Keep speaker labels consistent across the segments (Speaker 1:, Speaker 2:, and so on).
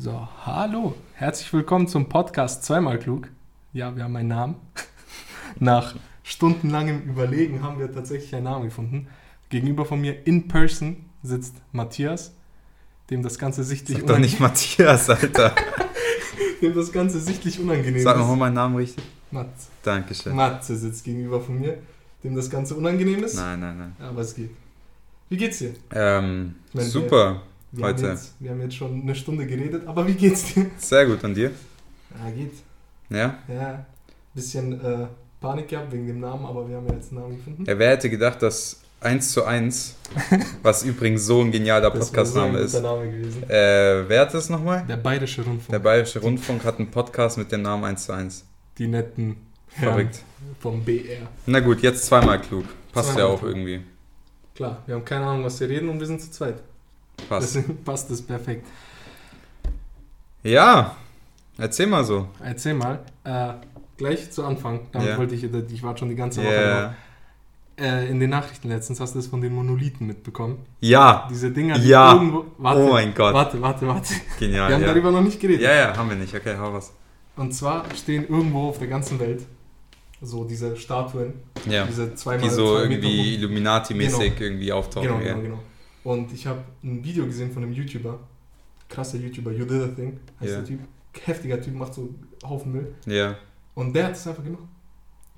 Speaker 1: So, hallo, herzlich willkommen zum Podcast Zweimal Klug. Ja, wir haben einen Namen. Nach stundenlangem Überlegen haben wir tatsächlich einen Namen gefunden. Gegenüber von mir in person sitzt Matthias, dem das Ganze sichtlich
Speaker 2: Sag doch nicht Matthias, Alter.
Speaker 1: dem das Ganze sichtlich unangenehm
Speaker 2: Sag
Speaker 1: ist.
Speaker 2: nochmal meinen Namen richtig.
Speaker 1: Matze.
Speaker 2: Dankeschön.
Speaker 1: Matze sitzt gegenüber von mir, dem das Ganze unangenehm ist.
Speaker 2: Nein, nein, nein.
Speaker 1: Aber es geht. Wie geht's dir?
Speaker 2: Ähm,
Speaker 1: meine,
Speaker 2: super.
Speaker 1: Wir
Speaker 2: Heute.
Speaker 1: Haben jetzt, wir haben jetzt schon eine Stunde geredet, aber wie geht's dir?
Speaker 2: Sehr gut. Und dir?
Speaker 1: Ja, geht.
Speaker 2: Ja?
Speaker 1: Ja, bisschen äh, Panik gehabt wegen dem Namen, aber wir haben ja jetzt einen Namen gefunden.
Speaker 2: ja wer hätte gedacht, dass 1 zu 1, was übrigens so ein genialer
Speaker 1: Das
Speaker 2: Podcastname ist.
Speaker 1: Name gewesen.
Speaker 2: Äh, wer hat das nochmal?
Speaker 1: Der Bayerische Rundfunk.
Speaker 2: Der Bayerische Rundfunk hat einen Podcast mit dem Namen 1 zu 1.
Speaker 1: Die netten Herren
Speaker 2: Verrückt.
Speaker 1: vom BR.
Speaker 2: Na gut, jetzt zweimal klug. Passt
Speaker 1: Zweimal
Speaker 2: ja auch
Speaker 1: klug.
Speaker 2: irgendwie.
Speaker 1: Klar, wir haben keine Ahnung, was wir reden und wir sind zu zweit.
Speaker 2: Passt.
Speaker 1: Deswegen passt das perfekt.
Speaker 2: Ja, erzähl mal so.
Speaker 1: Erzähl mal, äh, gleich zu Anfang, damit
Speaker 2: Ja.
Speaker 1: wollte ich, ich war schon die ganze Woche
Speaker 2: Yeah.
Speaker 1: Äh, in den Nachrichten letztens hast du es von den Monolithen mitbekommen.
Speaker 2: Ja,
Speaker 1: Diese Dinger, die
Speaker 2: Ja.
Speaker 1: irgendwo... Warte,
Speaker 2: oh mein Gott.
Speaker 1: warte, warte, warte.
Speaker 2: Genial.
Speaker 1: Wir haben
Speaker 2: ja.
Speaker 1: darüber noch nicht geredet.
Speaker 2: ja, ja, haben wir nicht. Okay, hau was.
Speaker 1: Und zwar stehen irgendwo auf der ganzen Welt so diese Statuen,
Speaker 2: Ja.
Speaker 1: diese zweimal
Speaker 2: Die so
Speaker 1: zwei
Speaker 2: irgendwie. Illuminati-mäßig irgendwie auftauchen.
Speaker 1: Genau,
Speaker 2: ja.
Speaker 1: genau, genau. Und ich habe ein Video gesehen von einem YouTuber, krasser YouTuber, You Did a Thing, heißt
Speaker 2: Ja.
Speaker 1: der Typ. Heftiger Typ, macht so Haufen Müll.
Speaker 2: ja.
Speaker 1: Und der hat es einfach gemacht.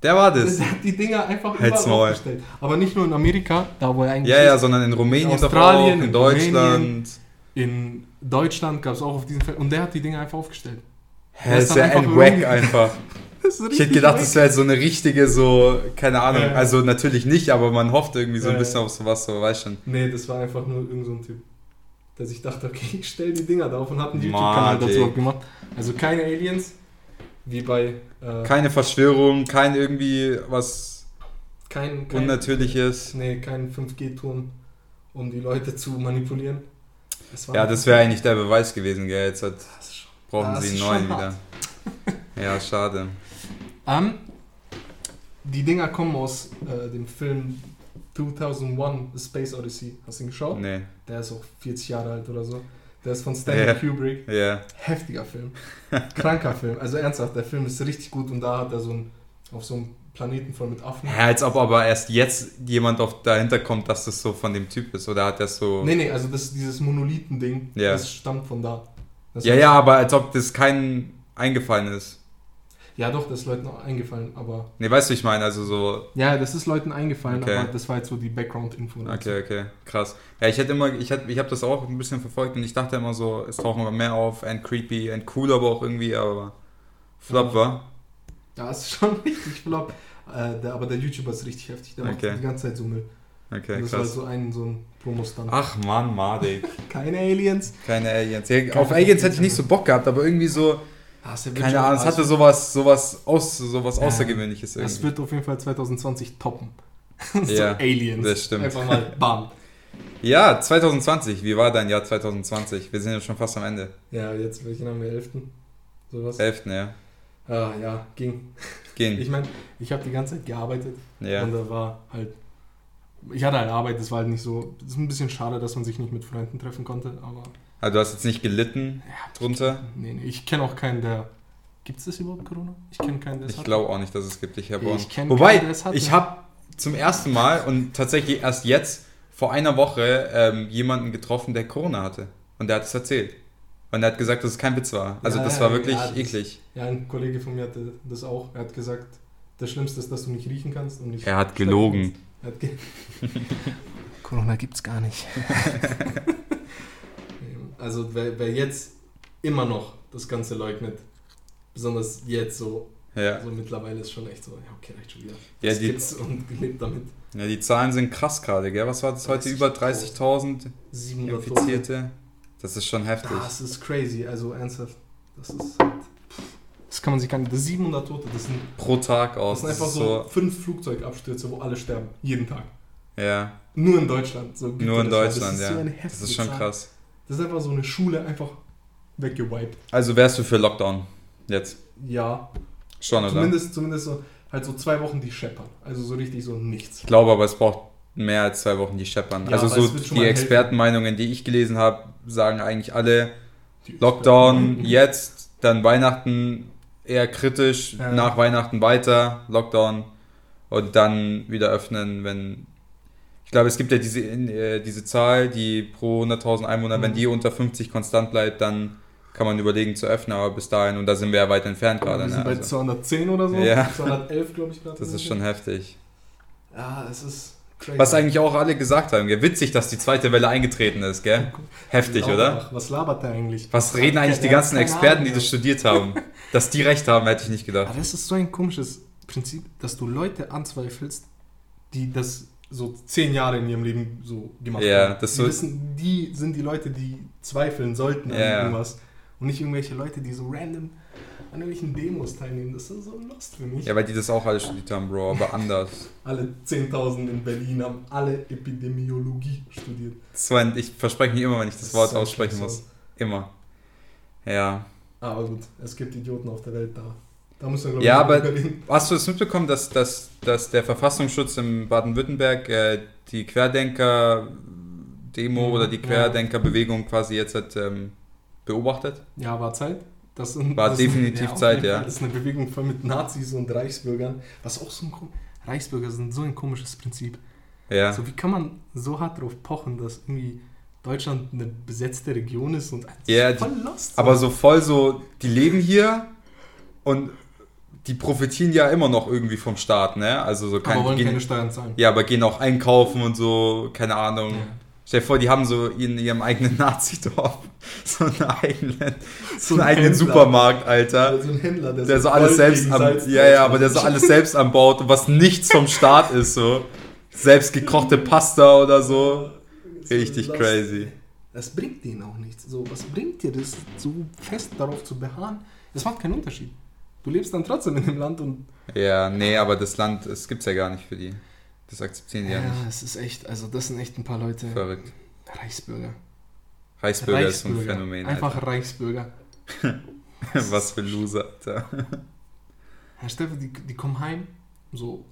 Speaker 2: Der war das.
Speaker 1: Der hat die Dinger einfach
Speaker 2: Halt's
Speaker 1: überall aufgestellt. Aber nicht nur in Amerika, da wo er eigentlich
Speaker 2: Ja, ja, sondern in Rumänien
Speaker 1: In Australien,
Speaker 2: auch, in
Speaker 1: in
Speaker 2: Deutschland.
Speaker 1: In Deutschland gab es auch auf diesem Feld. Und der hat die Dinger einfach aufgestellt.
Speaker 2: Hä, ist ja ein Wack einfach.
Speaker 1: Das
Speaker 2: Ich hätte gedacht, das wäre so eine richtige, so, keine Ahnung,
Speaker 1: Ja,
Speaker 2: also natürlich nicht, aber man hofft irgendwie so ein
Speaker 1: Ja,
Speaker 2: bisschen
Speaker 1: ja.
Speaker 2: auf sowas, so, weißt schon.
Speaker 1: Nee, das war einfach nur irgend so ein Typ, der sich dachte, okay, ich stell die Dinger da auf und hat einen YouTube-Kanal dazu gemacht. Also keine Aliens, wie bei äh,
Speaker 2: Keine Verschwörung, kein irgendwie was
Speaker 1: kein, kein,
Speaker 2: Unnatürliches.
Speaker 1: Nee, kein 5G-Turm, um die Leute zu manipulieren. War
Speaker 2: Ja, das wäre eigentlich der Beweis gewesen, gell, jetzt hat,
Speaker 1: Das
Speaker 2: brauchen
Speaker 1: Das
Speaker 2: sie einen neuen wieder. Ja, schade.
Speaker 1: Ähm, die Dinger kommen aus äh, dem Film 2001 A Space Odyssey. Hast du ihn geschaut?
Speaker 2: Nee,
Speaker 1: Der ist auch 40 Jahre alt oder so. Der ist von Stanley
Speaker 2: Ja.
Speaker 1: Kubrick.
Speaker 2: ja.
Speaker 1: Heftiger Film. Kranker Film. Also ernsthaft, der Film ist richtig gut und da hat er so ein, auf so einem Planeten voll mit Affen.
Speaker 2: Ja, als ob aber erst jetzt jemand auf dahinter kommt, dass das so von dem Typ ist, oder hat er so...
Speaker 1: Nee, nee, also das, dieses Monolithen-Ding,
Speaker 2: Ja.
Speaker 1: das stammt von da. Das
Speaker 2: Ja, ja, aber als ob das keinen eingefallen ist.
Speaker 1: Ja, doch, das ist Leuten auch eingefallen, aber.
Speaker 2: Nee, weißt du, ich meine, also so,
Speaker 1: Ja, das ist Leuten eingefallen,
Speaker 2: Okay.
Speaker 1: aber das war jetzt so die Background-Info.
Speaker 2: okay, okay, krass. Ja, ich hätte immer, ich, hätte, ich habe das auch ein bisschen verfolgt und ich dachte immer so, es tauchen immer mehr auf, and creepy, and cool aber auch irgendwie, aber Flop
Speaker 1: Ja.
Speaker 2: war.
Speaker 1: Ja, ist schon richtig flop. Äh, der, aber der YouTuber ist richtig heftig. Der macht
Speaker 2: Okay.
Speaker 1: die ganze Zeit so Müll.
Speaker 2: Okay,
Speaker 1: und das war
Speaker 2: krass.
Speaker 1: so ein, so ein Promo-Stunt.
Speaker 2: Ach man, Madik.
Speaker 1: Keine Aliens.
Speaker 2: Keine Aliens. Ja, auf Aliens hätte ich nicht so Bock gehabt, aber irgendwie so,
Speaker 1: Ah, es
Speaker 2: keine Ahnung, es hatte sowas, sowas, aus, sowas
Speaker 1: Ja.
Speaker 2: Außergewöhnliches
Speaker 1: Es
Speaker 2: irgendwie.
Speaker 1: wird auf jeden Fall 2020 toppen. so
Speaker 2: Ja,
Speaker 1: Aliens.
Speaker 2: das stimmt.
Speaker 1: Einfach mal bam.
Speaker 2: Ja, 2020, wie war dein Jahr 2020? Wir sind ja schon fast am Ende.
Speaker 1: Ja, jetzt, welchen haben wir? 11. Sowas?
Speaker 2: 11. ja.
Speaker 1: Ah, ja, ging.
Speaker 2: Ging.
Speaker 1: Ich meine, ich habe die ganze Zeit gearbeitet.
Speaker 2: Ja.
Speaker 1: Und da war halt. Ich hatte halt Arbeit, das war halt nicht so. Das ist ein bisschen schade, dass man sich nicht mit Freunden treffen konnte, aber.
Speaker 2: Also du hast jetzt nicht gelitten drunter?
Speaker 1: Nee, nee, ich kenne auch keinen, der. Gibt es das überhaupt Corona? Ich kenne keinen, der es
Speaker 2: Ich glaube auch nicht, dass es gibt. Ich habe
Speaker 1: Ich
Speaker 2: Wobei,
Speaker 1: keinen, der es
Speaker 2: ich habe zum ersten Mal und tatsächlich erst jetzt vor einer Woche ähm, jemanden getroffen, der Corona hatte. Und der hat es erzählt. Und er hat gesagt, dass es kein Witz war. Also
Speaker 1: Ja,
Speaker 2: das
Speaker 1: ja,
Speaker 2: war wirklich
Speaker 1: ja, das-
Speaker 2: eklig.
Speaker 1: Ja, ein Kollege von mir hatte das auch. Er hat gesagt, das Schlimmste ist, dass du nicht riechen kannst und nicht.
Speaker 2: Er hat gelogen.
Speaker 1: Er hat ge Corona gibt's gar nicht. also wer, wer jetzt immer noch das Ganze leugnet, besonders jetzt so,
Speaker 2: Ja.
Speaker 1: also mittlerweile ist schon echt so, ja okay, reicht schon wieder.
Speaker 2: Ja,
Speaker 1: das
Speaker 2: die-
Speaker 1: gibt's und lebt damit.
Speaker 2: ja, die Zahlen sind krass gerade, gell? Was war das heute? Über 30.000
Speaker 1: 700
Speaker 2: Infizierte? Das ist schon heftig.
Speaker 1: Das ist crazy, also ernsthaft. Das ist halt, das kann man sich gar nicht, das 700 Tote, das sind,
Speaker 2: Pro Tag
Speaker 1: das
Speaker 2: aus.
Speaker 1: sind
Speaker 2: Das
Speaker 1: einfach
Speaker 2: ist
Speaker 1: so fünf Flugzeugabstürze, wo alle sterben, jeden Tag.
Speaker 2: Ja,
Speaker 1: Nur in Deutschland. So
Speaker 2: nur in
Speaker 1: das.
Speaker 2: Deutschland,
Speaker 1: das ist
Speaker 2: ja.
Speaker 1: So
Speaker 2: das ist schon
Speaker 1: Zahl.
Speaker 2: krass.
Speaker 1: Das ist einfach so eine Schule einfach weggewiped.
Speaker 2: Also wärst du für Lockdown jetzt?
Speaker 1: Ja,
Speaker 2: Schon, oder?
Speaker 1: zumindest, zumindest so, halt so zwei Wochen die scheppern. Also so richtig so nichts.
Speaker 2: Ich glaube aber, es braucht mehr als zwei Wochen, die scheppern.
Speaker 1: Ja,
Speaker 2: also so die Expertenmeinungen, die ich gelesen habe, sagen eigentlich alle, Lockdown jetzt, dann Weihnachten eher kritisch,
Speaker 1: Ja.
Speaker 2: nach Weihnachten weiter, Lockdown und dann wieder öffnen, wenn. Ich glaube, es gibt ja diese, äh, diese Zahl, die pro 100.000 Einwohner,
Speaker 1: Mhm.
Speaker 2: wenn die unter 50 konstant bleibt, dann kann man überlegen zu öffnen, aber bis dahin, und da sind wir ja weit entfernt gerade.
Speaker 1: Wir
Speaker 2: Ne?
Speaker 1: sind bei
Speaker 2: Also,
Speaker 1: 210 oder so.
Speaker 2: Ja.
Speaker 1: 211, glaube ich, gerade.
Speaker 2: das ist schon heftig.
Speaker 1: Ja, es ist crazy.
Speaker 2: Was eigentlich auch alle gesagt haben, gell? witzig, dass die zweite Welle eingetreten ist, gell? Heftig, oder?
Speaker 1: Lauterbach, Was labert der eigentlich?
Speaker 2: Was reden eigentlich die
Speaker 1: Der hat
Speaker 2: ganzen Experten, die
Speaker 1: Ahnung,
Speaker 2: das
Speaker 1: ja.
Speaker 2: studiert haben? Dass die recht haben, hätte ich nicht gedacht.
Speaker 1: Aber das ist so ein komisches Prinzip, dass du Leute anzweifelst, die das so zehn Jahre in ihrem Leben so gemacht
Speaker 2: Ja,
Speaker 1: haben.
Speaker 2: das
Speaker 1: die,
Speaker 2: so-
Speaker 1: wissen, die sind die Leute, die zweifeln sollten an
Speaker 2: Ja.
Speaker 1: irgendwas. Und nicht irgendwelche Leute, die so random an irgendwelchen Demos teilnehmen. Das ist so lost für mich.
Speaker 2: Ja, weil die das auch alle studiert haben, Bro, aber anders.
Speaker 1: Alle 10.000 in Berlin haben alle Epidemiologie studiert.
Speaker 2: Das ein, ich verspreche mich immer, wenn ich das Wort
Speaker 1: ist so
Speaker 2: aussprechen muss. Immer. Ja.
Speaker 1: Aber gut, es gibt Idioten auf der Welt da. Da muss man, glaub
Speaker 2: Ja,
Speaker 1: nicht
Speaker 2: aber-
Speaker 1: reden.
Speaker 2: Hast du es mitbekommen, dass, dass, dass der Verfassungsschutz in Baden-Württemberg äh, die Querdenker-Demo
Speaker 1: Mhm,
Speaker 2: oder die
Speaker 1: ja.
Speaker 2: Querdenker-Bewegung quasi jetzt hat ähm, beobachtet?
Speaker 1: Ja, war Zeit. Das sind,
Speaker 2: War
Speaker 1: das
Speaker 2: definitiv
Speaker 1: auf
Speaker 2: Zeit,
Speaker 1: jeden
Speaker 2: ja.
Speaker 1: Das ist eine Bewegung voll mit Nazis und Reichsbürgern. Was auch so ein Reichsbürger sind so ein komisches Prinzip.
Speaker 2: Ja.
Speaker 1: So wie kann man so hart darauf pochen, dass irgendwie Deutschland eine besetzte Region ist und das
Speaker 2: Ja,
Speaker 1: ist voll lost.
Speaker 2: Aber so voll so, die leben hier und die profitieren ja immer noch irgendwie vom Staat, ne? Also so kein,
Speaker 1: aber wollen
Speaker 2: gehen,
Speaker 1: keine Steuern zahlen.
Speaker 2: Ja, aber gehen auch einkaufen und so, keine Ahnung.
Speaker 1: Ja.
Speaker 2: Stell dir vor, die haben so in ihrem eigenen Nazi-Dorf so einen eigenen, so
Speaker 1: ein
Speaker 2: einen eigenen
Speaker 1: Händler.
Speaker 2: Supermarkt, Alter.
Speaker 1: Also ein Händler, der,
Speaker 2: Der so alles selbst am, ja, ja, aber der so alles selbst anbaut und was nichts vom Staat ist, so. Selbst gekochte Pasta oder so.
Speaker 1: So
Speaker 2: Richtig
Speaker 1: lost.
Speaker 2: crazy.
Speaker 1: Das bringt denen auch nichts. So, was bringt dir das, so fest darauf zu beharren? Das macht keinen Unterschied. Du lebst dann trotzdem in dem Land und
Speaker 2: Ja, nee, aber das Land, das gibt's ja gar nicht für die. Das akzeptieren die ja,
Speaker 1: Ja,
Speaker 2: nicht.
Speaker 1: es ist echt, also das sind echt ein paar Leute.
Speaker 2: Verrückt.
Speaker 1: Reichsbürger.
Speaker 2: Reichsbürger ist so ein Phänomen,
Speaker 1: Einfach
Speaker 2: Alter.
Speaker 1: Reichsbürger.
Speaker 2: Was für Loser, Alter.
Speaker 1: Herr Steffen, die, die kommen heim, so,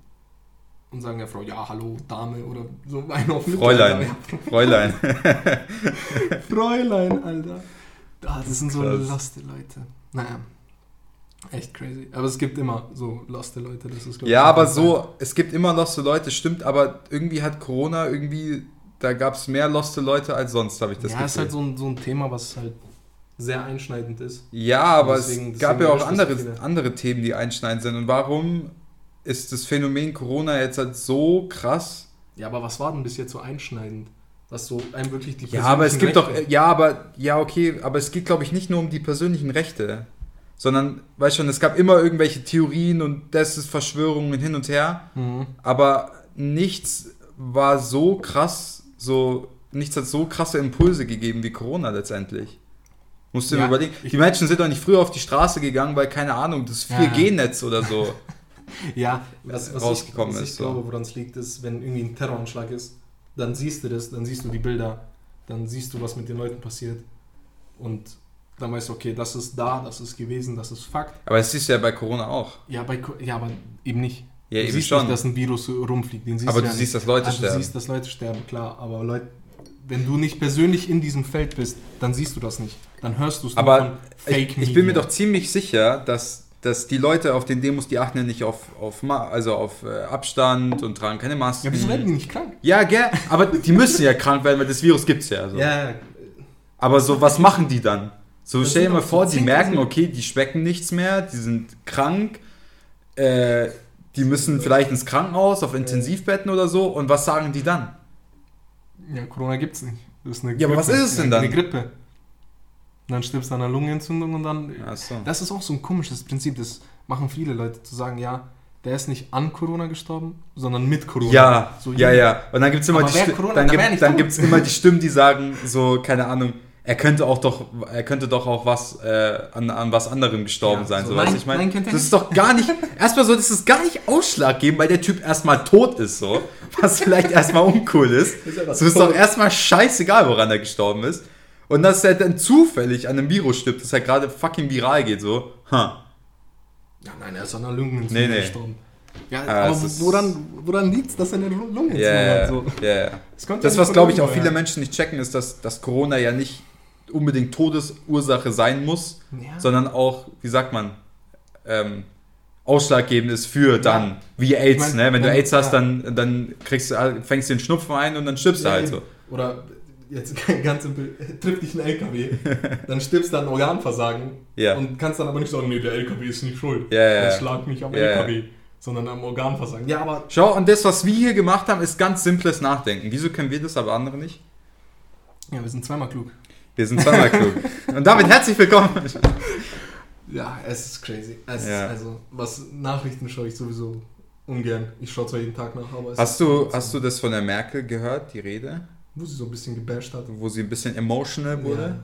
Speaker 1: und sagen der Frau, ja, hallo, Dame, oder so einen auf
Speaker 2: Fräulein. Fräulein.
Speaker 1: Ja, Fräulein, Alter. Ah, das sind so
Speaker 2: Krass.
Speaker 1: loste Leute. Naja, echt crazy. Aber es gibt immer so loste Leute, das ist
Speaker 2: Ja, aber so, es gibt immer loste Leute, stimmt, aber irgendwie hat Corona irgendwie, da gab es mehr loste Leute als sonst, habe ich das
Speaker 1: ja, ist
Speaker 2: Gefühl.
Speaker 1: halt so ein, so ein Thema, was halt sehr einschneidend ist.
Speaker 2: ja, aber
Speaker 1: Deswegen-
Speaker 2: es gab ja auch andere, andere Themen, die einschneidend sind. Und warum ist das Phänomen Corona jetzt halt so krass?
Speaker 1: Ja, aber was war denn bis jetzt so einschneidend? Was so einem wirklich die
Speaker 2: Ja, aber es gibt
Speaker 1: persönlichen
Speaker 2: doch,
Speaker 1: Rechte-
Speaker 2: ja, aber, ja, okay, aber es geht, glaube ich, nicht nur um die persönlichen Rechte, sondern, weißt schon, es gab immer irgendwelche Theorien und das ist Verschwörungen hin und her,
Speaker 1: Mhm.
Speaker 2: aber nichts war so krass, so, nichts hat so krasse Impulse gegeben wie Corona letztendlich. Musst du
Speaker 1: Ja,
Speaker 2: überlegen.
Speaker 1: ich-
Speaker 2: Die Menschen sind doch nicht früher auf die Straße gegangen, weil, keine Ahnung, das
Speaker 1: Ja.
Speaker 2: 4G-Netz oder so.
Speaker 1: Ja, was, was
Speaker 2: rausgekommen
Speaker 1: ich, was
Speaker 2: ist,
Speaker 1: Ich
Speaker 2: so.
Speaker 1: glaube, woran es liegt, ist, wenn irgendwie ein Terroranschlag ist, dann siehst du das, dann siehst du die Bilder, dann siehst du, was mit den Leuten passiert. Und dann weißt du, okay, das ist da, das ist gewesen, das ist Fakt.
Speaker 2: aber es ist ja bei Corona auch.
Speaker 1: Ja, bei, ja aber eben nicht.
Speaker 2: Ja,
Speaker 1: du
Speaker 2: eben
Speaker 1: siehst
Speaker 2: schon.
Speaker 1: nicht, dass ein Virus rumfliegt. Den siehst
Speaker 2: aber
Speaker 1: du
Speaker 2: du
Speaker 1: ja
Speaker 2: siehst, dass Leute
Speaker 1: also,
Speaker 2: sterben.
Speaker 1: Du siehst, dass Leute sterben, klar. Aber Leute, wenn du nicht persönlich in diesem Feld bist, dann siehst du das nicht. Dann hörst du es nur
Speaker 2: Aber
Speaker 1: von
Speaker 2: ich, ich bin mir doch ziemlich sicher, dass, dass die Leute auf den Demos, die achten ja nicht auf, auf, also auf äh, Abstand und tragen keine Masken.
Speaker 1: Ja, wieso werden die nicht krank?
Speaker 2: Ja, gell, aber die müssen ja krank werden, weil das Virus gibt's ja. So.
Speaker 1: Ja,
Speaker 2: Aber so, was machen die dann? So,
Speaker 1: Das
Speaker 2: stell dir mal vor,
Speaker 1: so
Speaker 2: die merken,
Speaker 1: 10.000
Speaker 2: okay, die schmecken nichts mehr, die sind krank, äh, die müssen vielleicht ins Krankenhaus, auf Intensivbetten oder so, und was sagen die dann?
Speaker 1: Ja, Corona gibt's nicht. Das ist eine
Speaker 2: Ja, aber was ist es denn dann?
Speaker 1: Eine Grippe. Und dann stirbst du an einer Lungenentzündung und dann.
Speaker 2: Achso.
Speaker 1: Das ist auch so ein komisches Prinzip, das machen viele Leute, zu sagen, ja, der ist nicht an Corona gestorben, sondern mit Corona.
Speaker 2: Ja,
Speaker 1: So,
Speaker 2: ja, ja. Und dann gibt es immer, die
Speaker 1: Corona-
Speaker 2: dann gibt, dann
Speaker 1: tot.
Speaker 2: gibt's immer die Stimmen, die sagen, so, keine Ahnung, er könnte auch doch, er könnte doch auch was äh, an, an was anderem gestorben
Speaker 1: Ja,
Speaker 2: sein.
Speaker 1: so,
Speaker 2: So, weißt ich meine,
Speaker 1: nein, könnte
Speaker 2: das ist doch gar nicht, erstmal so, das ist gar nicht ausschlaggebend, weil der Typ erstmal tot ist, so, was vielleicht erstmal uncool ist.
Speaker 1: Ist
Speaker 2: So ist
Speaker 1: tot.
Speaker 2: doch erstmal scheißegal, woran er gestorben ist. Und dass er dann zufällig an einem Virus stirbt, das halt gerade fucking viral geht, so, ha.
Speaker 1: Ja, nein, er ist an einer Lungenentzündung
Speaker 2: Nee, nee.
Speaker 1: gestorben. Ja,
Speaker 2: Ah,
Speaker 1: aber woran, woran liegt es, dass er eine Lungenentzündung
Speaker 2: Ja,
Speaker 1: hat? So?
Speaker 2: ja.
Speaker 1: Das,
Speaker 2: Das,
Speaker 1: ja
Speaker 2: was glaube ich auch viele. Menschen nicht checken, ist, dass, dass Corona ja nicht unbedingt Todesursache sein muss,
Speaker 1: Ja.
Speaker 2: sondern auch, wie sagt man, ähm, ausschlaggebend ist für dann, wie AIDS,
Speaker 1: Ich mein,
Speaker 2: ne? Wenn du AIDS hast, dann, dann kriegst du, fängst du den Schnupfen ein und dann stirbst du halt so.
Speaker 1: Oder jetzt ganz simpel, trifft dich ein LKW, dann stirbst du an Organversagen
Speaker 2: Ja.
Speaker 1: und kannst dann aber nicht sagen, nee, der LKW ist nicht schuld.
Speaker 2: Ja, ja, ja.
Speaker 1: schlag mich am. LKW, sondern am Organversagen. Ja, aber
Speaker 2: Schau, und das, was wir hier gemacht haben, ist ganz simples Nachdenken. Wieso können wir das, aber andere nicht?
Speaker 1: ja, wir sind zweimal klug.
Speaker 2: Wir sind zweimal klug. Und damit herzlich willkommen.
Speaker 1: Ja, es ist crazy. Es
Speaker 2: Ja.
Speaker 1: ist, also, was Nachrichten schaue ich sowieso ungern. Ich schaue zwar jeden Tag nach, aber es
Speaker 2: Hast
Speaker 1: ist
Speaker 2: du, hast du das von der Merkel gehört, die Rede?
Speaker 1: Wo sie so ein bisschen gebasht hat.
Speaker 2: Wo sie ein bisschen emotional wurde?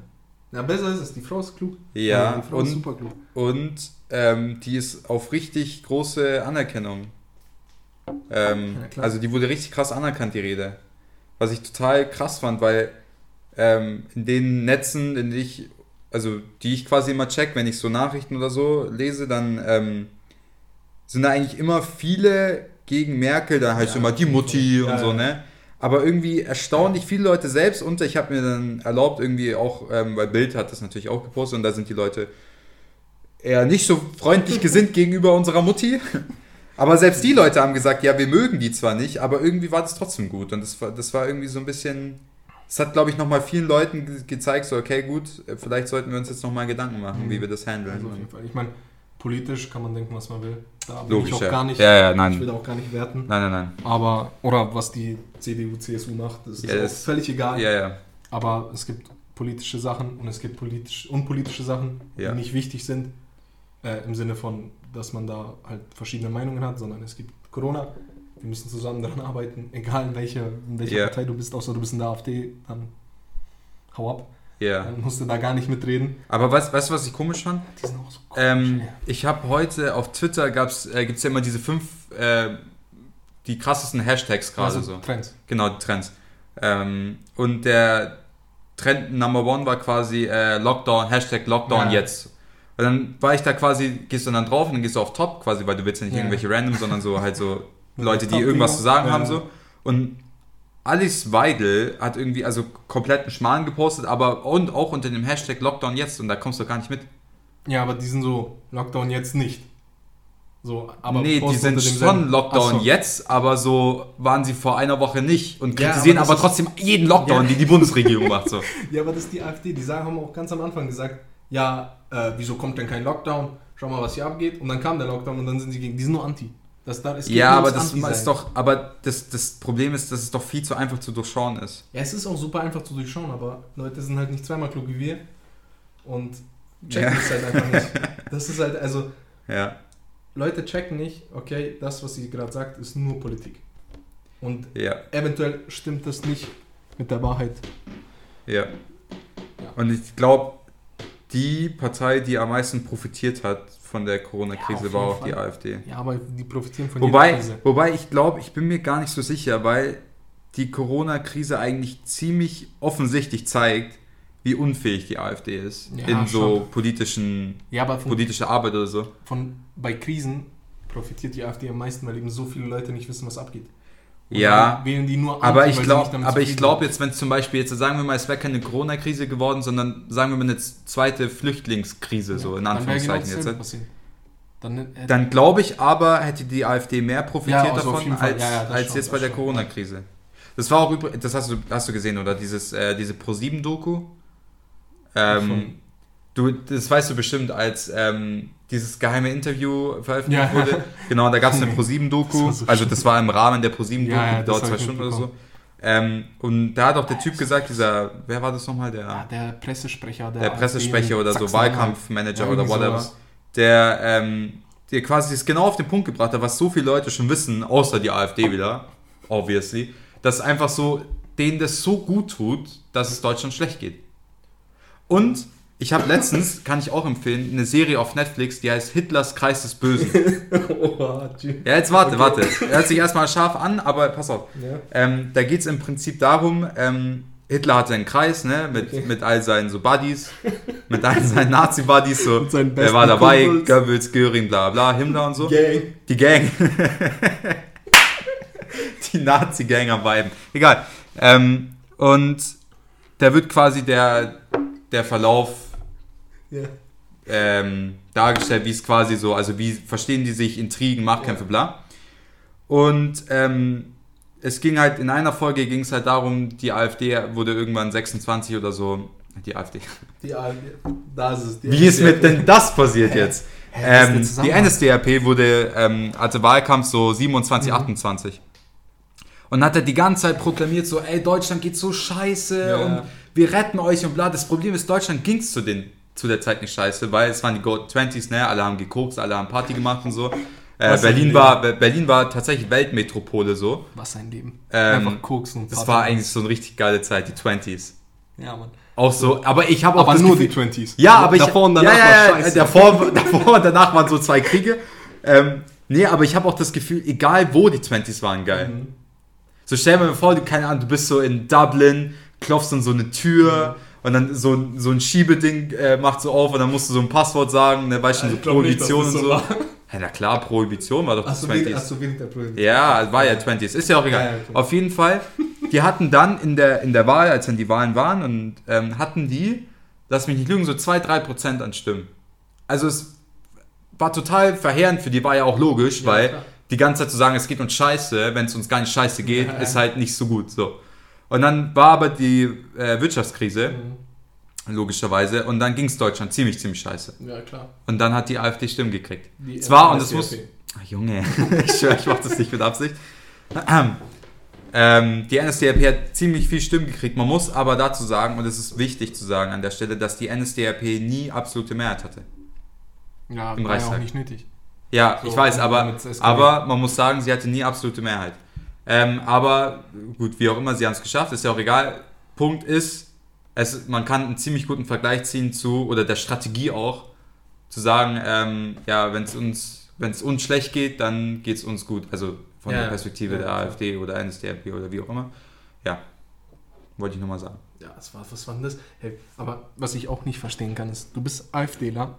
Speaker 1: Ja. ja, besser ist es. Die Frau ist klug.
Speaker 2: Ja,
Speaker 1: die Frau ist
Speaker 2: und-
Speaker 1: super klug.
Speaker 2: Und ähm, die ist auf richtig große Anerkennung. Ähm,
Speaker 1: Ja,
Speaker 2: also die wurde richtig krass anerkannt, die Rede. Was ich total krass fand, weil ähm, in den Netzen, in die ich, also die ich quasi immer check, wenn ich so Nachrichten oder so lese, dann ähm, sind da eigentlich immer viele gegen Merkel, da heißt
Speaker 1: Ja,
Speaker 2: immer die Mutti
Speaker 1: ja,
Speaker 2: und so, ne? Aber irgendwie erstaunlich viele Leute selbst unter. Ich habe mir dann erlaubt, irgendwie auch, ähm, weil Bild hat das natürlich auch gepostet und da sind die Leute eher nicht so freundlich gesinnt gegenüber unserer Mutti. Aber selbst die Leute haben gesagt, ja, wir mögen die zwar nicht, aber irgendwie war das trotzdem gut. Und das war, das war irgendwie so ein bisschen. Es hat, glaube ich, nochmal vielen Leuten ge gezeigt, so, okay, gut, äh, vielleicht sollten wir uns jetzt nochmal Gedanken machen,
Speaker 1: Mhm.
Speaker 2: wie wir das handeln.
Speaker 1: Also auf jeden Fall. Ich meine, politisch kann man denken, was man will. Da will
Speaker 2: Logisch,
Speaker 1: ich auch
Speaker 2: ja.
Speaker 1: gar nicht.
Speaker 2: Ja, ja,
Speaker 1: Ich
Speaker 2: nein.
Speaker 1: will da auch gar nicht werten.
Speaker 2: Nein, nein, nein.
Speaker 1: Aber, oder was die CDU, CSU macht, das ist
Speaker 2: Ja, das-
Speaker 1: völlig egal.
Speaker 2: Ja, ja.
Speaker 1: Aber es gibt politische Sachen und es gibt politisch, unpolitische Sachen, die nicht wichtig sind. Äh, Im Sinne von, dass man da halt verschiedene Meinungen hat, sondern es gibt Corona. Wir müssen zusammen daran arbeiten, egal in welcher, in welcher
Speaker 2: Ja.
Speaker 1: Partei du bist, außer du bist in der AfD, dann hau ab.
Speaker 2: Ja.
Speaker 1: Dann musst du da gar nicht mitreden.
Speaker 2: Aber weißt du, was ich komisch fand?
Speaker 1: Die sind auch so
Speaker 2: Ähm,
Speaker 1: ey.
Speaker 2: ich habe heute auf Twitter gab's, äh, gibt es ja immer diese fünf, äh, die krassesten Hashtags gerade
Speaker 1: Also
Speaker 2: so.
Speaker 1: Trends.
Speaker 2: Genau, die Trends. Ähm, und der Trend Number One war quasi äh, Lockdown, Hashtag Lockdown
Speaker 1: Ja.
Speaker 2: jetzt. Und dann war ich da quasi, gehst du dann drauf und dann gehst du auf Top quasi, weil du willst ja nicht
Speaker 1: Ja.
Speaker 2: irgendwelche random, sondern so halt so Leute, die irgendwas zu sagen
Speaker 1: Ja.
Speaker 2: haben so. Und Alice Weidel hat irgendwie also kompletten Schmarrn gepostet, aber und auch unter dem Hashtag Lockdown jetzt und da kommst du gar nicht mit.
Speaker 1: Ja, aber die sind so, Lockdown jetzt nicht. So, aber
Speaker 2: nee, die sind schon Lockdown
Speaker 1: so.
Speaker 2: jetzt, aber so waren sie vor einer Woche nicht und
Speaker 1: Ja,
Speaker 2: kritisieren
Speaker 1: aber
Speaker 2: aber,
Speaker 1: ist-
Speaker 2: trotzdem jeden Lockdown,
Speaker 1: Ja.
Speaker 2: die die Bundesregierung macht. So.
Speaker 1: Ja, aber das ist die AfD. Die sagen, haben auch ganz am Anfang gesagt, ja, äh, wieso kommt denn kein Lockdown? Schau mal, was hier abgeht. Und dann kam der Lockdown und dann sind sie gegen. Die sind nur anti. Das, da, es geht
Speaker 2: Ja, aber das ist doch, aber das, das Problem ist, dass es doch viel zu einfach zu durchschauen ist.
Speaker 1: Ja, es ist auch super einfach zu durchschauen, aber Leute sind halt nicht zweimal klug wie wir. Und checken
Speaker 2: Ja.
Speaker 1: es halt einfach nicht. Das ist halt, also,
Speaker 2: Ja,
Speaker 1: Leute checken nicht, okay, das, was sie gerade sagt, ist nur Politik. Und
Speaker 2: ja,
Speaker 1: eventuell stimmt das nicht mit der Wahrheit.
Speaker 2: ja. Und ich glaube, die Partei, die am meisten profitiert hat von der
Speaker 1: Ja,
Speaker 2: Corona-Krise,
Speaker 1: auf
Speaker 2: war auch die
Speaker 1: Fall.
Speaker 2: AfD.
Speaker 1: Ja, aber die profitieren von
Speaker 2: Wobei,
Speaker 1: jeder Krise.
Speaker 2: wobei ich glaube, ich bin mir gar nicht so sicher, weil die Corona-Krise eigentlich ziemlich offensichtlich zeigt, wie unfähig die AfD ist
Speaker 1: Ja,
Speaker 2: in so
Speaker 1: schon.
Speaker 2: politischen,
Speaker 1: Ja, von,
Speaker 2: politische Arbeit oder so.
Speaker 1: von, bei Krisen profitiert die AfD am meisten, weil eben so viele Leute nicht wissen, was abgeht. Und
Speaker 2: Ja,
Speaker 1: wählen die nur
Speaker 2: Aber ich glaube, aber ich glaube jetzt, wenn zum Beispiel jetzt sagen wir mal, es wäre keine Corona-Krise geworden, sondern sagen wir mal eine zweite Flüchtlingskrise so in
Speaker 1: genau
Speaker 2: Anführungszeichen
Speaker 1: dasselbe
Speaker 2: jetzt.
Speaker 1: Dann,
Speaker 2: Dann glaube ich aber, hätte die AfD mehr profitiert
Speaker 1: Ja, also
Speaker 2: davon als,
Speaker 1: Ja, ja,
Speaker 2: als
Speaker 1: schon,
Speaker 2: jetzt bei der. Corona-Krise. Das war auch übrigens, das hast du, hast du gesehen, oder? Dieses, äh, diese Pro7-Doku. Ähm, du, das weißt du bestimmt, als ähm, dieses geheime Interview veröffentlicht
Speaker 1: Ja.
Speaker 2: wurde. Genau, da gab es eine
Speaker 1: Das
Speaker 2: Pro7-Doku.
Speaker 1: war so
Speaker 2: also das war im Rahmen der Pro7-Doku,
Speaker 1: Ja, ja,
Speaker 2: die
Speaker 1: das
Speaker 2: dauert zwei Stunden oder so. Ähm, und da hat auch der Typ gesagt, dieser, wer war das nochmal? Der,
Speaker 1: ah, der Pressesprecher, der,
Speaker 2: der Pressesprecher oder so,
Speaker 1: Sachsen-Anhalt.
Speaker 2: Wahlkampfmanager
Speaker 1: Ja,
Speaker 2: oder whatever,
Speaker 1: sowas.
Speaker 2: der, ähm, der quasi es genau auf den Punkt gebracht hat, was so viele Leute schon wissen, außer die AfD wieder, obviously, dass einfach so, denen das so gut tut, dass es Deutschland schlecht geht. Und ich habe letztens, kann ich auch empfehlen, eine Serie auf Netflix, die heißt Hitlers Kreis des Bösen.
Speaker 1: Oha.
Speaker 2: Ja, jetzt warte,
Speaker 1: Okay.
Speaker 2: warte. Hört sich erstmal scharf an, aber pass auf.
Speaker 1: Ja.
Speaker 2: Ähm, da geht es im Prinzip darum, ähm, Hitler hat seinen Kreis, ne, mit,
Speaker 1: Okay.
Speaker 2: mit all seinen so Buddies, mit all seinen Nazi-Buddies, so, wer war dabei,
Speaker 1: Kumpels.
Speaker 2: Goebbels, Göring, bla bla, Himmler und so.
Speaker 1: Gang.
Speaker 2: Die Gang. Die Nazi-Gang am Weiben. Egal. Ähm, und da wird quasi der, der Verlauf
Speaker 1: Ja.
Speaker 2: ähm, dargestellt, wie es quasi so, also wie verstehen die sich, Intrigen, Machtkämpfe, bla. Und ähm, es ging halt, in einer Folge ging es halt darum, die AfD wurde irgendwann 26 oder so, die AfD.
Speaker 1: Die AfD, da ist. Die
Speaker 2: Wie ist mit denn das passiert jetzt? Ähm, die? NSDAP wurde, ähm, hatte Wahlkampf so 27,
Speaker 1: Mhm.
Speaker 2: 28. Und hat er die ganze Zeit proklamiert, so, ey, Deutschland geht so scheiße
Speaker 1: Ja.
Speaker 2: und wir retten euch und bla. Das Problem ist, Deutschland ging es zu, den- zu der Zeit nicht scheiße, weil es waren die Gold 20s, ne? Alle haben gekokst, alle haben Party gemacht und so. Äh, Berlin, war, Be- Berlin war tatsächlich Weltmetropole so.
Speaker 1: Was ein Leben.
Speaker 2: Ähm,
Speaker 1: Einfach koksen und
Speaker 2: Das
Speaker 1: Party
Speaker 2: war
Speaker 1: machen.
Speaker 2: eigentlich so eine richtig geile Zeit, die 20s.
Speaker 1: Ja, Mann.
Speaker 2: Auch so, aber ich habe auch
Speaker 1: Aber
Speaker 2: das
Speaker 1: nur
Speaker 2: Gefühl,
Speaker 1: die 20s.
Speaker 2: Ja, aber ich.
Speaker 1: Davor und danach
Speaker 2: ja, ja,
Speaker 1: war
Speaker 2: ja,
Speaker 1: scheiße.
Speaker 2: Davor, davor und danach waren so zwei Kriege. Ähm, nee, aber ich habe auch das Gefühl, egal wo die 20s waren, geil.
Speaker 1: Mhm.
Speaker 2: So stell mal vor, du, keine Ahnung, du bist so in Dublin, klopfst an so eine Tür und dann so, ein- so ein Schiebeding äh, macht so auf und dann musst du so ein Passwort sagen, ne, weißt du, so
Speaker 1: nicht,
Speaker 2: Prohibition
Speaker 1: das
Speaker 2: und
Speaker 1: so
Speaker 2: so. Ja, na klar, Prohibition war doch
Speaker 1: Achso,
Speaker 2: 20s.
Speaker 1: wegen, achso, wegen der Prohibition.
Speaker 2: Ja, war ja 20s, ist ja auch egal.
Speaker 1: Ja, ja, okay.
Speaker 2: Auf jeden Fall, die hatten dann in der, in der Wahl, als dann die Wahlen waren, und ähm, hatten die, lass mich nicht lügen, so 2-3% an Stimmen. Also es war total verheerend für die, war ja auch logisch, weil
Speaker 1: klar.
Speaker 2: die ganze Zeit zu sagen, es geht uns scheiße, wenn es uns gar nicht scheiße geht, ist halt nicht so gut. So. Und dann war aber die äh, Wirtschaftskrise,
Speaker 1: Mhm.
Speaker 2: logischerweise, und dann ging es Deutschland ziemlich, ziemlich scheiße.
Speaker 1: Ja, klar.
Speaker 2: Und dann hat die AfD Stimmen gekriegt.
Speaker 1: Die
Speaker 2: Zwar, und das muss. Ach, Junge, ich schwöre, ich mach das nicht mit Absicht. Ähm, die NSDAP hat ziemlich viel Stimmen gekriegt. Man muss aber dazu sagen, und es ist wichtig zu sagen an der Stelle, dass die NSDAP nie absolute Mehrheit hatte.
Speaker 1: Ja,
Speaker 2: Im
Speaker 1: war ja auch
Speaker 2: Reichstag.
Speaker 1: nicht nötig.
Speaker 2: Ja,
Speaker 1: So,
Speaker 2: ich weiß, aber, aber man muss sagen, sie hatte nie absolute Mehrheit. Ähm, aber gut, wie auch immer, sie haben es geschafft, ist ja auch egal. Punkt ist, es, man kann einen ziemlich guten Vergleich ziehen zu, oder der Strategie auch, zu sagen, ähm, ja, wenn es uns, wenn es uns schlecht geht, dann geht es uns gut. Also von
Speaker 1: Ja,
Speaker 2: der. Perspektive
Speaker 1: Ja,
Speaker 2: der
Speaker 1: klar.
Speaker 2: AfD oder NSDAP oder wie auch immer. Ja, wollte ich nochmal sagen.
Speaker 1: Ja, was war, was war denn das? Hey, aber was ich auch nicht verstehen kann, ist, du bist AfDler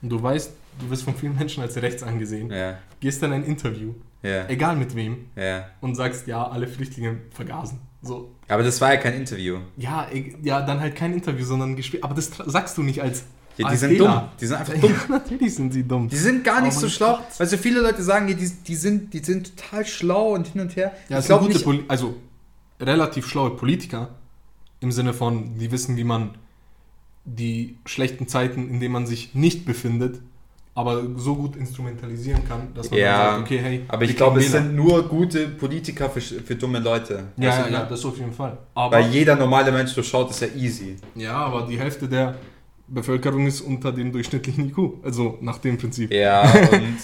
Speaker 1: und du weißt, du wirst von vielen Menschen als rechts angesehen,
Speaker 2: Ja,
Speaker 1: gehst dann ein Interview,
Speaker 2: ja,
Speaker 1: egal mit wem,
Speaker 2: ja.
Speaker 1: und sagst, ja, alle Flüchtlinge vergasen. So,
Speaker 2: Aber das war ja kein Interview.
Speaker 1: ja, e- ja, dann halt kein Interview, sondern Gespräch. Aber das sagst du nicht als
Speaker 2: Ja, die sind
Speaker 1: AfDler.
Speaker 2: dumm. Die sind einfach dumm.
Speaker 1: Ja, natürlich sind sie dumm.
Speaker 2: Die sind gar nicht
Speaker 1: Oh
Speaker 2: so schlau.
Speaker 1: Gott.
Speaker 2: Also viele Leute sagen, die, die, sind, die sind total schlau und hin und her.
Speaker 1: Ja,
Speaker 2: ich glaube nicht.
Speaker 1: Poli also relativ schlaue Politiker im Sinne von, die wissen, wie man die schlechten Zeiten, in denen man sich nicht befindet, aber so gut instrumentalisieren kann, dass man
Speaker 2: Ja,
Speaker 1: sagt, okay, hey,
Speaker 2: Aber ich glaube, es sind nur gute Politiker für, für dumme Leute.
Speaker 1: Ja,
Speaker 2: du,
Speaker 1: ja, ja, das auf jeden Fall. Aber,
Speaker 2: Weil jeder normale Mensch durchschaut, ist ja easy.
Speaker 1: ja, aber die Hälfte der Bevölkerung ist unter dem durchschnittlichen IQ, also nach dem Prinzip.
Speaker 2: Ja, und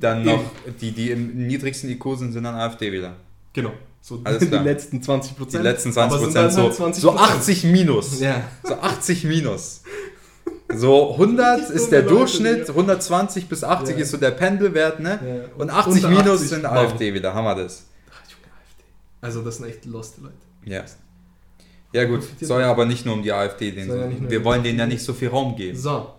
Speaker 2: dann noch die, die im niedrigsten IQ sind, sind dann AfD-Wähler.
Speaker 1: Genau. So
Speaker 2: Alles
Speaker 1: die
Speaker 2: klar.
Speaker 1: letzten 20%
Speaker 2: Die
Speaker 1: Prozent.
Speaker 2: letzten 20
Speaker 1: sind dann
Speaker 2: Prozent, so,
Speaker 1: halt 20
Speaker 2: so 80 minus.
Speaker 1: Ja.
Speaker 2: So 80 minus. So 100
Speaker 1: Richtig
Speaker 2: ist der Durchschnitt,
Speaker 1: Digga.
Speaker 2: 120 bis 80
Speaker 1: Ja.
Speaker 2: ist so der Pendelwert, ne?
Speaker 1: Ja.
Speaker 2: Und 80
Speaker 1: unter
Speaker 2: minus
Speaker 1: 80
Speaker 2: sind
Speaker 1: Bam.
Speaker 2: AfD-Wähler. Haben wir das?
Speaker 1: Ach, Junge, AfD. Also das sind echt loste Leute.
Speaker 2: Ja. Ja gut, soll ja aber nicht nur um die AfD gehen.
Speaker 1: Soll ja
Speaker 2: Wir wollen denen ja
Speaker 1: AfD.
Speaker 2: nicht so viel Raum geben.
Speaker 1: So.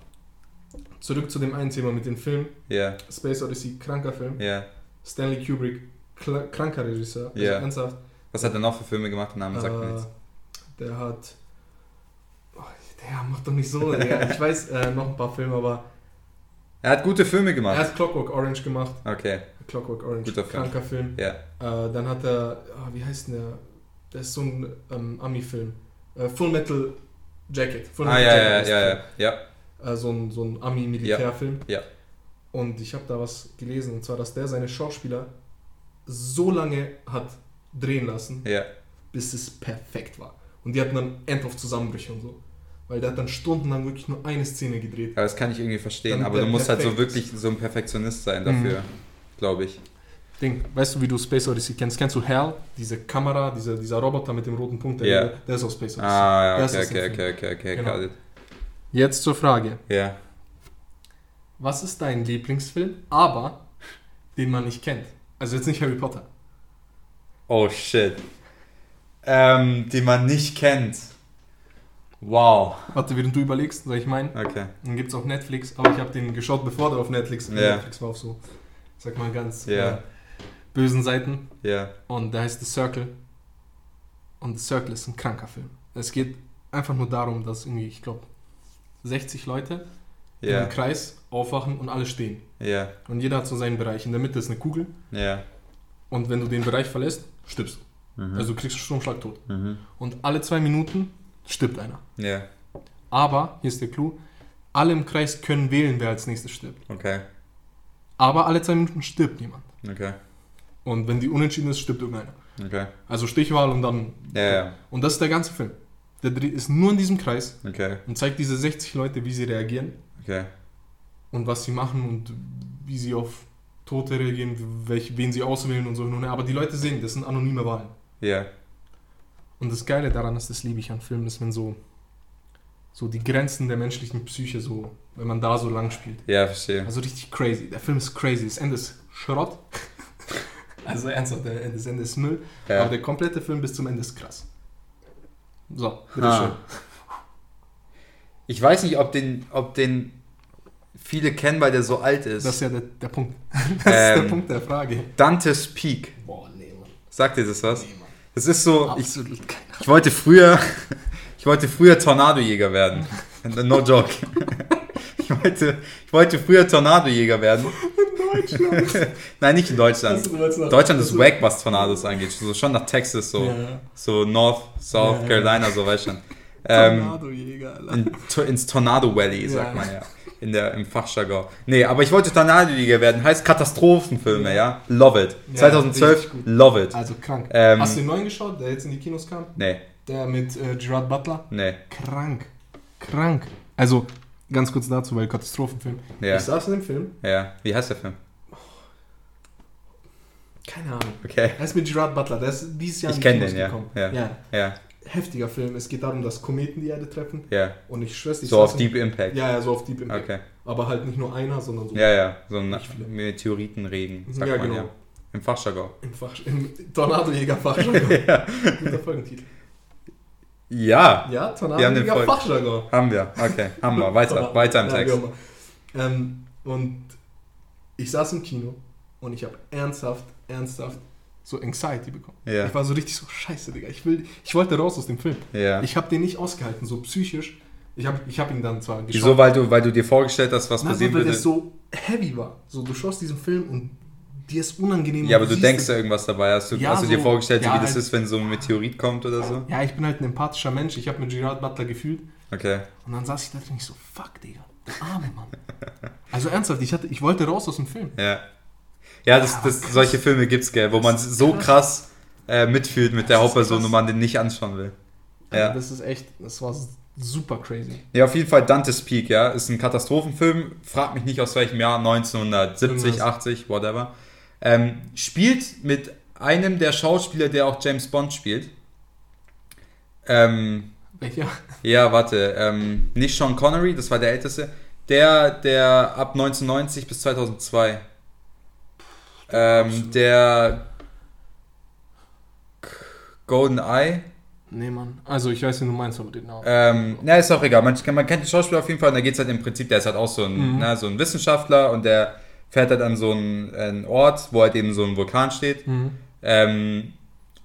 Speaker 1: Zurück zu dem einen Thema mit dem Film.
Speaker 2: Ja,
Speaker 1: Space Odyssey, kranker Film.
Speaker 2: ja.
Speaker 1: Stanley Kubrick, kranker Regisseur. Also
Speaker 2: Ja.
Speaker 1: ernsthaft.
Speaker 2: Was hat er noch für Filme gemacht? Der Name sagt mir
Speaker 1: Äh,
Speaker 2: nichts.
Speaker 1: der hat. Oh, der macht doch nicht so. Digga. Ich weiß äh, noch ein paar Filme, aber
Speaker 2: Er hat gute Filme
Speaker 1: er
Speaker 2: gemacht.
Speaker 1: hat Clockwork Orange gemacht.
Speaker 2: Okay,
Speaker 1: Clockwork Orange,
Speaker 2: Guter Film.
Speaker 1: kranker Film.
Speaker 2: ja.
Speaker 1: Äh, dann hat er, ah, wie heißt denn der? Der ist so ein ähm, Ami-Film. Äh, Full Metal Jacket. Full
Speaker 2: Ah,
Speaker 1: Metal
Speaker 2: ja, ja,
Speaker 1: Jacket
Speaker 2: ja, ja, ja.
Speaker 1: Film. Äh, so ein, so ein Ami-Militärfilm.
Speaker 2: Ja, ja.
Speaker 1: Und ich habe da was gelesen, und zwar, dass der seine Schauspieler so lange hat drehen lassen,
Speaker 2: Ja,
Speaker 1: bis es perfekt war. Und die hatten dann End of Zusammenbrüche und so. Weil der hat dann stundenlang wirklich nur eine Szene gedreht.
Speaker 2: aber das kann ich irgendwie verstehen. Aber du musst halt so wirklich so ein Perfektionist sein dafür, glaube ich.
Speaker 1: Ding, weißt du, wie du Space Odyssey kennst? Kennst du Hal? Diese Kamera, dieser, dieser Roboter mit dem roten Punkt, der,
Speaker 2: Ja.
Speaker 1: der ist aus Space Odyssey.
Speaker 2: Ah, ja, okay, okay, okay, okay, okay,
Speaker 1: Genau.
Speaker 2: got it.
Speaker 1: Jetzt zur Frage.
Speaker 2: Ja.
Speaker 1: Was ist dein Lieblingsfilm, aber den man nicht kennt? Also jetzt nicht Harry Potter.
Speaker 2: Oh shit. Ähm, die man nicht kennt. Wow.
Speaker 1: Warte, während du überlegst, soll ich meinen?
Speaker 2: Okay.
Speaker 1: Den gibt es auf Netflix, aber ich habe den geschaut, bevor der auf Netflix
Speaker 2: Ja.
Speaker 1: Netflix war auf so, sag mal, ganz
Speaker 2: Ja.
Speaker 1: äh, bösen Seiten.
Speaker 2: Ja.
Speaker 1: Und der heißt The Circle. Und The Circle ist ein kranker Film. Es geht einfach nur darum, dass irgendwie, ich glaube, 60 Leute in einem Kreis aufwachen und alle stehen.
Speaker 2: ja,
Speaker 1: Und jeder hat so seinen Bereich. In der Mitte ist eine Kugel
Speaker 2: ja.
Speaker 1: und wenn du den Bereich verlässt, stirbst du.
Speaker 2: Mhm.
Speaker 1: Also du kriegst einen Stromschlag tot.
Speaker 2: Mhm.
Speaker 1: Und alle zwei Minuten stirbt einer.
Speaker 2: Ja,
Speaker 1: Aber, hier ist der Clou, alle im Kreis können wählen, wer als nächstes stirbt.
Speaker 2: okay,
Speaker 1: Aber alle zwei Minuten stirbt jemand.
Speaker 2: okay,
Speaker 1: Und wenn die unentschieden ist, stirbt irgendeiner.
Speaker 2: okay.
Speaker 1: Also Stichwahl und dann.
Speaker 2: Ja, ja,
Speaker 1: Und das ist der ganze Film. Der Dreh ist nur in diesem Kreis
Speaker 2: okay,
Speaker 1: und zeigt diese 60 Leute, wie sie reagieren
Speaker 2: okay.
Speaker 1: und was sie machen und wie sie auf Tote reagieren, welch, wen sie auswählen und so. Aber die Leute sehen, das sind anonyme Wahlen.
Speaker 2: Ja,
Speaker 1: Und das Geile daran ist, das liebe ich an Filmen, ist, wenn so, so die Grenzen der menschlichen Psyche so, wenn man da so lang spielt.
Speaker 2: ja, verstehe.
Speaker 1: Also richtig crazy. Der Film ist crazy. Das Ende ist Schrott. also ernsthaft, das Ende ist Müll.
Speaker 2: Ja.
Speaker 1: Aber der komplette Film bis zum Ende ist krass. So, bitteschön.
Speaker 2: Ah. Ich weiß nicht, ob den, ob den viele kennen, weil der so alt ist.
Speaker 1: Das ist ja der, der Punkt. Das ist
Speaker 2: Ähm.
Speaker 1: der Punkt der Frage.
Speaker 2: Dantes Peak.
Speaker 1: Boah, nee, Mann.
Speaker 2: Sagt dir das was?
Speaker 1: Nee.
Speaker 2: Das ist so, ich, ich wollte früher, ich wollte früher Tornadojäger werden. No joke. Ich wollte, ich wollte früher Tornadojäger werden.
Speaker 1: Deutschland.
Speaker 2: Nein, nicht in Deutschland. Deutschland ist wack, was Tornados angeht. So schon nach Texas, so,
Speaker 1: Ja.
Speaker 2: so North, South
Speaker 1: Ja.
Speaker 2: Carolina, so weißt du schon. Ähm,
Speaker 1: Tornadojäger,
Speaker 2: in, ins Tornado Valley, sagt man ja. In der, Im Fachjargon. Nee, aber ich wollte Tornadojäger werden. Heißt Katastrophenfilme, ja. Love it.
Speaker 1: Ja,
Speaker 2: 2012,
Speaker 1: richtig gut.
Speaker 2: love it.
Speaker 1: Also krank.
Speaker 2: Ähm,
Speaker 1: Hast du den neuen geschaut, der jetzt in die Kinos kam?
Speaker 2: Nee,
Speaker 1: Der mit äh, Gerard Butler?
Speaker 2: nee.
Speaker 1: Krank. Krank. Also, ganz kurz dazu, weil Katastrophenfilm.
Speaker 2: Ja.
Speaker 1: Ich saß in dem Film,
Speaker 2: Ja. Wie heißt der Film?
Speaker 1: keine Ahnung.
Speaker 2: Okay.
Speaker 1: Er ist mit Gerard Butler, der ist dieses Jahr
Speaker 2: Ich
Speaker 1: in die Kinos
Speaker 2: den, ja.
Speaker 1: gekommen.
Speaker 2: Ja.
Speaker 1: ja.
Speaker 2: Ja,
Speaker 1: Heftiger Film. Es geht darum, dass Kometen die Erde treffen.
Speaker 2: ja.
Speaker 1: Und ich schwör's, ich
Speaker 2: So auf Deep Impact.
Speaker 1: Ja, ja, so auf Deep Impact.
Speaker 2: Okay.
Speaker 1: Aber halt nicht nur einer, sondern so
Speaker 2: Ja, ja. So ein
Speaker 1: Nicht.
Speaker 2: Meteoritenregen, sagt
Speaker 1: Ja,
Speaker 2: man
Speaker 1: genau.
Speaker 2: ja. Im Fachjargon.
Speaker 1: im, Fach, im Tornadojäger-Fachjargon. Guter Folgentitel.
Speaker 2: Ja,
Speaker 1: Ja, Tornadojäger-Fachjargon.
Speaker 2: haben wir. Okay, haben wir. Weiter, weiter im
Speaker 1: Ja,
Speaker 2: Text.
Speaker 1: immer. Ähm, und ich saß im Kino und ich habe ernsthaft, ernsthaft so Anxiety bekommen.
Speaker 2: Ja.
Speaker 1: Ich war so richtig so, scheiße, Digga, ich, will, ich wollte raus aus dem Film.
Speaker 2: Ja.
Speaker 1: Ich habe den nicht ausgehalten, so psychisch. Ich habe ich hab ihn dann zwar geschaut.
Speaker 2: Wieso? Weil du, weil du dir vorgestellt hast, was
Speaker 1: Nein,
Speaker 2: passieren
Speaker 1: weil
Speaker 2: würde?
Speaker 1: der so heavy war. So, du schaust diesen Film und dir ist unangenehm.
Speaker 2: Ja, aber du denkst da irgendwas dabei. Hast du,
Speaker 1: Ja,
Speaker 2: hast du dir
Speaker 1: so-
Speaker 2: vorgestellt,
Speaker 1: ja,
Speaker 2: wie das
Speaker 1: halt-
Speaker 2: ist, wenn so ein Meteorit kommt oder so?
Speaker 1: Ja, ich bin halt ein empathischer Mensch. Ich habe mit Gerard Butler gefühlt.
Speaker 2: Okay.
Speaker 1: Und dann saß ich da drin und ich so, fuck, Digga, der arme Mann. Also ernsthaft, ich, hatte, ich wollte raus aus dem Film.
Speaker 2: Ja. Ja, das, das, solche Filme gibt's, gell, wo man so
Speaker 1: krass.
Speaker 2: äh, mitfühlt mit der Hauptperson und man den nicht anschauen will.
Speaker 1: Also
Speaker 2: Ja.
Speaker 1: das ist echt, das war super crazy.
Speaker 2: Ja, auf jeden Fall Dante's Peak, ja. Ist ein Katastrophenfilm. Frag mich nicht aus welchem Jahr, 1970,
Speaker 1: Irgendwas.
Speaker 2: 80, whatever. Ähm, spielt mit einem der Schauspieler, der auch James Bond spielt. Ähm,
Speaker 1: Welcher?
Speaker 2: ja, warte. Ähm, nicht Sean Connery, das war der älteste. Der, der ab 1990 bis 2002. Ähm, der Golden Eye.
Speaker 1: Nee, Mann. Also ich weiß, wie du meinst, aber den Namen.
Speaker 2: Ähm, na, ist auch egal. Man, man kennt den Schauspieler auf jeden Fall und da geht es halt im Prinzip, der ist halt auch so ein,
Speaker 1: Mhm.
Speaker 2: na, so ein Wissenschaftler und der fährt halt an so einen, einen Ort, wo halt eben so ein Vulkan steht.
Speaker 1: Mhm.
Speaker 2: Ähm,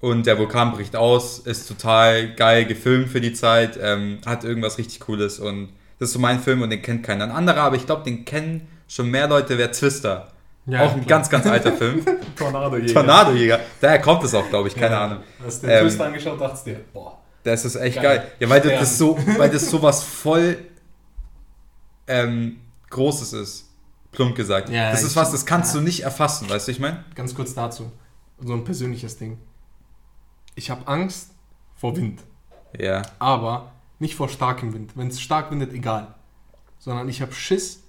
Speaker 2: und der Vulkan bricht aus, ist total geil gefilmt für die Zeit, ähm, hat irgendwas richtig Cooles und das ist so mein Film und den kennt keiner. Ein anderer, aber ich glaube, den kennen schon mehr Leute, wer Twister.
Speaker 1: Ja,
Speaker 2: auch ein
Speaker 1: klar.
Speaker 2: ganz, ganz alter Film.
Speaker 1: Tornado-Jäger.
Speaker 2: Tornadojäger. Daher kommt es auch, glaube ich, keine
Speaker 1: Ja.
Speaker 2: Ahnung.
Speaker 1: Hast du den
Speaker 2: Ähm,
Speaker 1: Twist angeschaut, dachtest dir, boah.
Speaker 2: Das ist echt
Speaker 1: Geil.
Speaker 2: geil. Ja, weil
Speaker 1: Sterben.
Speaker 2: das so, weil das sowas voll ähm, Großes ist. Plump gesagt.
Speaker 1: Ja,
Speaker 2: das ist was, das kannst du nicht erfassen, weißt du, ich meine?
Speaker 1: Ganz kurz dazu. So ein persönliches Ding. Ich habe Angst vor Wind.
Speaker 2: Ja.
Speaker 1: Aber nicht vor starkem Wind. Wenn es stark windet, egal. Sondern ich habe Schiss,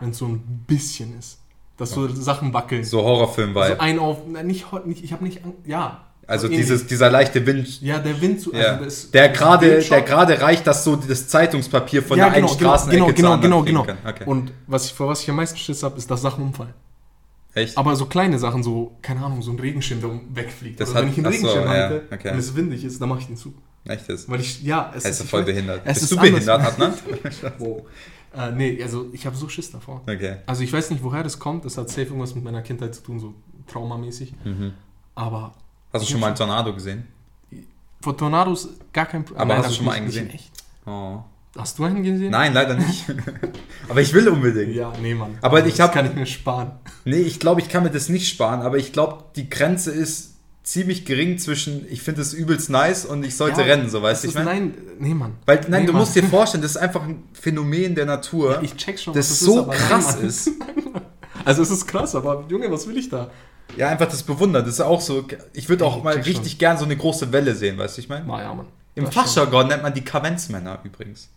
Speaker 1: wenn es so ein bisschen ist. Dass so Sachen wackeln.
Speaker 2: So Horrorfilm
Speaker 1: So
Speaker 2: weil
Speaker 1: ein auf. Na, nicht, nicht ich habe nicht. Ja.
Speaker 2: Also
Speaker 1: so ähnlich.
Speaker 2: dieses, dieser leichte Wind.
Speaker 1: Ja, der Wind zu.
Speaker 2: Ja.
Speaker 1: Also das,
Speaker 2: der gerade, der gerade reicht, dass so das Zeitungspapier von
Speaker 1: ja,
Speaker 2: der einen
Speaker 1: genau, genau,
Speaker 2: Straßenecke
Speaker 1: genau,
Speaker 2: zur
Speaker 1: genau,
Speaker 2: anderen
Speaker 1: genau, genau.
Speaker 2: kann. Okay.
Speaker 1: Und was ich, vor was ich am meisten Schiss habe, ist, dass Sachen umfallen.
Speaker 2: Echt?
Speaker 1: Aber so kleine Sachen, so, keine Ahnung, so ein Regenschirm, der wegfliegt.
Speaker 2: Das
Speaker 1: Oder
Speaker 2: hat-
Speaker 1: wenn ich einen
Speaker 2: ach so,
Speaker 1: Regenschirm
Speaker 2: ja,
Speaker 1: halte
Speaker 2: okay.
Speaker 1: und es windig ist, dann mache ich den zu.
Speaker 2: Echt ist.
Speaker 1: Weil ich, ja, es
Speaker 2: Er ist voll
Speaker 1: weiß-
Speaker 2: behindert.
Speaker 1: es
Speaker 2: Bist
Speaker 1: ist
Speaker 2: du
Speaker 1: anders.
Speaker 2: behindert, Adnan?
Speaker 1: Wow. Äh, nee, also ich habe so Schiss davor.
Speaker 2: Okay.
Speaker 1: Also ich weiß nicht, woher das kommt. Das hat safe irgendwas mit meiner Kindheit zu tun, so traumamäßig.
Speaker 2: Mhm.
Speaker 1: Aber
Speaker 2: Hast du schon mal einen Tornado gesehen?
Speaker 1: Vor Tornados gar kein Problem.
Speaker 2: Aber hast du schon mal einen gesehen?
Speaker 1: Echt.
Speaker 2: Oh.
Speaker 1: Hast du einen gesehen?
Speaker 2: Nein, leider nicht. aber ich will unbedingt.
Speaker 1: Ja, nee, Mann.
Speaker 2: Aber ich
Speaker 1: das
Speaker 2: hab-
Speaker 1: kann ich mir sparen.
Speaker 2: Nee, ich glaube, ich kann mir das nicht sparen, aber ich glaube, die Grenze ist ziemlich gering zwischen, ich finde es übelst nice und ich sollte
Speaker 1: Ja,
Speaker 2: rennen, so weißt
Speaker 1: das
Speaker 2: du, ich
Speaker 1: ist-
Speaker 2: meine?
Speaker 1: Nein, nee, Mann.
Speaker 2: Weil, nein,
Speaker 1: Nee,
Speaker 2: du
Speaker 1: Mann.
Speaker 2: musst dir vorstellen, das ist einfach ein Phänomen der Natur,
Speaker 1: Ich check schon,
Speaker 2: das
Speaker 1: was
Speaker 2: so
Speaker 1: nein,
Speaker 2: krass
Speaker 1: Mann.
Speaker 2: ist.
Speaker 1: Also es ist krass, aber Junge, was will ich da?
Speaker 2: Ja, einfach das Bewundern. Das ist auch so, ich würde auch
Speaker 1: Ich
Speaker 2: mal richtig gern so eine große Welle sehen, weißt du, ich meine?
Speaker 1: Ja, Mann.
Speaker 2: Im
Speaker 1: Das schon.
Speaker 2: Fachjargon nennt man die Kavenzmänner übrigens.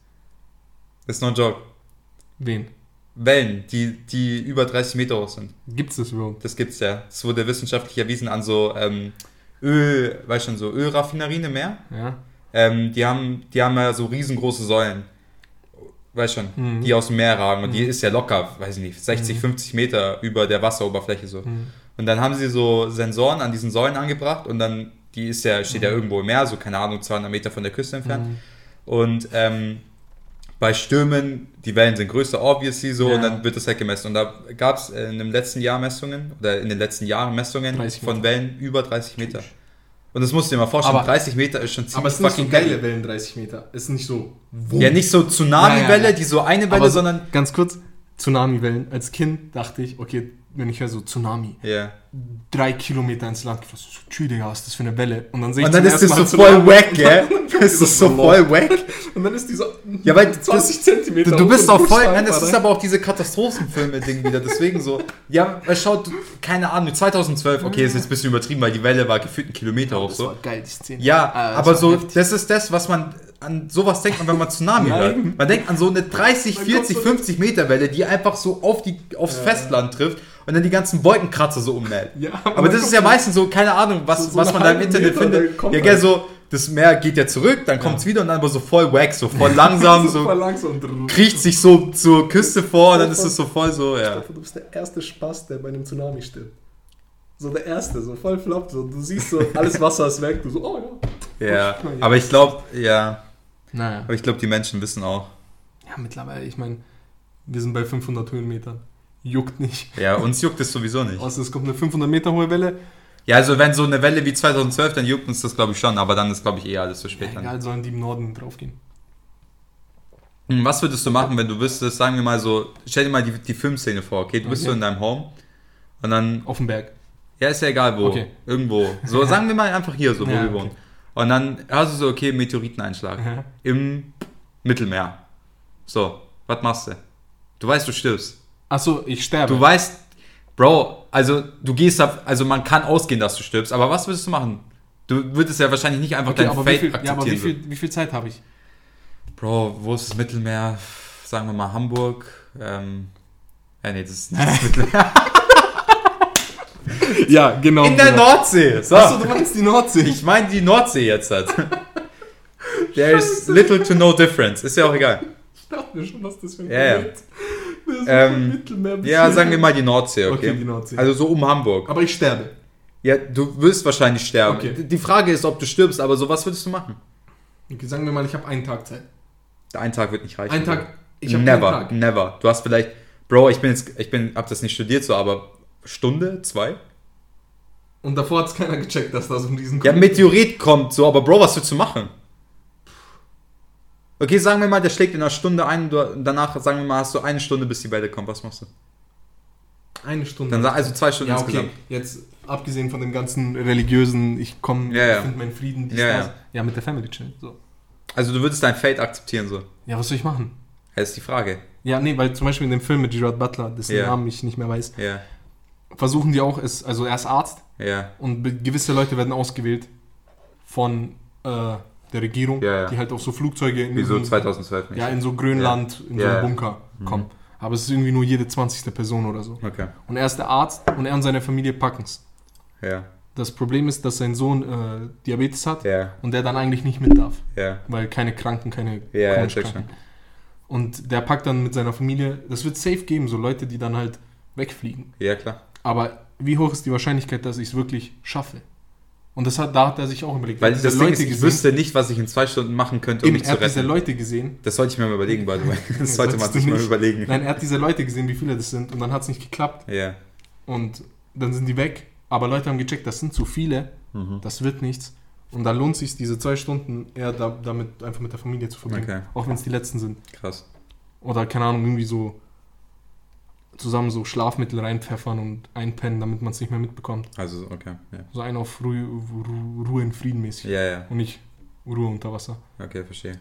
Speaker 2: Das ist no joke.
Speaker 1: Wen?
Speaker 2: Wellen, die, die über 30 Meter hoch sind.
Speaker 1: Gibt's das überhaupt?
Speaker 2: Das gibt's ja. Das wurde wissenschaftlich erwiesen an so ähm, Öl, weißt schon, so Ölraffinerien im Meer.
Speaker 1: Ja.
Speaker 2: Ähm, die, haben, die haben ja so riesengroße Säulen. Weißt schon,
Speaker 1: Mhm.
Speaker 2: die aus dem Meer ragen. Und die
Speaker 1: Mhm.
Speaker 2: ist ja locker, weiß ich nicht, 60,
Speaker 1: Mhm.
Speaker 2: 50 Meter über der Wasseroberfläche so.
Speaker 1: Hm.
Speaker 2: Und dann haben sie so Sensoren an diesen Säulen angebracht und dann, die ist ja, steht ja
Speaker 1: Mhm.
Speaker 2: irgendwo im Meer, so keine Ahnung, 200 Meter von der Küste entfernt.
Speaker 1: Hm.
Speaker 2: Und ähm, bei Stürmen, die Wellen sind größer, obviously so,
Speaker 1: Ja.
Speaker 2: und dann wird das halt gemessen. Und da gab es in dem letzten Jahr Messungen, oder in den letzten Jahren Messungen
Speaker 1: 30
Speaker 2: von. Wellen über 30 Meter. Und das musst du dir mal vorstellen,
Speaker 1: Aber-
Speaker 2: 30 Meter ist schon ziemlich
Speaker 1: Aber es sind nicht so
Speaker 2: fucking
Speaker 1: geile
Speaker 2: heavy.
Speaker 1: Wellen, 30 Meter. Es ist nicht so.
Speaker 2: Ja, nicht so Tsunami-Welle,
Speaker 1: Ja, ja,
Speaker 2: die so eine Welle,
Speaker 1: Aber so-
Speaker 2: sondern.
Speaker 1: Ganz kurz, Tsunami-Wellen. Als Kind dachte ich, okay, wenn ich höre so Tsunami,
Speaker 2: Ja.
Speaker 1: drei Kilometer ins Land geflossen. So, tschü, Digga, was ist das für eine Welle? Und dann sehe ich
Speaker 2: Und dann ist das so voll wack, gell? Das ist so voll wack.
Speaker 1: Und dann ist die so
Speaker 2: Ja, weil
Speaker 1: 20
Speaker 2: das-
Speaker 1: Zentimeter
Speaker 2: Du, du
Speaker 1: hoch
Speaker 2: bist auch voll, nein, das ist aber auch diese Katastrophenfilme-Ding wieder, deswegen so. Ja, weil schaut, keine Ahnung, 2012, okay, ist jetzt ein bisschen übertrieben, weil die Welle war gefühlt einen Kilometer hoch
Speaker 1: Das
Speaker 2: so.
Speaker 1: war geil, die Szene.
Speaker 2: Ja,
Speaker 1: Ah, das
Speaker 2: aber so,
Speaker 1: heftig.
Speaker 2: das ist das, was man, an sowas denkt man, wenn man Tsunami
Speaker 1: Ja,
Speaker 2: hört. Man denkt an so eine 30,
Speaker 1: Man
Speaker 2: 40,
Speaker 1: kommt so-
Speaker 2: 50 Meter Welle, die einfach so auf die, aufs
Speaker 1: Ja.
Speaker 2: Festland trifft und dann die ganzen Wolkenkratzer so ummäht.
Speaker 1: Ja,
Speaker 2: Aber das ist ja meistens so, keine Ahnung, was,
Speaker 1: So- so
Speaker 2: was man da im Internet
Speaker 1: Meter,
Speaker 2: findet. Ja,
Speaker 1: halt-
Speaker 2: gell, so, das Meer geht ja zurück, dann kommt es wieder und dann aber so voll wack, so voll langsam,
Speaker 1: so voll langsam.
Speaker 2: kriecht sich so zur Küste vor und dann ist es so voll so, ja.
Speaker 1: Stefan, Du bist der erste Spaß, der bei einem Tsunami stirbt. So der erste, so voll flop. So, du siehst so, alles Wasser ist weg. Du so, oh ja.
Speaker 2: Ja, aber ich glaube, ja,
Speaker 1: Naja.
Speaker 2: aber ich glaube, die Menschen wissen auch.
Speaker 1: Ja, mittlerweile, ich meine, wir sind bei 500 Höhenmetern. Juckt nicht.
Speaker 2: Ja, uns juckt es sowieso nicht.
Speaker 1: Außer es kommt eine 500 Meter hohe Welle.
Speaker 2: Ja, also wenn so eine Welle wie 2012, dann juckt uns das glaube ich schon, aber dann ist glaube ich eh alles zu
Speaker 1: Ja,
Speaker 2: spät. dann.
Speaker 1: egal, sollen die im Norden draufgehen.
Speaker 2: Hm, Was würdest du machen, wenn du wüsstest, sagen wir mal so, stell dir mal die, die Filmszene vor, okay? Du bist
Speaker 1: Okay.
Speaker 2: so in deinem Home und dann,
Speaker 1: Auf dem Berg.
Speaker 2: ja, ist ja egal wo,
Speaker 1: Okay.
Speaker 2: irgendwo. So, sagen wir mal einfach hier, so, wo
Speaker 1: Ja,
Speaker 2: wir
Speaker 1: okay.
Speaker 2: wohnen. Und dann hörst du so, okay, Meteoriteneinschlag im Mittelmeer. So, was machst du? Du weißt, du stirbst.
Speaker 1: Achso, ich sterbe.
Speaker 2: Du weißt, Bro, also du gehst auf, also man kann ausgehen, dass du stirbst, aber was würdest du machen? Du würdest ja wahrscheinlich nicht einfach
Speaker 1: okay,
Speaker 2: dein Fate
Speaker 1: viel, ja,
Speaker 2: akzeptieren.
Speaker 1: aber wie viel, wie viel Zeit habe ich?
Speaker 2: Bro, wo ist das Mittelmeer? Sagen wir mal Hamburg. Ähm, ja, nee, das ist nicht das Mittelmeer.
Speaker 1: Ja, genau.
Speaker 2: In der Nordsee. So.
Speaker 1: Achso, du meinst die Nordsee.
Speaker 2: Ich meine die Nordsee jetzt halt. There's little to no difference. Ist ja auch egal.
Speaker 1: Ich dachte mir schon, was das für ein
Speaker 2: Ja, ja. Ähm,
Speaker 1: Mittelmeer
Speaker 2: Ja, sagen wir mal die Nordsee, okay?
Speaker 1: Okay, die Nordsee.
Speaker 2: Also so um Hamburg.
Speaker 1: aber ich sterbe.
Speaker 2: Ja, du wirst wahrscheinlich sterben.
Speaker 1: Okay.
Speaker 2: Die Frage ist, ob du stirbst, aber so was würdest du machen?
Speaker 1: Okay, sagen wir mal, ich habe einen Tag Zeit.
Speaker 2: Ein Tag wird nicht reichen.
Speaker 1: Einen Tag. Ich habe
Speaker 2: never,
Speaker 1: Tag.
Speaker 2: never. Du hast vielleicht, Bro, ich bin jetzt, ich bin, hab das nicht studiert so, aber Stunde, zwei?
Speaker 1: Und davor hat es keiner gecheckt, dass da so ein riesen
Speaker 2: Ja, Meteorit kommt so, aber Bro, was willst du machen? Okay, sagen wir mal, der schlägt in einer Stunde ein, du, danach, sagen wir mal, hast du eine Stunde, bis die Welle kommt, was machst du?
Speaker 1: Eine Stunde.
Speaker 2: Dann also zwei Stunden
Speaker 1: ja, okay.
Speaker 2: insgesamt.
Speaker 1: Jetzt abgesehen von dem ganzen religiösen, ich komme,
Speaker 2: Ja, ja.
Speaker 1: ich finde meinen Frieden, dies,
Speaker 2: Ja,
Speaker 1: das.
Speaker 2: ja.
Speaker 1: ja, mit der Family chillen. So.
Speaker 2: Also du würdest dein Fate akzeptieren, so.
Speaker 1: Ja, was soll ich machen?
Speaker 2: Das ist die Frage.
Speaker 1: Ja, nee, weil zum Beispiel in dem Film mit Gerard Butler, dessen
Speaker 2: Ja.
Speaker 1: Namen ich nicht mehr weiß,
Speaker 2: Ja,
Speaker 1: versuchen die auch, es, also er ist Arzt
Speaker 2: ja,
Speaker 1: und gewisse Leute werden ausgewählt von äh, der Regierung,
Speaker 2: Ja, ja.
Speaker 1: die halt auf so Flugzeuge in,
Speaker 2: so
Speaker 1: diesem-
Speaker 2: 2012 nicht.
Speaker 1: ja, in so Grönland, in so
Speaker 2: Ja.
Speaker 1: einem Bunker
Speaker 2: Mhm.
Speaker 1: kommen. Aber es ist irgendwie nur jede 20. Person oder so.
Speaker 2: Okay,
Speaker 1: Und er ist der Arzt und er und seine Familie packen es.
Speaker 2: ja,
Speaker 1: Das Problem ist, dass sein Sohn äh, Diabetes hat
Speaker 2: ja,
Speaker 1: und der dann eigentlich nicht mit darf,
Speaker 2: ja,
Speaker 1: weil keine Kranken, keine
Speaker 2: check
Speaker 1: Kranken. Und der packt dann mit seiner Familie, das wird safe geben, so Leute, die dann halt wegfliegen.
Speaker 2: Ja, klar.
Speaker 1: Aber wie hoch ist die Wahrscheinlichkeit, dass ich es wirklich schaffe? Und das hat, da hat er sich auch überlegt.
Speaker 2: Weil
Speaker 1: Er
Speaker 2: das
Speaker 1: diese
Speaker 2: Ding ist, ich
Speaker 1: gesehen.
Speaker 2: wüsste nicht, was ich in zwei Stunden machen könnte, um
Speaker 1: Eben,
Speaker 2: mich
Speaker 1: er
Speaker 2: zu
Speaker 1: hat diese
Speaker 2: retten.
Speaker 1: Leute gesehen.
Speaker 2: Das sollte ich mir mal überlegen, by the way. Das sollte man sich mal überlegen.
Speaker 1: Nein, er hat diese Leute gesehen, wie viele das sind und dann hat es nicht geklappt
Speaker 2: Ja.
Speaker 1: und dann sind die weg. Aber Leute haben gecheckt, das sind zu viele,
Speaker 2: Mhm.
Speaker 1: das wird nichts. Und da lohnt sich diese zwei Stunden eher da, damit einfach mit der Familie zu verbringen.
Speaker 2: Okay.
Speaker 1: Auch wenn es die letzten sind.
Speaker 2: Krass.
Speaker 1: Oder keine Ahnung, irgendwie so zusammen so Schlafmittel reinpfeffern und einpennen, damit man es nicht mehr mitbekommt.
Speaker 2: Also, okay. Ja,
Speaker 1: So ein auf Ruhe, Ruhe, in Frieden mäßig.
Speaker 2: ja, ja.
Speaker 1: Und nicht Ruhe unter Wasser.
Speaker 2: okay, verstehe.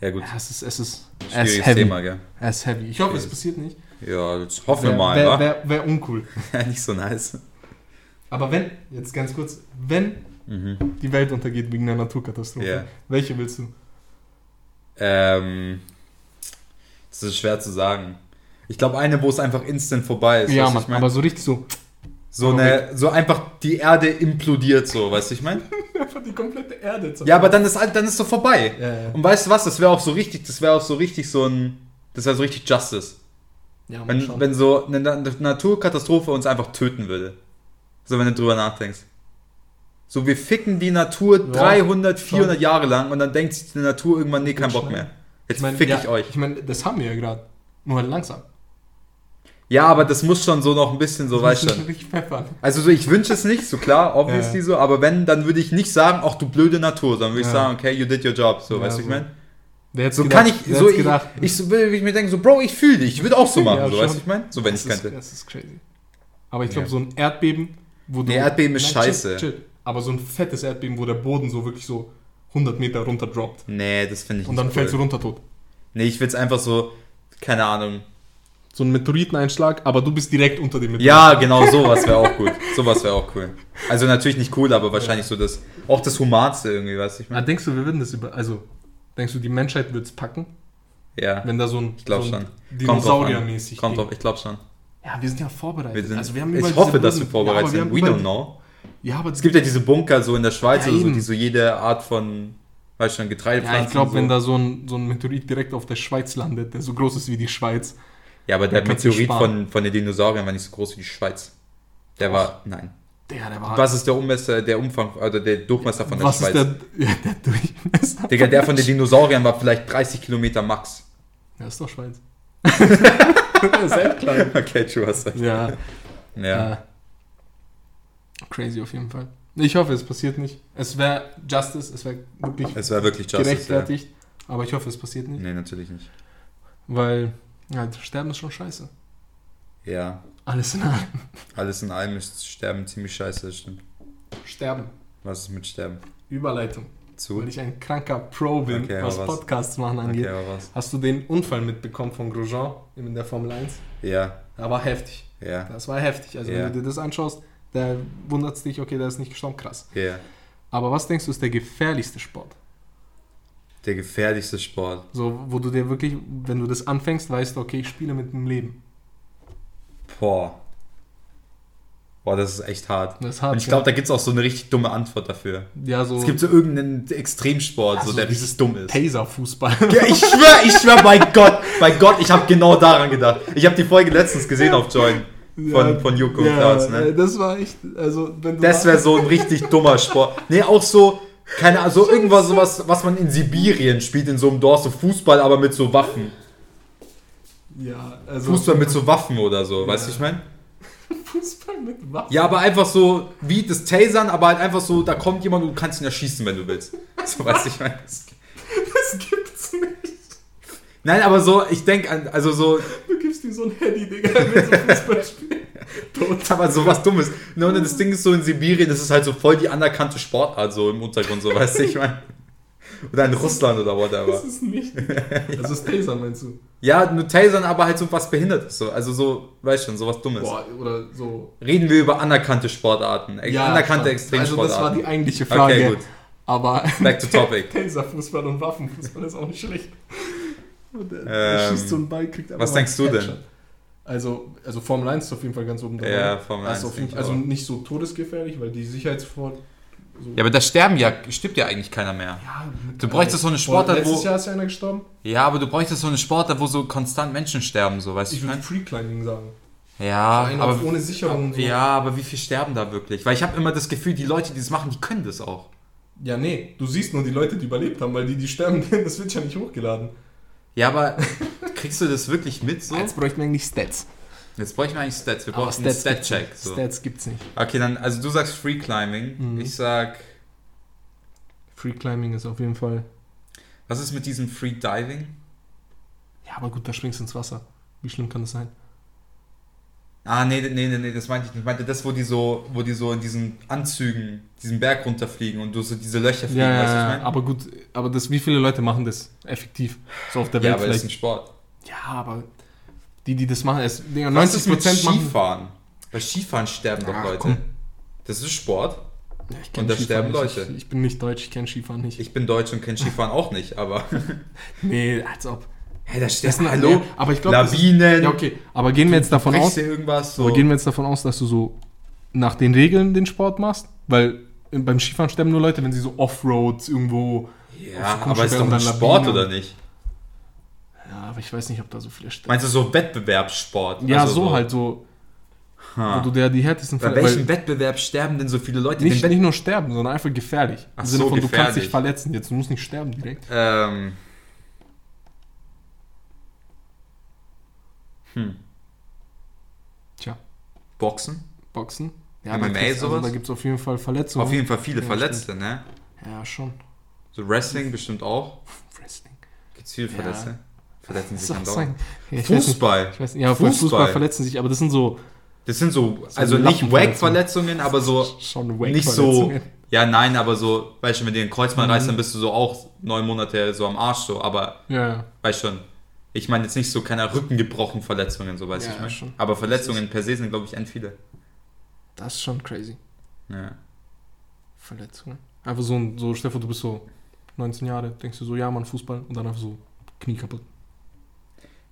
Speaker 2: Ja, gut.
Speaker 1: Ja, es ist, es ist, es
Speaker 2: Schwieriges
Speaker 1: ist heavy.
Speaker 2: Thema, gell?
Speaker 1: Es ist heavy. Ich hoffe, es passiert nicht.
Speaker 2: Ja, jetzt hoffen wir mal,
Speaker 1: wär,
Speaker 2: wa?
Speaker 1: wär, wär uncool.
Speaker 2: Nicht so nice.
Speaker 1: Aber wenn, jetzt ganz kurz, wenn
Speaker 2: Mhm.
Speaker 1: die Welt untergeht wegen einer Naturkatastrophe, welche willst du?
Speaker 2: Ähm, das ist schwer zu sagen. Ich glaube, eine, wo es einfach instant vorbei ist.
Speaker 1: ja, Mann,
Speaker 2: ich mein?
Speaker 1: aber so richtig so,
Speaker 2: so, eine, so einfach die Erde implodiert, so, weißt du, ich meine?
Speaker 1: einfach die komplette Erde
Speaker 2: Ja, aber dann ist dann ist so vorbei.
Speaker 1: Ja, ja.
Speaker 2: Und weißt du was, das wäre auch so richtig, das wäre auch so richtig so ein, das wäre so richtig Justice.
Speaker 1: ja
Speaker 2: Wenn,
Speaker 1: schon.
Speaker 2: wenn so eine Na- Naturkatastrophe uns einfach töten würde. So, wenn du drüber nachdenkst. So, wir ficken die Natur
Speaker 1: Ja,
Speaker 2: 300,
Speaker 1: schon.
Speaker 2: 400 Jahre lang und dann denkt sich die Natur irgendwann, nee, kein Bock mehr. Jetzt
Speaker 1: mein,
Speaker 2: fick ich euch.
Speaker 1: Ich meine, das haben wir ja gerade. Nur halt langsam.
Speaker 2: Ja, aber das muss schon so noch ein bisschen so, weißt
Speaker 1: pfeffern.
Speaker 2: Also so, ich wünsche es nicht, so klar, obviously
Speaker 1: Ja.
Speaker 2: so, aber wenn, dann würde ich nicht sagen, ach du blöde Natur, sondern würde ich
Speaker 1: Ja.
Speaker 2: sagen, okay, you did your job, so,
Speaker 1: Ja,
Speaker 2: weißt du, ich
Speaker 1: so.
Speaker 2: meine?
Speaker 1: Wer hätte
Speaker 2: So
Speaker 1: gedacht,
Speaker 2: kann ich, so ich, ich so, ich mir denken, so, Bro, ich fühle dich, ich würde auch so machen,
Speaker 1: Ja,
Speaker 2: so, weißt du, ich meine? So, wenn ich könnte.
Speaker 1: Ist, das ist crazy. Aber ich glaube, so ein Erdbeben, wo du.
Speaker 2: Nee, Erdbeben ist
Speaker 1: chill,
Speaker 2: scheiße.
Speaker 1: Chill. Aber so ein fettes Erdbeben, wo der Boden so wirklich so 100 Meter runter droppt.
Speaker 2: Nee, das finde ich
Speaker 1: Und
Speaker 2: nicht
Speaker 1: dann
Speaker 2: cool.
Speaker 1: fällst du runter tot.
Speaker 2: Nee, ich will es einfach so, keine Ahnung.
Speaker 1: So ein Meteoriteneinschlag, aber du bist direkt unter dem Meteoriten.
Speaker 2: Ja, genau, sowas wäre auch gut. Sowas wäre auch cool. Also natürlich nicht cool, aber wahrscheinlich so das, auch das Humanste irgendwie, weißt du, ich
Speaker 1: Ah,
Speaker 2: meine?
Speaker 1: denkst du, wir würden das über. Also, denkst du, die Menschheit wird es packen?
Speaker 2: Ja,
Speaker 1: Wenn da so ein,
Speaker 2: ich glaube
Speaker 1: so
Speaker 2: schon.
Speaker 1: ein
Speaker 2: an.
Speaker 1: Dinosaurier-mäßig.
Speaker 2: Kommt drauf, ich glaube schon.
Speaker 1: Ja, wir sind ja vorbereitet.
Speaker 2: Wir sind,
Speaker 1: also wir haben
Speaker 2: ich hoffe, dass wir vorbereitet
Speaker 1: ja,
Speaker 2: sind. We don't know.
Speaker 1: Ja, aber
Speaker 2: Es gibt ja diese Bunker so in der Schweiz
Speaker 1: Ja,
Speaker 2: oder so, die so jede Art von, weißt du schon, Getreide
Speaker 1: Ja, ich glaube,
Speaker 2: so.
Speaker 1: wenn da so ein, so ein Meteorit direkt auf der Schweiz landet, der so groß ist wie die Schweiz.
Speaker 2: Ja, aber der
Speaker 1: du
Speaker 2: Meteorit von, von den Dinosauriern war nicht so groß wie die Schweiz. Der war, nein.
Speaker 1: Der, der war.
Speaker 2: Was ist der Ummesser, der Umfang, oder der Durchmesser von der
Speaker 1: was
Speaker 2: Schweiz?
Speaker 1: ist der, ja, der Durchmesser?
Speaker 2: Digga, der von den Dinosauriern war vielleicht 30 Kilometer max.
Speaker 1: Ja, ist doch Schweiz. Sehr klein.
Speaker 2: Okay, true, hast recht.
Speaker 1: Ja,
Speaker 2: Ja.
Speaker 1: Äh, crazy auf jeden Fall. Ich hoffe, es passiert nicht. Es wäre Justice, es wäre wirklich
Speaker 2: Es war wirklich Justice. Ja.
Speaker 1: gerechtfertigt. Aber ich hoffe, es passiert nicht.
Speaker 2: Nee, natürlich nicht.
Speaker 1: Weil, ja, Sterben ist schon scheiße.
Speaker 2: Ja.
Speaker 1: Alles in allem.
Speaker 2: Alles in allem ist Sterben ziemlich scheiße, das stimmt.
Speaker 1: Sterben.
Speaker 2: Was ist mit Sterben?
Speaker 1: Überleitung.
Speaker 2: Zu?
Speaker 1: Weil ich ein kranker Pro bin,
Speaker 2: Okay,
Speaker 1: was
Speaker 2: was?
Speaker 1: Podcasts machen angeht.
Speaker 2: Okay, was?
Speaker 1: Hast du den Unfall mitbekommen von Grosjean in der Formel 1?
Speaker 2: Ja,
Speaker 1: Der war heftig.
Speaker 2: ja,
Speaker 1: Das war heftig. Also
Speaker 2: Ja.
Speaker 1: wenn du dir das anschaust, da wundert es dich, okay, der ist nicht gestorben, krass.
Speaker 2: ja.
Speaker 1: Aber was denkst du, ist der gefährlichste Sport?
Speaker 2: Der gefährlichste Sport.
Speaker 1: So, wo du dir wirklich, wenn du das anfängst, weißt du, okay, ich spiele mit dem Leben.
Speaker 2: Boah. Boah, das ist echt hart.
Speaker 1: Das ist hart.
Speaker 2: Und ich glaube, da gibt es auch so eine richtig dumme Antwort dafür.
Speaker 1: ja, ja, so,
Speaker 2: Es gibt so irgendeinen Extremsport,
Speaker 1: ja,
Speaker 2: so, der richtig dumm ist.
Speaker 1: Taser-Fußball.
Speaker 2: Ja, ich schwör, ich schwör, bei Gott, bei Gott, ich habe genau daran gedacht. Ich habe die Folge letztens gesehen auf Join von,
Speaker 1: Ja,
Speaker 2: von Joko und
Speaker 1: ja,
Speaker 2: Klaas, ne?
Speaker 1: Das war echt, also wenn du
Speaker 2: Das wäre so ein richtig dummer Sport. Nee, auch so, keine Ahnung, so irgendwas, sowas, was man in Sibirien spielt, in so einem Dorf, so Fußball, aber mit so Waffen.
Speaker 1: ja, also
Speaker 2: Fußball mit so Waffen oder so, weißt du,
Speaker 1: Ja.
Speaker 2: ich meine?
Speaker 1: Fußball mit Waffen.
Speaker 2: Ja, aber einfach so, wie das Tasern, aber halt einfach so, da kommt jemand und du kannst ihn erschießen, wenn du willst. So, weißt du, ich meine?
Speaker 1: Das gibt's nicht.
Speaker 2: Nein, aber so, ich denke an, also so,
Speaker 1: Du gibst ihm so ein Handy, Digga, will so Fußball. Tot.
Speaker 2: aber so was Dummes. Ne, und das Ding ist so in Sibirien, das ist halt so voll die anerkannte Sportart, so im Untergrund, so, weißt du, ich meine? Oder in Russland oder whatever.
Speaker 1: Das ist nicht. Das ist Taser, meinst du?
Speaker 2: Ja, nur Tasern, aber halt so was Behindertes, so. Also so, weißt schon, so was Dummes.
Speaker 1: Boah, oder so.
Speaker 2: Reden wir über anerkannte Sportarten. Ex anerkannte. Extremsportarten.
Speaker 1: Also das war die eigentliche Frage.
Speaker 2: Okay, gut.
Speaker 1: Aber
Speaker 2: Back to topic.
Speaker 1: Taser-Fußball und Waffenfußball ist auch nicht schlecht. Und der,
Speaker 2: Ähm,
Speaker 1: schießt so einen Ball, kriegt einfach
Speaker 2: was denkst du denn?
Speaker 1: Also, also Formel 1 ist auf jeden Fall ganz oben dabei.
Speaker 2: Ja, Formel
Speaker 1: Also,
Speaker 2: 1
Speaker 1: auf jeden,
Speaker 2: ich
Speaker 1: also nicht so todesgefährlich, weil die Sicherheitsvor... So
Speaker 2: Ja, aber da sterben ja, stirbt ja eigentlich keiner mehr.
Speaker 1: Ja,
Speaker 2: Du bräuchtest so eine Sportart,
Speaker 1: Letztes
Speaker 2: wo-
Speaker 1: Jahr ist ja einer gestorben.
Speaker 2: Ja, aber du bräuchtest so eine Sportart, wo so konstant Menschen sterben, so, weißt du?
Speaker 1: Ich
Speaker 2: Ich
Speaker 1: würde
Speaker 2: mein?
Speaker 1: Freeclimbing sagen.
Speaker 2: Ja,
Speaker 1: Einer
Speaker 2: aber,
Speaker 1: ohne Sicherung. und So.
Speaker 2: ja, aber wie viel sterben da wirklich? Weil ich habe immer das Gefühl, die Leute, die das machen, die können das auch.
Speaker 1: ja, nee. Du siehst nur die Leute, die überlebt haben, weil die, die sterben, das wird ja nicht hochgeladen.
Speaker 2: Ja, aber kriegst du das wirklich mit so?
Speaker 1: Jetzt bräuchten wir eigentlich Stats.
Speaker 2: Jetzt bräuchten wir eigentlich Stats. Wir
Speaker 1: Aber
Speaker 2: brauchen einen
Speaker 1: Stats gibt's
Speaker 2: Stat-Check.
Speaker 1: nicht.
Speaker 2: So.
Speaker 1: Stats gibt's nicht.
Speaker 2: Okay, dann, also du sagst Free Climbing.
Speaker 1: Mhm.
Speaker 2: Ich sag
Speaker 1: Free Climbing ist auf jeden Fall.
Speaker 2: Was ist mit diesem Free Diving?
Speaker 1: Ja, aber gut, da springst du ins Wasser. Wie schlimm kann das sein?
Speaker 2: Ah, nee, nee, nee, nee, das meinte ich nicht. Ich meinte das, wo die so, wo die so in diesen Anzügen diesen Berg runterfliegen und du so diese Löcher fliegen,
Speaker 1: Ja,
Speaker 2: weißt du,
Speaker 1: ja,
Speaker 2: ich
Speaker 1: ja,
Speaker 2: meine?
Speaker 1: aber gut, aber das, wie viele Leute machen das effektiv? So auf der
Speaker 2: Ja,
Speaker 1: Welt
Speaker 2: aber das ist
Speaker 1: vielleicht.
Speaker 2: ein Sport.
Speaker 1: Ja, aber die, die das machen, es, Digga,
Speaker 2: Was
Speaker 1: 90
Speaker 2: ist mit
Speaker 1: machen.
Speaker 2: Skifahren? Bei Skifahren sterben doch
Speaker 1: Ach,
Speaker 2: Leute.
Speaker 1: komm.
Speaker 2: Das ist Sport.
Speaker 1: Ja, ich
Speaker 2: Und da sterben. Leute.
Speaker 1: Ich, ich bin nicht deutsch, ich kenne Skifahren nicht.
Speaker 2: Ich bin Deutsch und kenne Skifahren auch nicht, aber.
Speaker 1: nee, als ob.
Speaker 2: Hä, da
Speaker 1: Das
Speaker 2: sterben.
Speaker 1: sind-
Speaker 2: Hallo?
Speaker 1: ja, aber ich glaube,
Speaker 2: Lawinen.
Speaker 1: Ja, okay. Aber gehen wir jetzt davon aus,
Speaker 2: irgendwas so.
Speaker 1: aber gehen wir jetzt davon aus, dass du so nach den Regeln den Sport machst? Weil beim Skifahren sterben nur Leute, wenn sie so Offroad irgendwo.
Speaker 2: ja, aber ist doch ein Sport oder nicht?
Speaker 1: Ja, aber ich weiß nicht, ob da so viele sterben.
Speaker 2: Meinst du so Wettbewerbssport?
Speaker 1: Ja,
Speaker 2: Also
Speaker 1: so, halt so,
Speaker 2: Ha.
Speaker 1: wo du der die härtesten
Speaker 2: Bei welchem Wettbewerb sterben denn so viele Leute?
Speaker 1: nicht, nicht nur sterben, sondern einfach gefährlich.
Speaker 2: Ach
Speaker 1: Im Sinne
Speaker 2: so,
Speaker 1: von, du kannst
Speaker 2: gefährlich.
Speaker 1: dich verletzen. Jetzt, du musst nicht sterben direkt.
Speaker 2: ähm. Hm.
Speaker 1: Tja,
Speaker 2: Boxen?
Speaker 1: Boxen. Ja,
Speaker 2: MMA
Speaker 1: da, kriegst- also,
Speaker 2: sowas?
Speaker 1: da gibt es auf jeden Fall Verletzungen.
Speaker 2: Auf jeden Fall viele
Speaker 1: Ja,
Speaker 2: Verletzte, ne?
Speaker 1: Ja, schon.
Speaker 2: So Wrestling bestimmt auch.
Speaker 1: Wrestling.
Speaker 2: Gibt's viele
Speaker 1: Ja.
Speaker 2: Verletzte? Verletzen
Speaker 1: Das
Speaker 2: sich dann
Speaker 1: auch sein. Ja,
Speaker 2: Fußball.
Speaker 1: ich weiß nicht, ja, Fußball.
Speaker 2: Fußball.
Speaker 1: Verletzen sich, aber das sind so
Speaker 2: Das sind so,
Speaker 1: So
Speaker 2: also nicht. Wack-Verletzungen, aber so
Speaker 1: schon
Speaker 2: nicht so. Ja, nein, aber so, weißt du, wenn dir den Kreuzband
Speaker 1: Mhm.
Speaker 2: reißt, dann bist du so auch neun Monate so am Arsch so, aber
Speaker 1: Ja, ja.
Speaker 2: weißt schon. Ich meine jetzt nicht so keine Rücken gebrochen Verletzungen, so weiß
Speaker 1: Ja,
Speaker 2: ich mein.
Speaker 1: schon.
Speaker 2: Aber Verletzungen per se sind, glaube ich, end viele.
Speaker 1: Das ist schon crazy.
Speaker 2: Ja.
Speaker 1: Verletzungen. Einfach so, ein- so Stefan, du bist so 19 Jahre, denkst du so, ja, Mann, Fußball und dann einfach so Knie kaputt.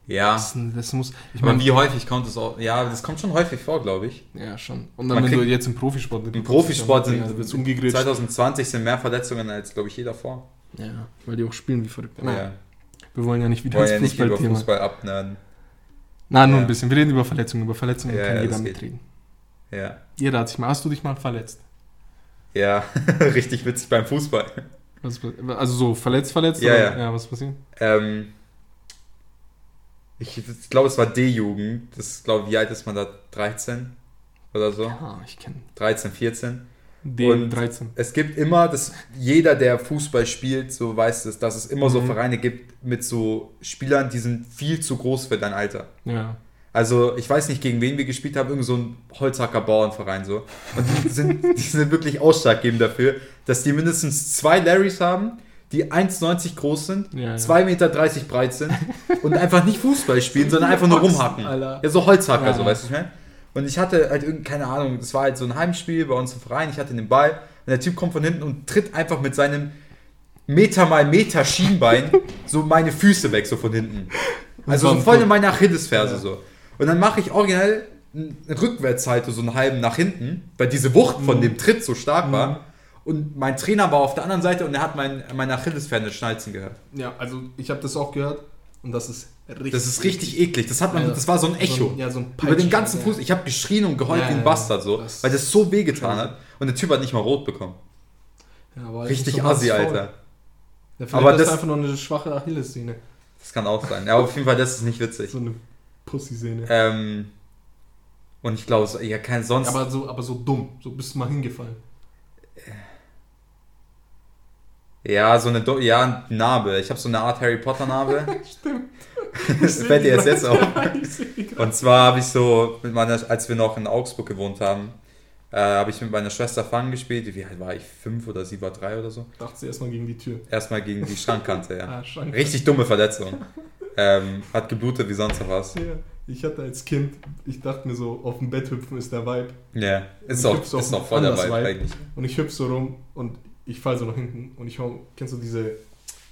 Speaker 2: Ja.
Speaker 1: Das, das muss, ich meine,
Speaker 2: wie häufig kommt es auch? Ja, das kommt schon häufig vor, glaube ich.
Speaker 1: ja, schon. Und dann,
Speaker 2: Man
Speaker 1: wenn du jetzt im Profisport
Speaker 2: Im Profisport
Speaker 1: ja,
Speaker 2: sind
Speaker 1: umgegrätscht.
Speaker 2: 2020 sind mehr Verletzungen als, glaube ich, je davor.
Speaker 1: Ja, weil die auch spielen wie verrückt. Na,
Speaker 2: Ja.
Speaker 1: Wir wollen ja nicht wieder
Speaker 2: Wollen
Speaker 1: ins
Speaker 2: ja nicht über. Fußball abnerden.
Speaker 1: Na, nur
Speaker 2: Ja.
Speaker 1: ein bisschen. Wir reden über Verletzungen. Über Verletzungen
Speaker 2: Ja,
Speaker 1: kann
Speaker 2: ja,
Speaker 1: jeder mitreden.
Speaker 2: Ja.
Speaker 1: Jeder hat sich mal. Hast du dich mal verletzt?
Speaker 2: Ja, richtig witzig beim Fußball.
Speaker 1: Was, also so verletzt, verletzt?
Speaker 2: Ja,
Speaker 1: oder?
Speaker 2: ja.
Speaker 1: ja. Was passiert?
Speaker 2: Ähm, ich ich glaube, es war D-Jugend. Das glaube wie alt ist man da? 13 oder so?
Speaker 1: Ah, ich kenne
Speaker 2: 13, 14.
Speaker 1: D13.
Speaker 2: Es gibt immer, das, jeder, der Fußball spielt, so weiß es, dass es immer so
Speaker 1: Mhm.
Speaker 2: Vereine gibt mit so Spielern, die sind viel zu groß für dein Alter.
Speaker 1: Ja.
Speaker 2: Also ich weiß nicht, gegen wen wir gespielt haben, irgend so ein Holzhacker Bauernverein so. Und die sind, die sind wirklich ausschlaggebend dafür, dass die mindestens zwei Larrys haben, die 1,90 groß sind,
Speaker 1: Ja, ja.
Speaker 2: 2,30 Meter breit sind und einfach nicht Fußball spielen, sondern einfach nur rumhacken.
Speaker 1: Alter.
Speaker 2: Ja, so Holzhacker,
Speaker 1: Ja,
Speaker 2: so weißt du, ich meine? Und ich hatte halt irgend, keine Ahnung, das war halt so ein Heimspiel bei uns im Verein, ich hatte den Ball und der Typ kommt von hinten und tritt einfach mit seinem Meter mal Meter Schienbein so meine Füße weg, so von hinten. Also so voll in meine Achillesferse
Speaker 1: Ja.
Speaker 2: so. Und dann mache ich original einen Rückwärtshalte, so einen halben nach hinten, weil diese Wucht von
Speaker 1: Mhm.
Speaker 2: dem Tritt so stark
Speaker 1: Mhm.
Speaker 2: war. Und mein Trainer war auf der anderen Seite und er hat mein, meine Achillesferse schnalzen gehört.
Speaker 1: Ja, also ich habe das auch gehört und das ist richtig.
Speaker 2: Das ist richtig eklig. Das, hat man,
Speaker 1: Ja.
Speaker 2: das war so ein Echo.
Speaker 1: So ein, ja, so ein
Speaker 2: Über den ganzen
Speaker 1: ja.
Speaker 2: Fuß. Ich habe geschrien und geheult
Speaker 1: Ja,
Speaker 2: wie ein
Speaker 1: ja,
Speaker 2: Bastard so,
Speaker 1: das-
Speaker 2: weil das so wehgetan hat. Und der Typ hat nicht mal rot bekommen.
Speaker 1: Ja,
Speaker 2: Richtig
Speaker 1: so
Speaker 2: assi. Alter.
Speaker 1: Der
Speaker 2: Aber
Speaker 1: das ist einfach nur eine schwache Achillessehne.
Speaker 2: Das kann auch sein. Ja, aber auf jeden Fall, das ist nicht witzig.
Speaker 1: So eine Pussy-Sehne.
Speaker 2: Ähm, und ich glaube, ja, kein sonst.
Speaker 1: aber, so, aber so dumm. So bist du mal hingefallen.
Speaker 2: ja, so eine ja, Narbe. Ich habe so eine Art Harry Potter Narbe.
Speaker 1: Stimmt.
Speaker 2: Das fällt dir jetzt jetzt auf. Und zwar habe ich so, mit meiner, als wir noch in Augsburg gewohnt haben, äh, habe ich mit meiner Schwester Fangen gespielt. Wie alt war ich? Fünf oder sie war drei oder so?
Speaker 1: Dachte sie erstmal gegen die Tür.
Speaker 2: Erstmal gegen die Schrankkante, ja.
Speaker 1: Ah, Schrank.
Speaker 2: Richtig dumme Verletzung. Ähm, hat geblutet wie sonst noch was.
Speaker 1: Ja, ich hatte als Kind, ich dachte mir so, auf dem Bett hüpfen ist der Vibe.
Speaker 2: Ja, ist
Speaker 1: Ich
Speaker 2: auch, ist auch voll dabei
Speaker 1: anders Vibe.
Speaker 2: eigentlich.
Speaker 1: Und ich hüpfe so rum und ich fall so nach hinten. Und ich hau, kennst du diese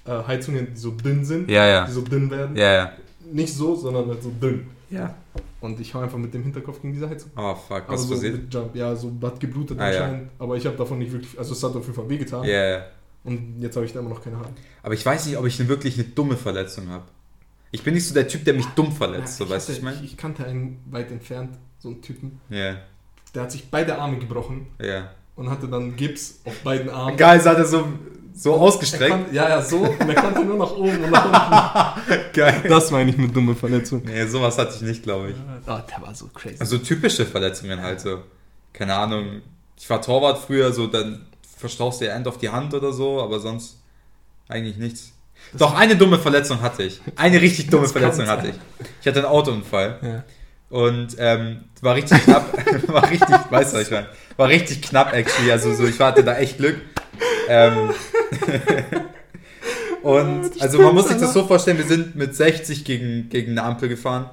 Speaker 1: äh, Heizungen, die so dünn sind?
Speaker 2: Ja, ja.
Speaker 1: Die so dünn werden?
Speaker 2: Ja, ja.
Speaker 1: Nicht so, sondern halt so dünn.
Speaker 2: Ja.
Speaker 1: Und ich hau einfach mit dem Hinterkopf gegen diese Heizung.
Speaker 2: Oh fuck,
Speaker 1: Aber
Speaker 2: was
Speaker 1: so
Speaker 2: passiert?
Speaker 1: mit Jump. Ja, so hat geblutet
Speaker 2: Ah, ja.
Speaker 1: anscheinend. Aber ich habe davon nicht wirklich, also es hat auf jeden Fall wehgetan.
Speaker 2: Ja, ja.
Speaker 1: Und jetzt habe ich da immer noch keine Haare.
Speaker 2: Aber ich weiß nicht, ob ich eine, wirklich eine dumme Verletzung habe. Ich bin nicht so der Typ, der mich dumm verletzt, so
Speaker 1: ich,
Speaker 2: weißt du, ich meine?
Speaker 1: ich, ich kannte einen weit entfernt, so einen Typen,
Speaker 2: Ja,
Speaker 1: der hat sich beide Arme gebrochen
Speaker 2: ja.
Speaker 1: und hatte dann Gips auf beiden Armen.
Speaker 2: Geil, es hat er so, so ausgestreckt.
Speaker 1: konnte, ja, ja, so. Und er konnte nur nach oben und nach unten.
Speaker 2: Geil.
Speaker 1: Das meine ich mit dumme Verletzung.
Speaker 2: Nee, sowas hatte ich nicht, glaube ich.
Speaker 1: Oh, der war so crazy.
Speaker 2: Also typische Verletzungen halt so. Keine Ahnung. Ich war Torwart früher, so dann verstauchst dir End auf die Hand oder so, aber sonst eigentlich nichts. Doch, eine dumme Verletzung hatte ich. Eine richtig dumme Verletzung hatte ich. Ich hatte einen Autounfall.
Speaker 1: Ja.
Speaker 2: Und ähm, war richtig knapp, war richtig, weißt du, ich meine? War richtig knapp, actually. Also so, ich hatte da echt Glück. Ähm, und
Speaker 1: die
Speaker 2: also man muss sich das so vorstellen, wir sind mit 60 gegen, gegen eine Ampel gefahren.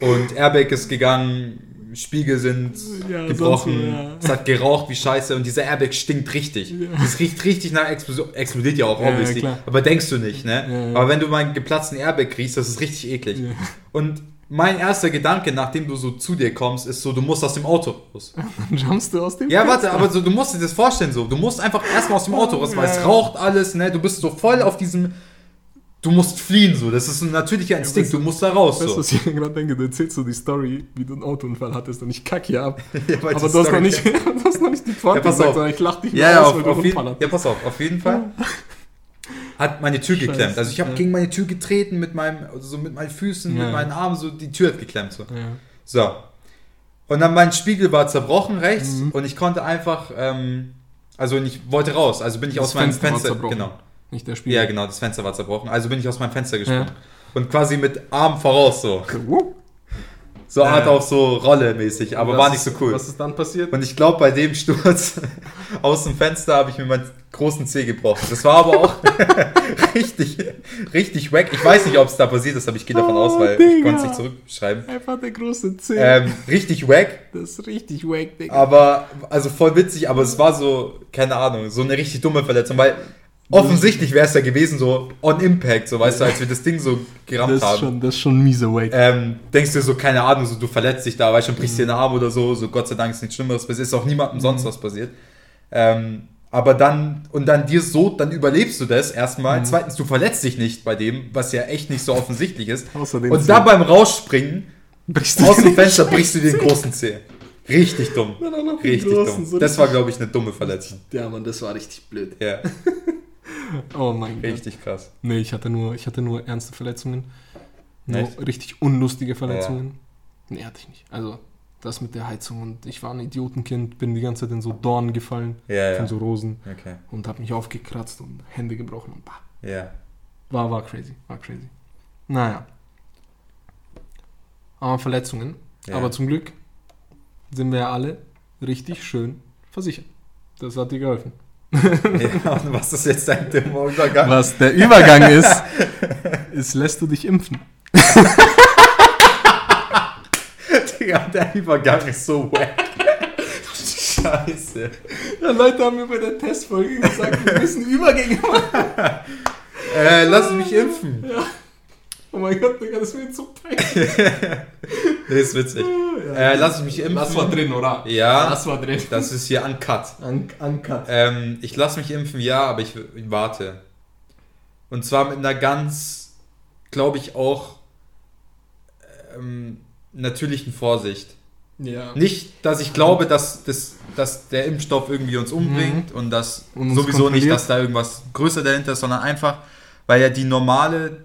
Speaker 2: Und Airbag ist gegangen, Spiegel sind
Speaker 1: Ja,
Speaker 2: gebrochen,
Speaker 1: so, ja.
Speaker 2: es hat geraucht wie Scheiße und dieser Airbag stinkt richtig.
Speaker 1: Ja.
Speaker 2: Das riecht richtig nach Explosion, explodiert ja auch,
Speaker 1: Ja, ja,
Speaker 2: obviously. aber denkst du nicht, ne?
Speaker 1: Ja, ja.
Speaker 2: Aber wenn du mal einen geplatzten Airbag riechst, das ist richtig eklig.
Speaker 1: Ja.
Speaker 2: Und mein erster Gedanke, nachdem du so zu dir kommst, ist so, du musst aus dem Auto raus.
Speaker 1: Dann jumpst du aus dem
Speaker 2: Ja, warte, aber so, du musst dir das vorstellen so. Du musst einfach erstmal aus dem Auto raus, weil es
Speaker 1: Ja.
Speaker 2: raucht alles, ne? Du bist so voll auf diesem. Du musst fliehen so. Das ist ein natürlicher Instinkt.
Speaker 1: weißt du-
Speaker 2: musst da raus
Speaker 1: Weißt du,
Speaker 2: so.
Speaker 1: was ich gerade denke? Du erzählst so die Story, wie du einen Autounfall hattest und ich kack hier ab.
Speaker 2: Ja,
Speaker 1: Aber du hast, noch nicht, du hast noch nicht die Pforte
Speaker 2: Ja, pass
Speaker 1: gesagt,
Speaker 2: auf.
Speaker 1: sondern ich lach dich
Speaker 2: Ja, ja,
Speaker 1: nur aus,
Speaker 2: auf,
Speaker 1: weil
Speaker 2: auf jeden, ja, pass auf, auf jeden Fall hat meine Tür
Speaker 1: Scheiße,
Speaker 2: geklemmt. Also ich habe
Speaker 1: ja.
Speaker 2: gegen meine Tür getreten mit meinem, also so mit meinen Füßen,
Speaker 1: Ja.
Speaker 2: mit meinen Armen, so die Tür hat geklemmt. So.
Speaker 1: Ja.
Speaker 2: So. Und dann mein Spiegel war zerbrochen rechts
Speaker 1: Mhm.
Speaker 2: und ich konnte einfach, ähm, also ich wollte raus, also bin ich
Speaker 1: Das
Speaker 2: aus meinem
Speaker 1: Fenster
Speaker 2: Fenster, genau.
Speaker 1: Nicht der Spiegel.
Speaker 2: Ja, genau, das Fenster war zerbrochen. Also bin ich aus meinem Fenster gesprungen. Und quasi mit Arm voraus so.
Speaker 1: So, Ja.
Speaker 2: Art auf so Rolle-mäßig, aber war nicht so cool.
Speaker 1: Was ist dann passiert?
Speaker 2: Und ich glaube, bei dem Sturz aus dem Fenster habe ich mir meinen großen Zeh gebrochen. Das war aber auch richtig, richtig wack. Ich weiß nicht, ob es da passiert ist, aber ich gehe davon
Speaker 1: Oh,
Speaker 2: aus, weil ich
Speaker 1: Digga.
Speaker 2: konnte es nicht zurückschreiben.
Speaker 1: Einfach der große C.
Speaker 2: Ähm, richtig wack,
Speaker 1: das ist richtig wack, Digga.
Speaker 2: aber, also voll witzig, aber es war so, keine Ahnung, so eine richtig dumme Verletzung, weil offensichtlich wäre es ja gewesen, so on impact, so weißt du, als wir das Ding so gerammt
Speaker 1: das, ist
Speaker 2: haben.
Speaker 1: schon, das ist schon miese wack.
Speaker 2: Ähm, denkst du so, keine Ahnung, so du verletzt dich da, weißt du, brichst dir den Arm oder so, so Gott sei Dank ist nichts Schlimmeres, es ist auch niemandem sonst was passiert. Ähm, aber dann, und dann dir so, dann überlebst du das erstmal. Zweitens, du verletzt dich nicht bei dem, was ja echt nicht so offensichtlich ist.
Speaker 1: Außerdem
Speaker 2: Und da beim Rausspringen
Speaker 1: brichst du
Speaker 2: aus dem
Speaker 1: den
Speaker 2: Fenster brichst du den großen Zeh. Richtig dumm. Richtig
Speaker 1: großen,
Speaker 2: dumm.
Speaker 1: so
Speaker 2: Das war, glaube ich, eine dumme Verletzung.
Speaker 1: Ja, Mann, das war richtig blöd.
Speaker 2: Ja,
Speaker 1: Oh mein Gott.
Speaker 2: richtig krass.
Speaker 1: Nee, ich hatte nur, ich hatte nur ernste Verletzungen. Nur
Speaker 2: Echt?
Speaker 1: richtig unlustige Verletzungen. Nee, hatte ich nicht. Also, das mit der Heizung und ich war ein Idiotenkind, bin die ganze Zeit in so Dornen gefallen,
Speaker 2: Ja, ja.
Speaker 1: von so Rosen
Speaker 2: Okay.
Speaker 1: und habe mich aufgekratzt und Hände gebrochen und bah.
Speaker 2: Ja.
Speaker 1: War, war crazy, war crazy. Naja. Aber Verletzungen.
Speaker 2: Ja.
Speaker 1: Aber zum Glück sind wir ja alle richtig schön versichert. Das hat dir geholfen.
Speaker 2: Ja. Und was ist jetzt dein dummer Übergang?
Speaker 1: Was der Übergang ist, ist, lässt du dich impfen.
Speaker 2: Digga, der Übergang ist so wack. Scheiße.
Speaker 1: Ja, Leute haben mir bei der Testfolge gesagt, wir müssen Übergänge machen.
Speaker 2: Äh, lass mich impfen.
Speaker 1: Oh mein Gott, Digga, das wird so peinlich.
Speaker 2: Nee, ist witzig. Äh, lass mich impfen.
Speaker 1: Das war drin, oder?
Speaker 2: Ja.
Speaker 1: Das war drin.
Speaker 2: Das ist hier uncut.
Speaker 1: Un uncut.
Speaker 2: Ähm, ich lasse mich impfen, ja, aber ich, ich warte. Und zwar mit einer ganz, glaube ich, auch ähm, natürlichen Vorsicht.
Speaker 1: Ja.
Speaker 2: Nicht, dass ich glaube, dass, dass, dass der Impfstoff irgendwie uns umbringt und dass
Speaker 1: Mhm. Und
Speaker 2: sowieso nicht, dass da irgendwas größer dahinter ist, sondern einfach, weil ja die normale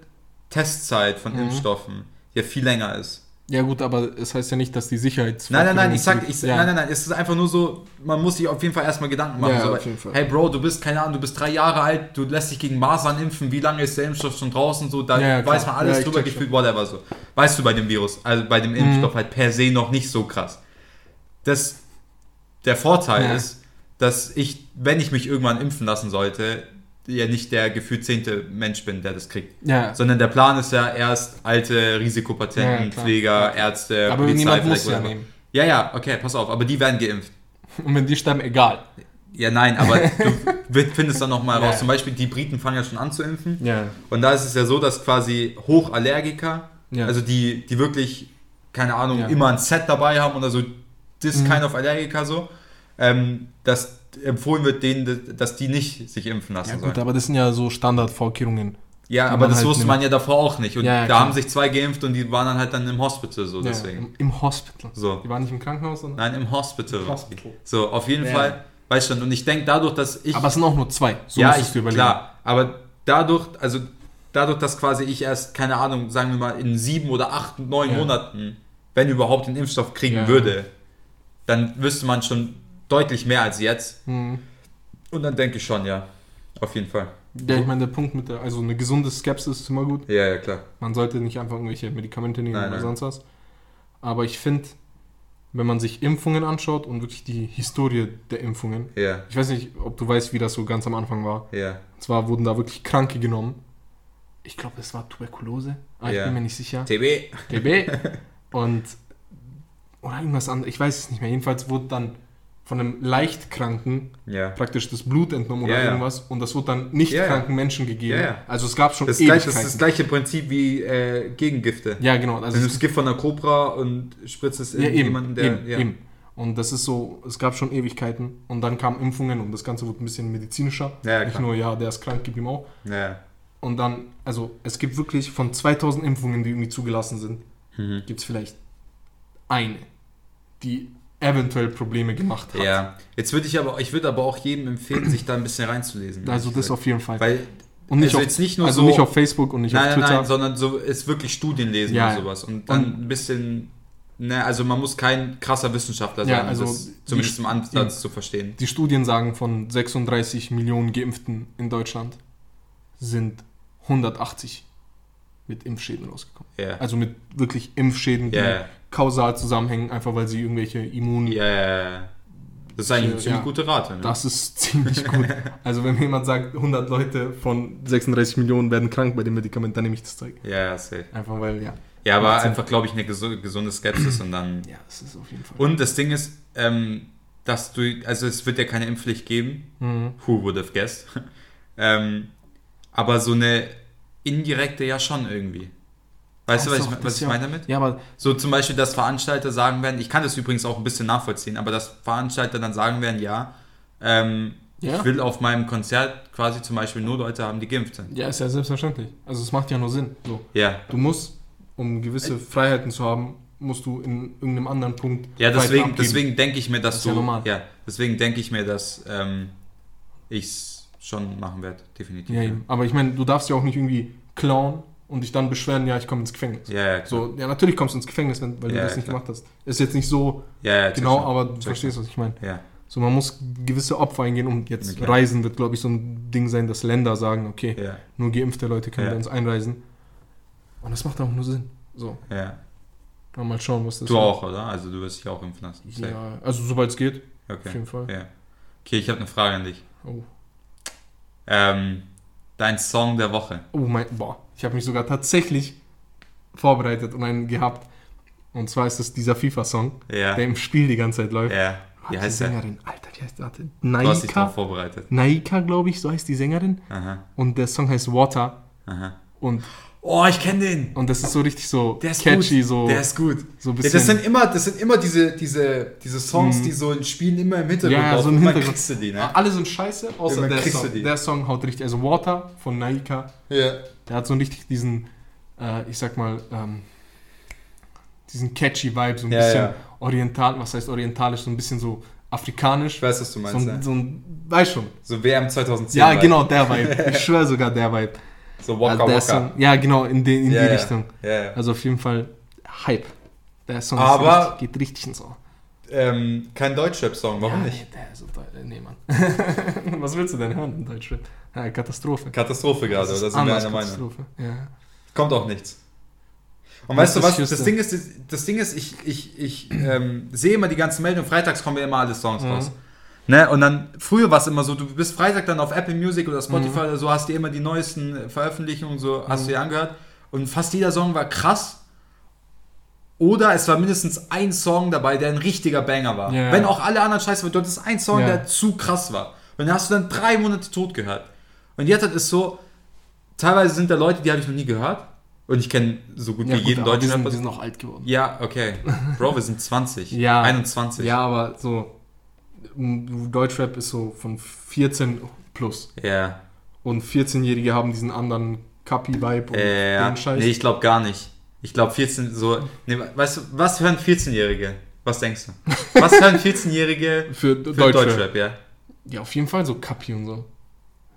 Speaker 2: Testzeit von
Speaker 1: Mhm.
Speaker 2: Impfstoffen ja viel länger ist.
Speaker 1: Ja gut, aber es heißt ja nicht, dass die Sicherheit...
Speaker 2: Nein, nein, nein, ich sag, ich,
Speaker 1: ja.
Speaker 2: nein, nein, nein, es ist einfach nur so, man muss sich auf jeden Fall erstmal Gedanken machen.
Speaker 1: Ja,
Speaker 2: so,
Speaker 1: auf jeden Fall.
Speaker 2: Hey Bro, du bist, keine Ahnung, du bist drei Jahre alt, du lässt dich gegen Masern impfen, wie lange ist der Impfstoff schon draußen, so, da
Speaker 1: Ja,
Speaker 2: weiß man alles drüber gefühlt, whatever, so. Weißt du bei dem Virus, also bei dem Impfstoff halt per se noch nicht so krass. Das, der Vorteil ist, dass ich, wenn ich mich irgendwann impfen lassen sollte, ja nicht der gefühlt zehnte Mensch bin, der das kriegt.
Speaker 1: Ja,
Speaker 2: Sondern der Plan ist ja erst alte Risikopatienten,
Speaker 1: ja.
Speaker 2: Pfleger, Ärzte,
Speaker 1: aber irgendjemand muss
Speaker 2: vielleicht
Speaker 1: ja nehmen.
Speaker 2: Ja, ja, okay, pass auf, aber die werden geimpft.
Speaker 1: Und wenn die sterben, egal.
Speaker 2: Ja, nein, aber du findest dann nochmal raus. Zum Beispiel, die Briten fangen ja schon an zu impfen.
Speaker 1: Ja.
Speaker 2: Und da ist es ja so, dass quasi Hochallergiker, also die, die wirklich, keine Ahnung, immer ein Set dabei haben oder so, this
Speaker 1: Mhm.
Speaker 2: kind of Allergiker so, ähm, dass empfohlen wird denen, dass die nicht sich impfen lassen
Speaker 1: Ja
Speaker 2: sollen.
Speaker 1: gut, aber das sind ja so Standardvorkehrungen.
Speaker 2: Ja, aber das
Speaker 1: halt
Speaker 2: wusste
Speaker 1: nimmt.
Speaker 2: man ja davor auch nicht. Und
Speaker 1: Ja, ja,
Speaker 2: da
Speaker 1: klar.
Speaker 2: haben sich zwei geimpft und die waren dann halt dann im Hospital so,
Speaker 1: Ja,
Speaker 2: deswegen.
Speaker 1: im, Im Hospital.
Speaker 2: So.
Speaker 1: Die waren nicht im Krankenhaus, sondern...
Speaker 2: Nein, im Hospital.
Speaker 1: Hospital.
Speaker 2: So, auf jeden. Fall, weißt du, und ich denke dadurch, dass ich.
Speaker 1: Aber es sind auch nur zwei. So
Speaker 2: ja, ich,
Speaker 1: du überlegen.
Speaker 2: klar, aber dadurch, also dadurch, dass quasi ich erst, keine Ahnung, sagen wir mal, in sieben oder acht, neun. Monaten, wenn überhaupt, den Impfstoff kriegen würde, dann wüsste man schon deutlich mehr als jetzt.
Speaker 1: Hm.
Speaker 2: Und dann denke ich schon, ja. Auf jeden Fall.
Speaker 1: Ja, ich meine, der Punkt mit der, also eine gesunde Skepsis ist immer gut.
Speaker 2: Ja, ja, klar.
Speaker 1: Man sollte nicht einfach irgendwelche Medikamente nehmen
Speaker 2: Nein,
Speaker 1: oder
Speaker 2: nein.
Speaker 1: sonst was. Aber ich finde, wenn man sich Impfungen anschaut und wirklich die Historie der Impfungen,
Speaker 2: Ja,
Speaker 1: ich weiß nicht, ob du weißt, wie das so ganz am Anfang war.
Speaker 2: ja.
Speaker 1: Und zwar wurden da wirklich Kranke genommen. Ich glaube, es war Tuberkulose,
Speaker 2: Ja.
Speaker 1: ich bin mir nicht sicher.
Speaker 2: TB.
Speaker 1: TB. Und oder irgendwas anderes, ich weiß es nicht mehr. Jedenfalls wurde dann von einem leicht Kranken
Speaker 2: Ja.
Speaker 1: praktisch das Blut entnommen oder
Speaker 2: Ja,
Speaker 1: irgendwas und das wurde dann nicht kranken Menschen gegeben. Also es gab schon
Speaker 2: Das, gleich, das ist das gleiche Prinzip wie äh, Gegengifte.
Speaker 1: ja, genau. Also
Speaker 2: du nimmst Gift von einer Cobra und spritzt es in
Speaker 1: eben,
Speaker 2: jemanden, der.
Speaker 1: eben, eben. Und das ist so, es gab schon Ewigkeiten und dann kamen Impfungen und das Ganze wurde ein bisschen medizinischer. Nicht nur, ja, der ist krank, gib ihm auch. Und dann, also es gibt wirklich von 2000 Impfungen, die irgendwie zugelassen sind,
Speaker 2: Mhm.
Speaker 1: gibt es vielleicht eine, die eventuell Probleme gemacht hat.
Speaker 2: Ja. Jetzt würde ich aber, ich würde aber auch jedem empfehlen, sich da ein bisschen reinzulesen.
Speaker 1: Also das auf jeden Fall.
Speaker 2: Weil,
Speaker 1: und nicht,
Speaker 2: also
Speaker 1: auf,
Speaker 2: jetzt nicht nur
Speaker 1: also
Speaker 2: so-
Speaker 1: nicht auf Facebook und nicht
Speaker 2: nein,
Speaker 1: auf Twitter.
Speaker 2: nein, sondern so ist wirklich Studien lesen
Speaker 1: Ja,
Speaker 2: und
Speaker 1: ja.
Speaker 2: sowas. Und dann
Speaker 1: Und-
Speaker 2: ein bisschen, ne, also man muss kein krasser Wissenschaftler
Speaker 1: Ja,
Speaker 2: sein, um
Speaker 1: also
Speaker 2: das
Speaker 1: die-
Speaker 2: zumindest im Ansatz
Speaker 1: eben.
Speaker 2: zu verstehen.
Speaker 1: Die Studien sagen, von 36 Millionen Geimpften in Deutschland sind 180 mit Impfschäden rausgekommen.
Speaker 2: Ja.
Speaker 1: Also mit wirklich Impfschäden, die
Speaker 2: Ja, ja.
Speaker 1: Kausal zusammenhängen, einfach weil sie irgendwelche Immun...
Speaker 2: Ja, ja, ja. Das ist eigentlich eine
Speaker 1: Ja.
Speaker 2: ziemlich gute Rate. Ne?
Speaker 1: Das ist ziemlich gut. Also wenn mir jemand sagt, 100 Leute von 36 Millionen werden krank bei dem Medikament, dann nehme ich das Zeug.
Speaker 2: Ja, ja, safe.
Speaker 1: Einfach weil, ja.
Speaker 2: Ja, aber
Speaker 1: Macht
Speaker 2: einfach, glaube ich, eine gesu- gesunde Skepsis und dann.
Speaker 1: Ja, das ist auf jeden Fall.
Speaker 2: Und das Ding ist, ähm, dass du, also es wird ja keine Impfpflicht geben.
Speaker 1: Mhm.
Speaker 2: Who would have guessed? ähm, aber so eine indirekte ja schon irgendwie. Weißt du, was ich, was ich
Speaker 1: ja-
Speaker 2: meine damit?
Speaker 1: Ja, aber
Speaker 2: So zum Beispiel, dass Veranstalter sagen werden, ich kann das übrigens auch ein bisschen nachvollziehen, aber dass Veranstalter dann sagen werden, ja, ähm,
Speaker 1: Ja.
Speaker 2: ich will auf meinem Konzert quasi zum Beispiel nur Leute haben, die geimpft sind.
Speaker 1: ja, ist ja selbstverständlich. Also es macht ja nur Sinn. So.
Speaker 2: Ja.
Speaker 1: Du musst, um gewisse Freiheiten zu haben, musst du in irgendeinem anderen Punkt
Speaker 2: Ja, deswegen, deswegen denke ich mir, dass
Speaker 1: Das
Speaker 2: du.
Speaker 1: ja normal.
Speaker 2: ja, deswegen denke ich mir, dass ähm, ich es schon machen werde, definitiv.
Speaker 1: Ja, eben. Aber ich meine, du darfst ja auch nicht irgendwie klauen und dich dann beschweren, ja, ich komme ins Gefängnis.
Speaker 2: Ja, ja.
Speaker 1: So, ja, natürlich kommst du ins Gefängnis, wenn, weil
Speaker 2: Ja,
Speaker 1: du das
Speaker 2: ja,
Speaker 1: nicht
Speaker 2: klar.
Speaker 1: gemacht hast. Ist jetzt nicht so genau, aber du verstehst, was ich meine.
Speaker 2: Ja,
Speaker 1: So, man muss gewisse Opfer eingehen und jetzt
Speaker 2: klar.
Speaker 1: Reisen wird, glaube ich, so ein Ding sein, dass Länder sagen, okay, nur geimpfte Leute können bei uns einreisen. Und das macht auch nur Sinn. So,
Speaker 2: ja.
Speaker 1: mal mal schauen, was das
Speaker 2: Du
Speaker 1: wird.
Speaker 2: auch, oder? Also du wirst dich auch impfen lassen. Safe.
Speaker 1: Ja, also sobald es geht, auf
Speaker 2: Okay.
Speaker 1: jeden Fall.
Speaker 2: Ja. Okay, ich habe eine Frage an dich.
Speaker 1: Oh.
Speaker 2: Ähm, dein Song der Woche.
Speaker 1: Oh mein, boah, ich habe mich sogar tatsächlich vorbereitet und einen gehabt. Und zwar ist es dieser FIFA-Song,
Speaker 2: Ja.
Speaker 1: der im Spiel die ganze Zeit läuft.
Speaker 2: Ja. Wie
Speaker 1: die
Speaker 2: heißt der?
Speaker 1: Sängerin? Alter, wie heißt der? Warte.
Speaker 2: Du hast dich
Speaker 1: Naika?
Speaker 2: drauf vorbereitet.
Speaker 1: Naika, glaube ich, so heißt die Sängerin.
Speaker 2: Aha.
Speaker 1: Und der Song heißt Water.
Speaker 2: Aha.
Speaker 1: Und,
Speaker 2: Oh, ich kenne den.
Speaker 1: und das ist so richtig so
Speaker 2: Der ist
Speaker 1: catchy,
Speaker 2: gut.
Speaker 1: so,
Speaker 2: Der ist gut.
Speaker 1: so ein
Speaker 2: Ja,
Speaker 1: bisschen.
Speaker 2: das sind immer, das sind immer diese, diese, diese Songs,
Speaker 1: Mhm.
Speaker 2: die so in Spielen immer im Hintergrund
Speaker 1: Ja, ja, so im Hintergrund.
Speaker 2: kriegst du die, ne?
Speaker 1: Alle sind scheiße, außer der
Speaker 2: du
Speaker 1: Song. Der Song haut richtig. Also Water von Naika,
Speaker 2: Ja.
Speaker 1: der hat so richtig diesen, äh, ich sag mal, ähm, diesen catchy Vibe, so ein
Speaker 2: Ja,
Speaker 1: bisschen
Speaker 2: ja.
Speaker 1: oriental, was heißt orientalisch, so ein bisschen so afrikanisch.
Speaker 2: Ich weiß, was du
Speaker 1: So
Speaker 2: meinst.
Speaker 1: ein,
Speaker 2: ja.
Speaker 1: so ein, weiß schon.
Speaker 2: So WM 2010.
Speaker 1: Ja,
Speaker 2: Vibe.
Speaker 1: genau, der Vibe. Ich schwöre sogar der Vibe.
Speaker 2: So Waka
Speaker 1: Also
Speaker 2: Waka.
Speaker 1: Song, ja, genau, in, den, in
Speaker 2: ja,
Speaker 1: die
Speaker 2: ja.
Speaker 1: Richtung.
Speaker 2: Ja.
Speaker 1: Also auf jeden Fall Hype. Der Song
Speaker 2: Aber-
Speaker 1: ist richtig, geht richtig ins Ohr.
Speaker 2: Ähm, kein Deutschrap-Song, warum
Speaker 1: ja,
Speaker 2: nicht?
Speaker 1: Nee, der ist so toll. Nee, Mann. Was willst du denn hören in Deutschrap? Ja, Katastrophe.
Speaker 2: Katastrophe gerade,
Speaker 1: Das
Speaker 2: oder
Speaker 1: ist
Speaker 2: sind wir einer Meinung?
Speaker 1: Katastrophe. Ja.
Speaker 2: Kommt auch nichts. Und weißt du was? Das. Ding ist, das, Ding ist, ich, ich, ich ähm, sehe immer die ganzen Meldungen, freitags kommen ja immer alle Songs
Speaker 1: Mhm.
Speaker 2: raus. Ne? Und dann, früher war es immer so, du bist Freitag dann auf Apple Music oder Spotify
Speaker 1: Mhm.
Speaker 2: oder so, hast dir immer die neuesten Veröffentlichungen so, hast du dir angehört. Und fast jeder Song war krass. Oder es war mindestens ein Song dabei, der ein richtiger Banger war.
Speaker 1: Ja.
Speaker 2: Wenn auch alle anderen scheiße waren, dort ist ein Song,
Speaker 1: Ja.
Speaker 2: der zu krass war. Und den hast du dann drei Monate tot gehört. Und jetzt ist es so, teilweise sind da Leute, die habe ich noch nie gehört. Und ich kenne so gut
Speaker 1: Ja,
Speaker 2: wie
Speaker 1: gut,
Speaker 2: jeden deutschen
Speaker 1: sind,
Speaker 2: Rapper.
Speaker 1: wir sind auch alt geworden.
Speaker 2: Ja, okay. Bro, wir sind 20.
Speaker 1: Ja.
Speaker 2: 21.
Speaker 1: Ja, aber so Deutschrap ist so von 14 plus.
Speaker 2: Ja.
Speaker 1: Und 14-Jährige haben diesen anderen Kapi-Vibe und
Speaker 2: ja.
Speaker 1: den Scheiß.
Speaker 2: Nee, ich glaube gar nicht. Ich glaube 14 so. Nee, weißt du, was hören 14-Jährige? Was denkst du? Was hören 14-Jährige
Speaker 1: für,
Speaker 2: für
Speaker 1: Deutschrap.
Speaker 2: Deutschrap, ja?
Speaker 1: Ja, auf jeden Fall so Kapi und so.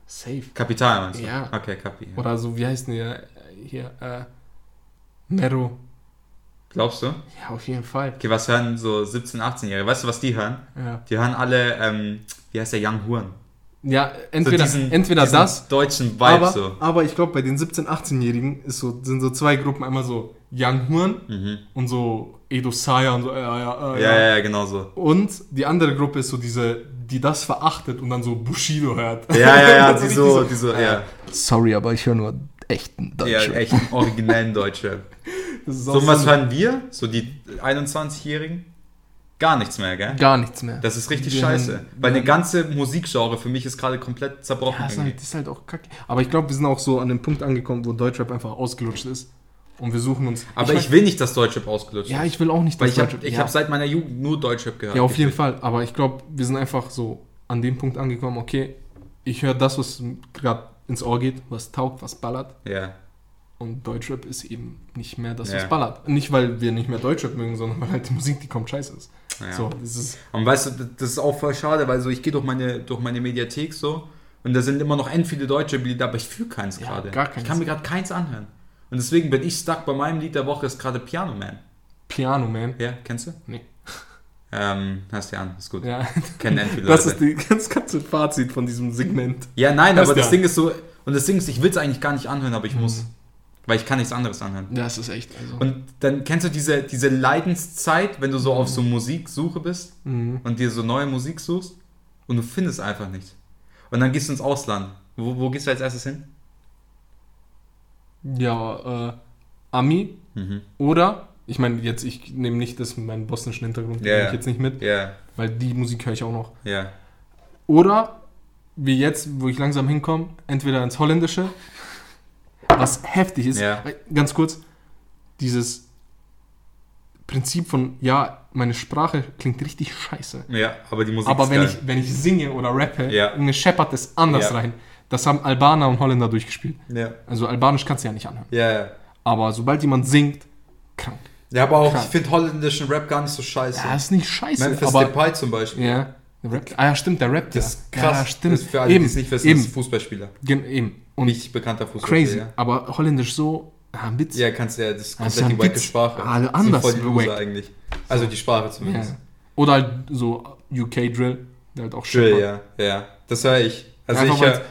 Speaker 1: Safe.
Speaker 2: Kapital meinst du?
Speaker 1: Ja.
Speaker 2: Okay, Kapi. Ja.
Speaker 1: Oder so, wie heißt denn der hier? Äh, Mero.
Speaker 2: Glaubst du?
Speaker 1: Ja, auf jeden Fall.
Speaker 2: Okay, was hören so 17-, 18-Jährige? Weißt du, was die hören?
Speaker 1: Ja.
Speaker 2: Die hören alle, ähm, wie heißt der Young Huren?
Speaker 1: Ja, entweder,
Speaker 2: so diesen,
Speaker 1: entweder
Speaker 2: diesen
Speaker 1: das,
Speaker 2: deutschen Vibe
Speaker 1: aber,
Speaker 2: so.
Speaker 1: aber ich glaube, bei den 17-, 18-Jährigen ist so, sind so zwei Gruppen, einmal so Young Huren
Speaker 2: Mhm.
Speaker 1: und so Edo Saya und so, ja, ja, äh,
Speaker 2: Ja, ja, ja, genau so.
Speaker 1: Und die andere Gruppe ist so diese, die das verachtet und dann so Bushido hört.
Speaker 2: Ja, ja, ja, die so, die so, ja.
Speaker 1: Sorry, aber ich höre nur echten
Speaker 2: Ja, echt einen originellen Deutschrap.
Speaker 1: Das ist
Speaker 2: So, was hören wir? So die 21-Jährigen? Gar nichts mehr, gell?
Speaker 1: gar nichts mehr.
Speaker 2: Das ist richtig
Speaker 1: Wir
Speaker 2: scheiße.
Speaker 1: hören-
Speaker 2: Weil eine ganze Musikgenre für mich ist gerade komplett zerbrochen.
Speaker 1: Ja, ist
Speaker 2: irgendwie.
Speaker 1: halt, das ist halt auch kacke. Aber ich glaube, wir sind auch so an dem Punkt angekommen, wo Deutschrap einfach ausgelutscht ist. Und wir suchen uns.
Speaker 2: Aber ich, will nicht, dass Deutschrap ausgelutscht
Speaker 1: Ja,
Speaker 2: ist.
Speaker 1: ich will auch nicht,
Speaker 2: Weil ich habe
Speaker 1: Deutschrap-
Speaker 2: ich
Speaker 1: ja.
Speaker 2: hab seit meiner Jugend nur Deutschrap gehört.
Speaker 1: Ja, auf jeden Fall. Aber ich glaube, wir sind einfach so an dem Punkt angekommen, okay, ich höre das, was gerade ins Ohr geht, was taugt, was ballert.
Speaker 2: Ja.
Speaker 1: Und Deutschrap ist eben nicht mehr das,
Speaker 2: Ja.
Speaker 1: was ballert. Nicht, weil wir nicht mehr Deutschrap mögen, sondern weil halt die Musik, die kommt, scheiße ist.
Speaker 2: ja.
Speaker 1: So, das ist.
Speaker 2: Und weißt du, das ist auch voll schade, weil so ich gehe durch meine, durch meine Mediathek so und da sind immer noch end viele deutsche Lieder, aber ich fühle keins
Speaker 1: Ja,
Speaker 2: gerade.
Speaker 1: gar keins.
Speaker 2: Ich kann mir gerade keins anhören. Und deswegen bin ich stuck bei meinem Lied der Woche, ist gerade Piano Man.
Speaker 1: Piano Man.
Speaker 2: Ja, kennst du?
Speaker 1: Nee.
Speaker 2: Ähm, hörst dir an, ist gut.
Speaker 1: Ja,
Speaker 2: Kennen end viele
Speaker 1: das
Speaker 2: Leute.
Speaker 1: ist die, das ganze Fazit von diesem Segment.
Speaker 2: Ja, nein,
Speaker 1: Hörst
Speaker 2: aber das
Speaker 1: an.
Speaker 2: Ding ist so, und das Ding ist, ich will es eigentlich gar nicht anhören, aber ich muss. Weil ich kann nichts anderes anhören.
Speaker 1: Das ist echt. Also.
Speaker 2: Und dann kennst du diese, diese Leidenszeit, wenn du so auf so Musiksuche bist
Speaker 1: Mhm.
Speaker 2: und dir so neue Musik suchst und du findest einfach nichts. Und dann gehst du ins Ausland. Wo, wo gehst du als erstes hin?
Speaker 1: Ja, äh, Ami
Speaker 2: Mhm.
Speaker 1: oder, ich meine, jetzt, ich nehme nicht das mit meinem bosnischen Hintergrund,
Speaker 2: Ja,
Speaker 1: nehme ich jetzt nicht mit,
Speaker 2: Ja,
Speaker 1: weil die Musik höre ich auch noch.
Speaker 2: ja.
Speaker 1: Oder, wie jetzt, wo ich langsam hinkomme, entweder ins Holländische, was heftig ist.
Speaker 2: Ja.
Speaker 1: Ganz kurz, dieses Prinzip von, ja, meine Sprache klingt richtig scheiße.
Speaker 2: Ja, aber die Musik
Speaker 1: Aber
Speaker 2: ist
Speaker 1: wenn
Speaker 2: geil.
Speaker 1: ich, wenn ich singe oder rappe,
Speaker 2: Ja.
Speaker 1: irgendwie scheppert es anders
Speaker 2: Ja.
Speaker 1: rein. Das haben Albaner und Holländer durchgespielt.
Speaker 2: Ja.
Speaker 1: Also Albanisch kannst du ja nicht anhören.
Speaker 2: Ja, ja.
Speaker 1: Aber sobald jemand singt, krank.
Speaker 2: Ja, aber auch,
Speaker 1: Krass.
Speaker 2: ich finde holländischen Rap gar nicht so scheiße.
Speaker 1: Ja, ist nicht scheiße,
Speaker 2: Memphis
Speaker 1: aber...
Speaker 2: Depay zum Beispiel.
Speaker 1: Ja, der rappt. Ah ja, stimmt, der rappt
Speaker 2: Das ist krass.
Speaker 1: Ja, stimmt.
Speaker 2: Das ist für alle,
Speaker 1: eben,
Speaker 2: die es nicht wissen,
Speaker 1: eben,
Speaker 2: Fußballspieler.
Speaker 1: gen- eben. Und
Speaker 2: Nicht bekannter Fußballspieler.
Speaker 1: crazy. Aber Holländisch so, ah, ein Witz.
Speaker 2: Ja, kannst du ja, das ist komplett
Speaker 1: ja
Speaker 2: die wacke. Sprache.
Speaker 1: Alle
Speaker 2: Sind
Speaker 1: anders
Speaker 2: voll die Loser eigentlich. Also die Sprache zumindest.
Speaker 1: Ja. Oder halt so UK Drill, der halt auch
Speaker 2: Drill,
Speaker 1: scheppert.
Speaker 2: ja. Ja, das höre ich. Also
Speaker 1: Einfach
Speaker 2: ich hör,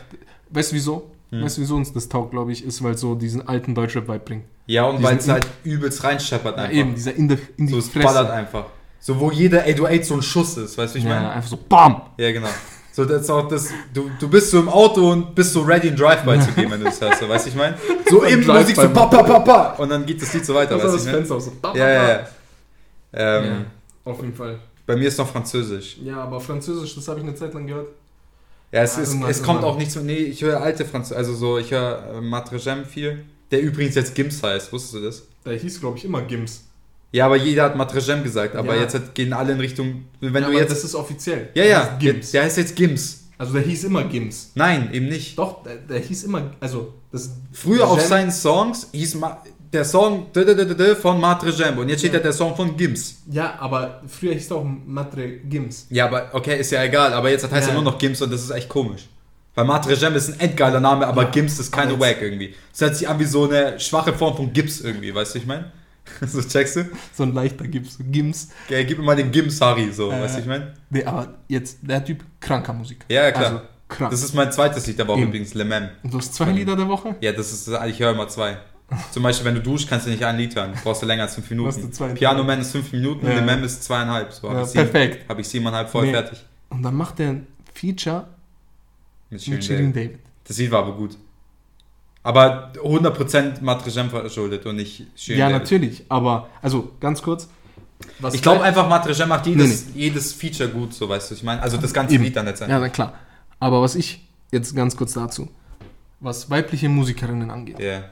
Speaker 1: Weißt du wieso?
Speaker 2: Hm.
Speaker 1: Weißt du, wieso uns das taugt, glaube ich, ist, weil es so diesen alten Deutschrap-Vibe bringt.
Speaker 2: ja, und weil es halt übelst reinscheppert
Speaker 1: Ja,
Speaker 2: einfach.
Speaker 1: eben, dieser in, der, in die
Speaker 2: so, es
Speaker 1: Fresse.
Speaker 2: ballert einfach. So, wo jeder 808 so ein Schuss ist, weißt du, wie ich
Speaker 1: ja,
Speaker 2: meine?
Speaker 1: einfach so BAM!
Speaker 2: Ja, genau. So, das ist auch das, du, du bist so im Auto und bist so ready, einen Drive-By zu geben, wenn du das hörst, so, weißt du, ich meine? So
Speaker 1: Ein
Speaker 2: eben Musik so pa, pa, pa, pa, und dann geht das Lied so weiter,
Speaker 1: Das
Speaker 2: weißt
Speaker 1: das? Fenster auch so.
Speaker 2: Ja,
Speaker 1: BAM,
Speaker 2: ja,
Speaker 1: BAM.
Speaker 2: ja. Ähm,
Speaker 1: Ja, auf jeden Fall.
Speaker 2: Bei mir ist noch Französisch.
Speaker 1: Ja, aber Französisch, das habe ich eine Zeit lang gehört.
Speaker 2: Ja, es,
Speaker 1: Ah,
Speaker 2: ist, es kommt auch nicht so. Nee, ich höre alte Französisch. Also so, ich höre äh, Matre Jem viel. Der übrigens jetzt Gims heißt, wusstest du das?
Speaker 1: Der hieß, glaube ich, immer Gims.
Speaker 2: Ja, aber jeder hat Matre Jem gesagt. Aber
Speaker 1: Ja.
Speaker 2: jetzt hat, gehen alle in Richtung. Wenn
Speaker 1: ja,
Speaker 2: du
Speaker 1: aber
Speaker 2: jetzt.
Speaker 1: das ist offiziell.
Speaker 2: ja, ja.
Speaker 1: Gims.
Speaker 2: Der heißt jetzt Gims.
Speaker 1: Also der hieß immer Gims.
Speaker 2: Nein, eben nicht.
Speaker 1: Doch, der, der hieß immer, also das
Speaker 2: Früher auf seinen Songs hieß Ma der Song von Matre Jem. Und jetzt steht
Speaker 1: Ja.
Speaker 2: da der Song von Gims.
Speaker 1: Ja, aber früher hieß er auch Matre Gims.
Speaker 2: Ja, aber okay, ist ja egal. Aber jetzt heißt
Speaker 1: Ja.
Speaker 2: er nur noch Gims und das ist echt komisch. Weil Matre Jem ist ein endgeiler Name, aber
Speaker 1: Ja,
Speaker 2: Gims ist keine Wack irgendwie. Das hört sich an wie so eine schwache Form von Gips irgendwie, weißt du, ich meine? so checkst du?
Speaker 1: So ein leichter Gims. Gims.
Speaker 2: Okay, gib mir mal den Gims Harry, so,
Speaker 1: Äh,
Speaker 2: weißt du, ich meine?
Speaker 1: Nee, aber jetzt, der Typ, kranker Musik.
Speaker 2: Ja, ja, klar.
Speaker 1: Also, krass.
Speaker 2: Das ist mein zweites Lied der Woche übrigens, Le Mem.
Speaker 1: Und du hast zwei Lieder der Woche?
Speaker 2: Ja, das ist, ich höre immer zwei. Zum Beispiel, wenn du duschst, kannst du nicht ein Lied hören. Brauchst du länger als fünf
Speaker 1: Hast du
Speaker 2: Minuten.
Speaker 1: zwei
Speaker 2: Piano Man ist fünf Minuten,
Speaker 1: Ja.
Speaker 2: Le Mem ist zweieinhalb. So,
Speaker 1: Ja,
Speaker 2: habe ich, sieben-
Speaker 1: perfekt.
Speaker 2: hab ich siebeneinhalb voll
Speaker 1: Nee.
Speaker 2: fertig.
Speaker 1: Und dann macht er ein Feature
Speaker 2: Mit
Speaker 1: mit
Speaker 2: Shirin David.
Speaker 1: David.
Speaker 2: Das Lied war aber gut. Aber 100% Matre Jem verschuldet und nicht Shirin
Speaker 1: ja,
Speaker 2: David.
Speaker 1: natürlich. Aber, also, ganz kurz.
Speaker 2: Ich glaube einfach, Matre Jem macht jedes,
Speaker 1: Nee,
Speaker 2: jedes Feature gut, so weißt du. Ich meine, also das ganze
Speaker 1: Eben.
Speaker 2: Lied dann letztendlich.
Speaker 1: Ja, na klar. Aber was ich, jetzt ganz kurz dazu, was weibliche Musikerinnen angeht,
Speaker 2: Ja.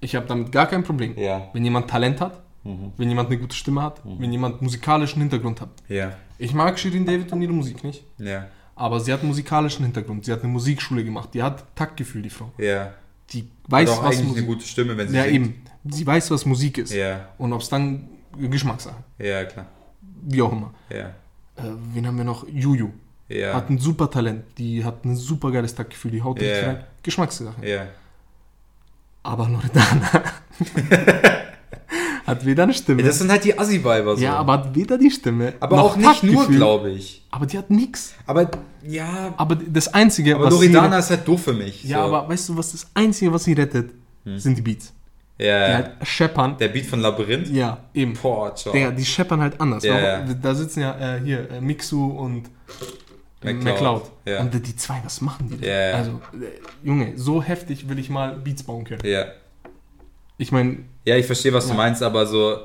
Speaker 1: ich habe damit gar kein Problem.
Speaker 2: Ja.
Speaker 1: Wenn jemand Talent hat,
Speaker 2: Mhm.
Speaker 1: wenn jemand eine gute Stimme hat, wenn jemand musikalischen Hintergrund hat.
Speaker 2: Ja.
Speaker 1: Ich mag Shirin David und ihre Musik nicht, aber sie hat einen musikalischen Hintergrund. Sie hat eine Musikschule gemacht. Die hat Taktgefühl, die Frau. Die weiß,
Speaker 2: Hat auch
Speaker 1: was
Speaker 2: eigentlich
Speaker 1: Musik
Speaker 2: eine gute Stimme, wenn sie
Speaker 1: Ja,
Speaker 2: singt.
Speaker 1: eben. Sie weiß, was Musik ist.
Speaker 2: Ja.
Speaker 1: Und ob es dann Geschmackssache,
Speaker 2: Ja, klar.
Speaker 1: wie auch immer.
Speaker 2: Ja.
Speaker 1: Äh, wen haben wir noch? Juju.
Speaker 2: Ja.
Speaker 1: Hat ein super Talent. Die hat ein super geiles Taktgefühl. Die haut
Speaker 2: Ja.
Speaker 1: richtig rein. Geschmackssache.
Speaker 2: Ja.
Speaker 1: Aber Loredana Hat weder eine Stimme.
Speaker 2: Das sind halt die Assi-Weiber so.
Speaker 1: ja, aber hat weder die Stimme.
Speaker 2: Aber
Speaker 1: noch
Speaker 2: auch nicht nur, glaube ich.
Speaker 1: Aber die hat nix.
Speaker 2: Aber ja,
Speaker 1: Aber das Einzige,
Speaker 2: aber
Speaker 1: was
Speaker 2: Loredana
Speaker 1: sie...
Speaker 2: ist halt doof für mich.
Speaker 1: Ja,
Speaker 2: so. Hm.
Speaker 1: aber weißt du, was das Einzige, was sie rettet, sind die Beats. Die
Speaker 2: ja,
Speaker 1: halt scheppern.
Speaker 2: der Beat von Labyrinth.
Speaker 1: Ja, eben.
Speaker 2: Boah, ciao.
Speaker 1: Digga, die scheppern halt anders.
Speaker 2: Ja, ja.
Speaker 1: Da sitzen ja äh, hier äh, Mixu und
Speaker 2: McCloud,
Speaker 1: McCloud.
Speaker 2: ja.
Speaker 1: Und die zwei, was machen die denn?
Speaker 2: Ja, ja.
Speaker 1: Also, äh, Junge, so heftig will ich mal Beats bauen können.
Speaker 2: Ja.
Speaker 1: Ich meine,
Speaker 2: ja, ich verstehe, was du
Speaker 1: Ja.
Speaker 2: meinst, aber so,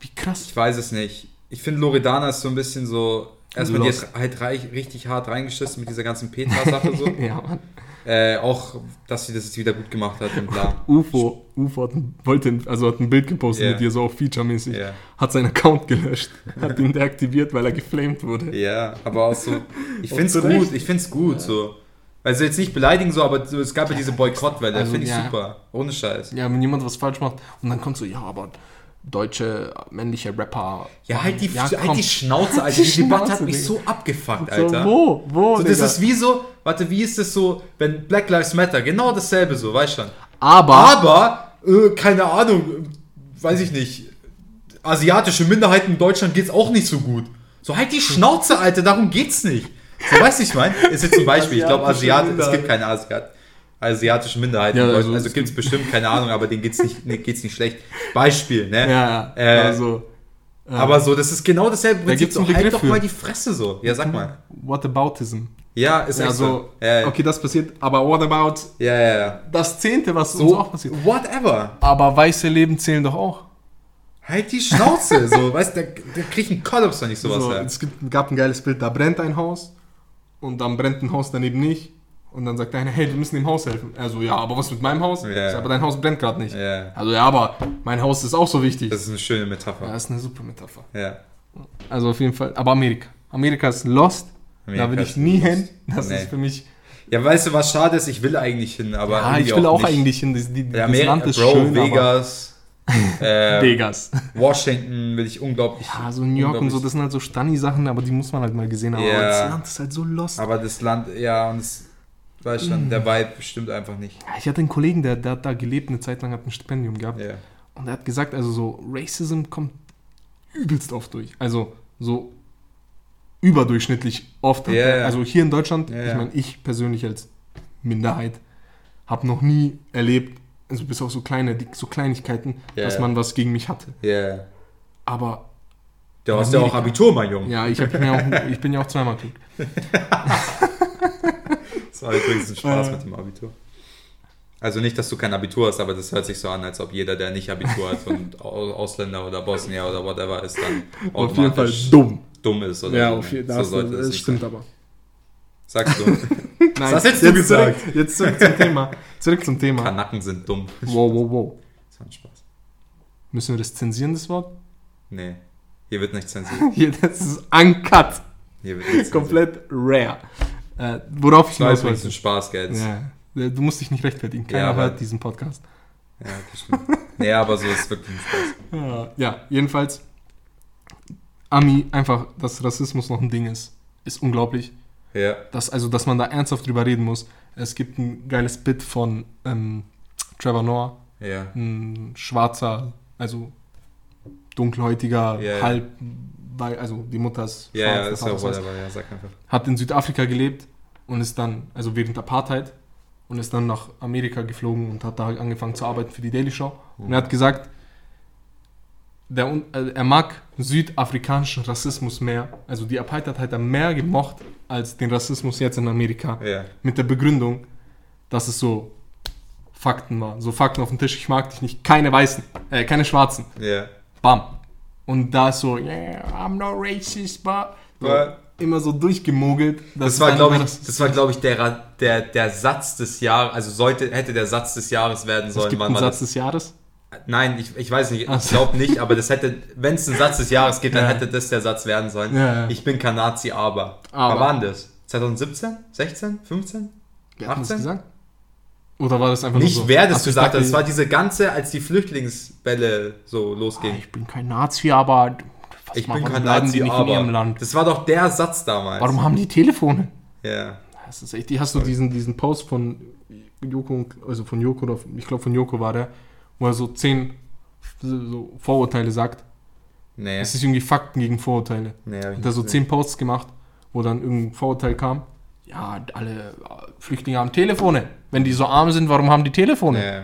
Speaker 1: wie krass.
Speaker 2: ich weiß es nicht. Ich finde, Loredana ist so ein bisschen so. Erstmal, die hat halt reich, richtig hart reingeschissen mit dieser ganzen Petra-Sache so.
Speaker 1: ja, Mann.
Speaker 2: äh, auch, dass sie das jetzt wieder gut gemacht hat und bla.
Speaker 1: UFO, UFO hat ein, wollte, also hat ein Bild gepostet
Speaker 2: Ja.
Speaker 1: mit ihr, so auch featuremäßig.
Speaker 2: Ja.
Speaker 1: Hat seinen Account gelöscht, hat ihn deaktiviert, weil er geflamed wurde.
Speaker 2: Ja, aber auch so. Ich
Speaker 1: Auch
Speaker 2: finde es
Speaker 1: zu
Speaker 2: gut, ich finde es gut so. Also jetzt nicht beleidigen so, aber so, es gab ja diese Boykottwelle,
Speaker 1: Also,
Speaker 2: finde ich
Speaker 1: ja.
Speaker 2: super. Ohne Scheiß.
Speaker 1: Ja, wenn jemand was falsch macht und dann kommt so, ja, aber deutsche männliche Rapper.
Speaker 2: Ja, halt die,
Speaker 1: Ja,
Speaker 2: halt die Schnauze, Alter.
Speaker 1: Die
Speaker 2: Die, Debatte hat
Speaker 1: Schnauze,
Speaker 2: mich
Speaker 1: Digga.
Speaker 2: so abgefuckt,
Speaker 1: So,
Speaker 2: Alter.
Speaker 1: wo? Wo?
Speaker 2: So, das
Speaker 1: Digga?
Speaker 2: ist wie so, warte, wie ist das so, wenn Black Lives Matter, genau dasselbe so, weißt schon.
Speaker 1: aber,
Speaker 2: Aber, äh, keine Ahnung, weiß ich nicht, asiatische Minderheiten in Deutschland geht's auch nicht so gut. So, halt die Schnauze, Alter, darum geht's nicht. So, weißt du, ich meine? Ist jetzt zum Beispiel, ich glaube,
Speaker 1: Asiatische
Speaker 2: Asiat, es gibt keine Asiat, asiatische Minderheiten
Speaker 1: Ja, also.
Speaker 2: Also
Speaker 1: es
Speaker 2: gibt's bestimmt, keine Ahnung, aber denen geht's nicht, nee, geht's nicht schlecht. Beispiel, ne?
Speaker 1: ja, ja,
Speaker 2: Äh,
Speaker 1: also,
Speaker 2: Aber so, das ist genau dasselbe Prinzip.
Speaker 1: gibt's einen
Speaker 2: so, halt
Speaker 1: Begriff
Speaker 2: doch mal
Speaker 1: für.
Speaker 2: die Fresse so. Ja, sag mal.
Speaker 1: Whataboutism.
Speaker 2: Ja, ist
Speaker 1: Ja,
Speaker 2: echt
Speaker 1: so.
Speaker 2: Ja, ja.
Speaker 1: okay, das passiert, aber what about
Speaker 2: ja, ja, ja.
Speaker 1: das Zehnte, was uns
Speaker 2: So,
Speaker 1: auch passiert?
Speaker 2: whatever.
Speaker 1: Aber weiße Leben zählen doch auch.
Speaker 2: Halt die Schnauze. so, weißt du, da, da krieg ich einen Kollaps, wenn ich sowas
Speaker 1: so,
Speaker 2: höre.
Speaker 1: es gibt, gab ein geiles Bild, da brennt ein Haus und dann brennt ein Haus daneben nicht. Und dann sagt einer, hey, wir müssen dem Haus helfen. Also, ja, aber was mit meinem Haus?
Speaker 2: Ja.
Speaker 1: Sag, Aber dein Haus brennt gerade nicht.
Speaker 2: Ja,
Speaker 1: Also, ja, aber mein Haus ist auch so wichtig.
Speaker 2: das ist eine schöne
Speaker 1: ja,
Speaker 2: Metapher.
Speaker 1: das ist eine super Metapher.
Speaker 2: Ja.
Speaker 1: Also, auf jeden Fall. Aber Amerika. Amerika ist lost.
Speaker 2: Amerika
Speaker 1: da will ich nie hin. Das
Speaker 2: Nee.
Speaker 1: ist für mich.
Speaker 2: Ja, weißt du, was schade ist? Ich will eigentlich hin, aber.
Speaker 1: Ja, ich will auch
Speaker 2: nicht.
Speaker 1: eigentlich hin. Das, die,
Speaker 2: Ja,
Speaker 1: das Land ist
Speaker 2: Bro,
Speaker 1: schön,
Speaker 2: Vegas,
Speaker 1: aber
Speaker 2: äh,
Speaker 1: Vegas.
Speaker 2: Washington will ich unglaublich.
Speaker 1: Ja, so New York und so, das sind halt so Stani-Sachen, aber die muss man halt mal gesehen haben.
Speaker 2: Ja.
Speaker 1: Aber das Land ist halt so lost.
Speaker 2: Aber das Land, ja, und es, weißt schon,
Speaker 1: Mm.
Speaker 2: der Vibe stimmt einfach nicht.
Speaker 1: Ja, ich hatte einen Kollegen, der, der hat da gelebt, eine Zeit lang hat ein Stipendium gehabt.
Speaker 2: Ja.
Speaker 1: Und er hat gesagt, also so Racism kommt übelst oft durch. Also so überdurchschnittlich oft.
Speaker 2: ja.
Speaker 1: Also hier in Deutschland, ich meine, ich persönlich als Minderheit habe noch nie erlebt, also bis auf so kleine, die- so Kleinigkeiten,
Speaker 2: Ja,
Speaker 1: dass man was gegen mich hatte.
Speaker 2: Ja.
Speaker 1: Aber
Speaker 2: Du hast ja auch. Abitur, mein Junge.
Speaker 1: ja, ich, ja auch, ich bin ja auch zweimal klug.
Speaker 2: Das war übrigens ein Spaß
Speaker 1: Äh.
Speaker 2: mit dem Abitur. Also nicht, dass du kein Abitur hast, aber das hört sich so an, als ob jeder, der nicht Abitur hat und Au- Ausländer oder Bosnier oder whatever ist, dann
Speaker 1: Auf jeden Fall
Speaker 2: automatisch
Speaker 1: dumm.
Speaker 2: dumm ist. Oder
Speaker 1: Ja,
Speaker 2: so.
Speaker 1: auf jeden
Speaker 2: so
Speaker 1: Fall.
Speaker 2: sollte
Speaker 1: das
Speaker 2: nicht
Speaker 1: stimmt
Speaker 2: sein.
Speaker 1: aber.
Speaker 2: Sagst du,
Speaker 1: Nein,
Speaker 2: hast jetzt du
Speaker 1: jetzt
Speaker 2: gesagt?
Speaker 1: Zurück, jetzt zurück zum Thema. Zurück zum Thema.
Speaker 2: Kanaken sind dumm.
Speaker 1: Wow, wow, wow.
Speaker 2: Das war ein Spaß.
Speaker 1: Müssen wir das zensieren, das Wort?
Speaker 2: Nee, hier wird nicht zensiert.
Speaker 1: Hier, das ist uncut.
Speaker 2: Hier wird nicht zensiert.
Speaker 1: Komplett rare. Äh, worauf ich
Speaker 2: Das
Speaker 1: hinaus
Speaker 2: übrigens ein
Speaker 1: wollte.
Speaker 2: Spaß, gell? Ja.
Speaker 1: Äh, du musst dich nicht rechtfertigen. Keiner
Speaker 2: Ja,
Speaker 1: hört diesen Podcast.
Speaker 2: ja, das stimmt. Nee, aber so ist wirklich ein Spaß.
Speaker 1: Ja, ja, jedenfalls. Ami, einfach, dass Rassismus noch ein Ding ist, ist unglaublich.
Speaker 2: Ja,
Speaker 1: Dass, also, dass man da ernsthaft drüber reden muss. Es gibt ein geiles Bit von ähm, Trevor Noah,
Speaker 2: ja.
Speaker 1: ein schwarzer, also dunkelhäutiger,
Speaker 2: Ja,
Speaker 1: halb, also die Mutter ist
Speaker 2: Ja,
Speaker 1: schwarz,
Speaker 2: ja
Speaker 1: ist weiß.
Speaker 2: whatever, ja, sag einfach.
Speaker 1: hat in Südafrika gelebt und ist dann, also während Apartheid, und ist dann nach Amerika geflogen und hat da angefangen zu arbeiten für die Daily Show. Und er hat gesagt, der, äh, er mag südafrikanischen Rassismus mehr, also die Apartheid hat er mehr gemocht als den Rassismus jetzt in Amerika.
Speaker 2: Ja,
Speaker 1: Mit der Begründung, dass es so Fakten war. So Fakten auf dem Tisch, ich mag dich nicht, keine Weißen, äh, keine Schwarzen.
Speaker 2: ja.
Speaker 1: Bam. Und da ist so, yeah, I'm no racist, but...
Speaker 2: But-
Speaker 1: immer so durchgemogelt.
Speaker 2: Das
Speaker 1: es
Speaker 2: war, glaube ich, das war, glaube ich, der, der, der Satz des Jahres, also sollte, hätte der Satz des Jahres werden
Speaker 1: Es
Speaker 2: sollen.
Speaker 1: gibt
Speaker 2: wann
Speaker 1: einen Satz des Jahres.
Speaker 2: Nein, ich, ich weiß nicht, ich glaube nicht, aber das hätte, wenn es ein Satz des Jahres gibt, dann
Speaker 1: Ja.
Speaker 2: hätte das der Satz werden sollen.
Speaker 1: Ja, ja.
Speaker 2: Ich bin kein Nazi, aber.
Speaker 1: Aber.
Speaker 2: Wann war denn das? 2017? 16? 15?
Speaker 1: Wer hat das
Speaker 2: 18?
Speaker 1: gesagt? Oder war das einfach
Speaker 2: Nicht
Speaker 1: nur so?
Speaker 2: wer das gesagt hat, das war diese ganze, als die Flüchtlingswelle so
Speaker 1: ah,
Speaker 2: losging.
Speaker 1: Ich bin kein Nazi, aber was
Speaker 2: Ich bin kein Nazi, aber. Das war doch der Satz damals.
Speaker 1: Warum haben die Telefone?
Speaker 2: Ja.
Speaker 1: Das ist echt, die hast du diesen, diesen Post von Joko, also von Joko, oder ich glaube von Joko war der, wo er so zehn so Vorurteile sagt.
Speaker 2: Nee.
Speaker 1: Es ist irgendwie Fakten gegen Vorurteile.
Speaker 2: nee
Speaker 1: Hat er so zehn Posts gemacht, wo dann irgendein Vorurteil kam. Ja, alle äh, Flüchtlinge haben Telefone. Wenn die so arm sind, warum haben die Telefone?
Speaker 2: Nee.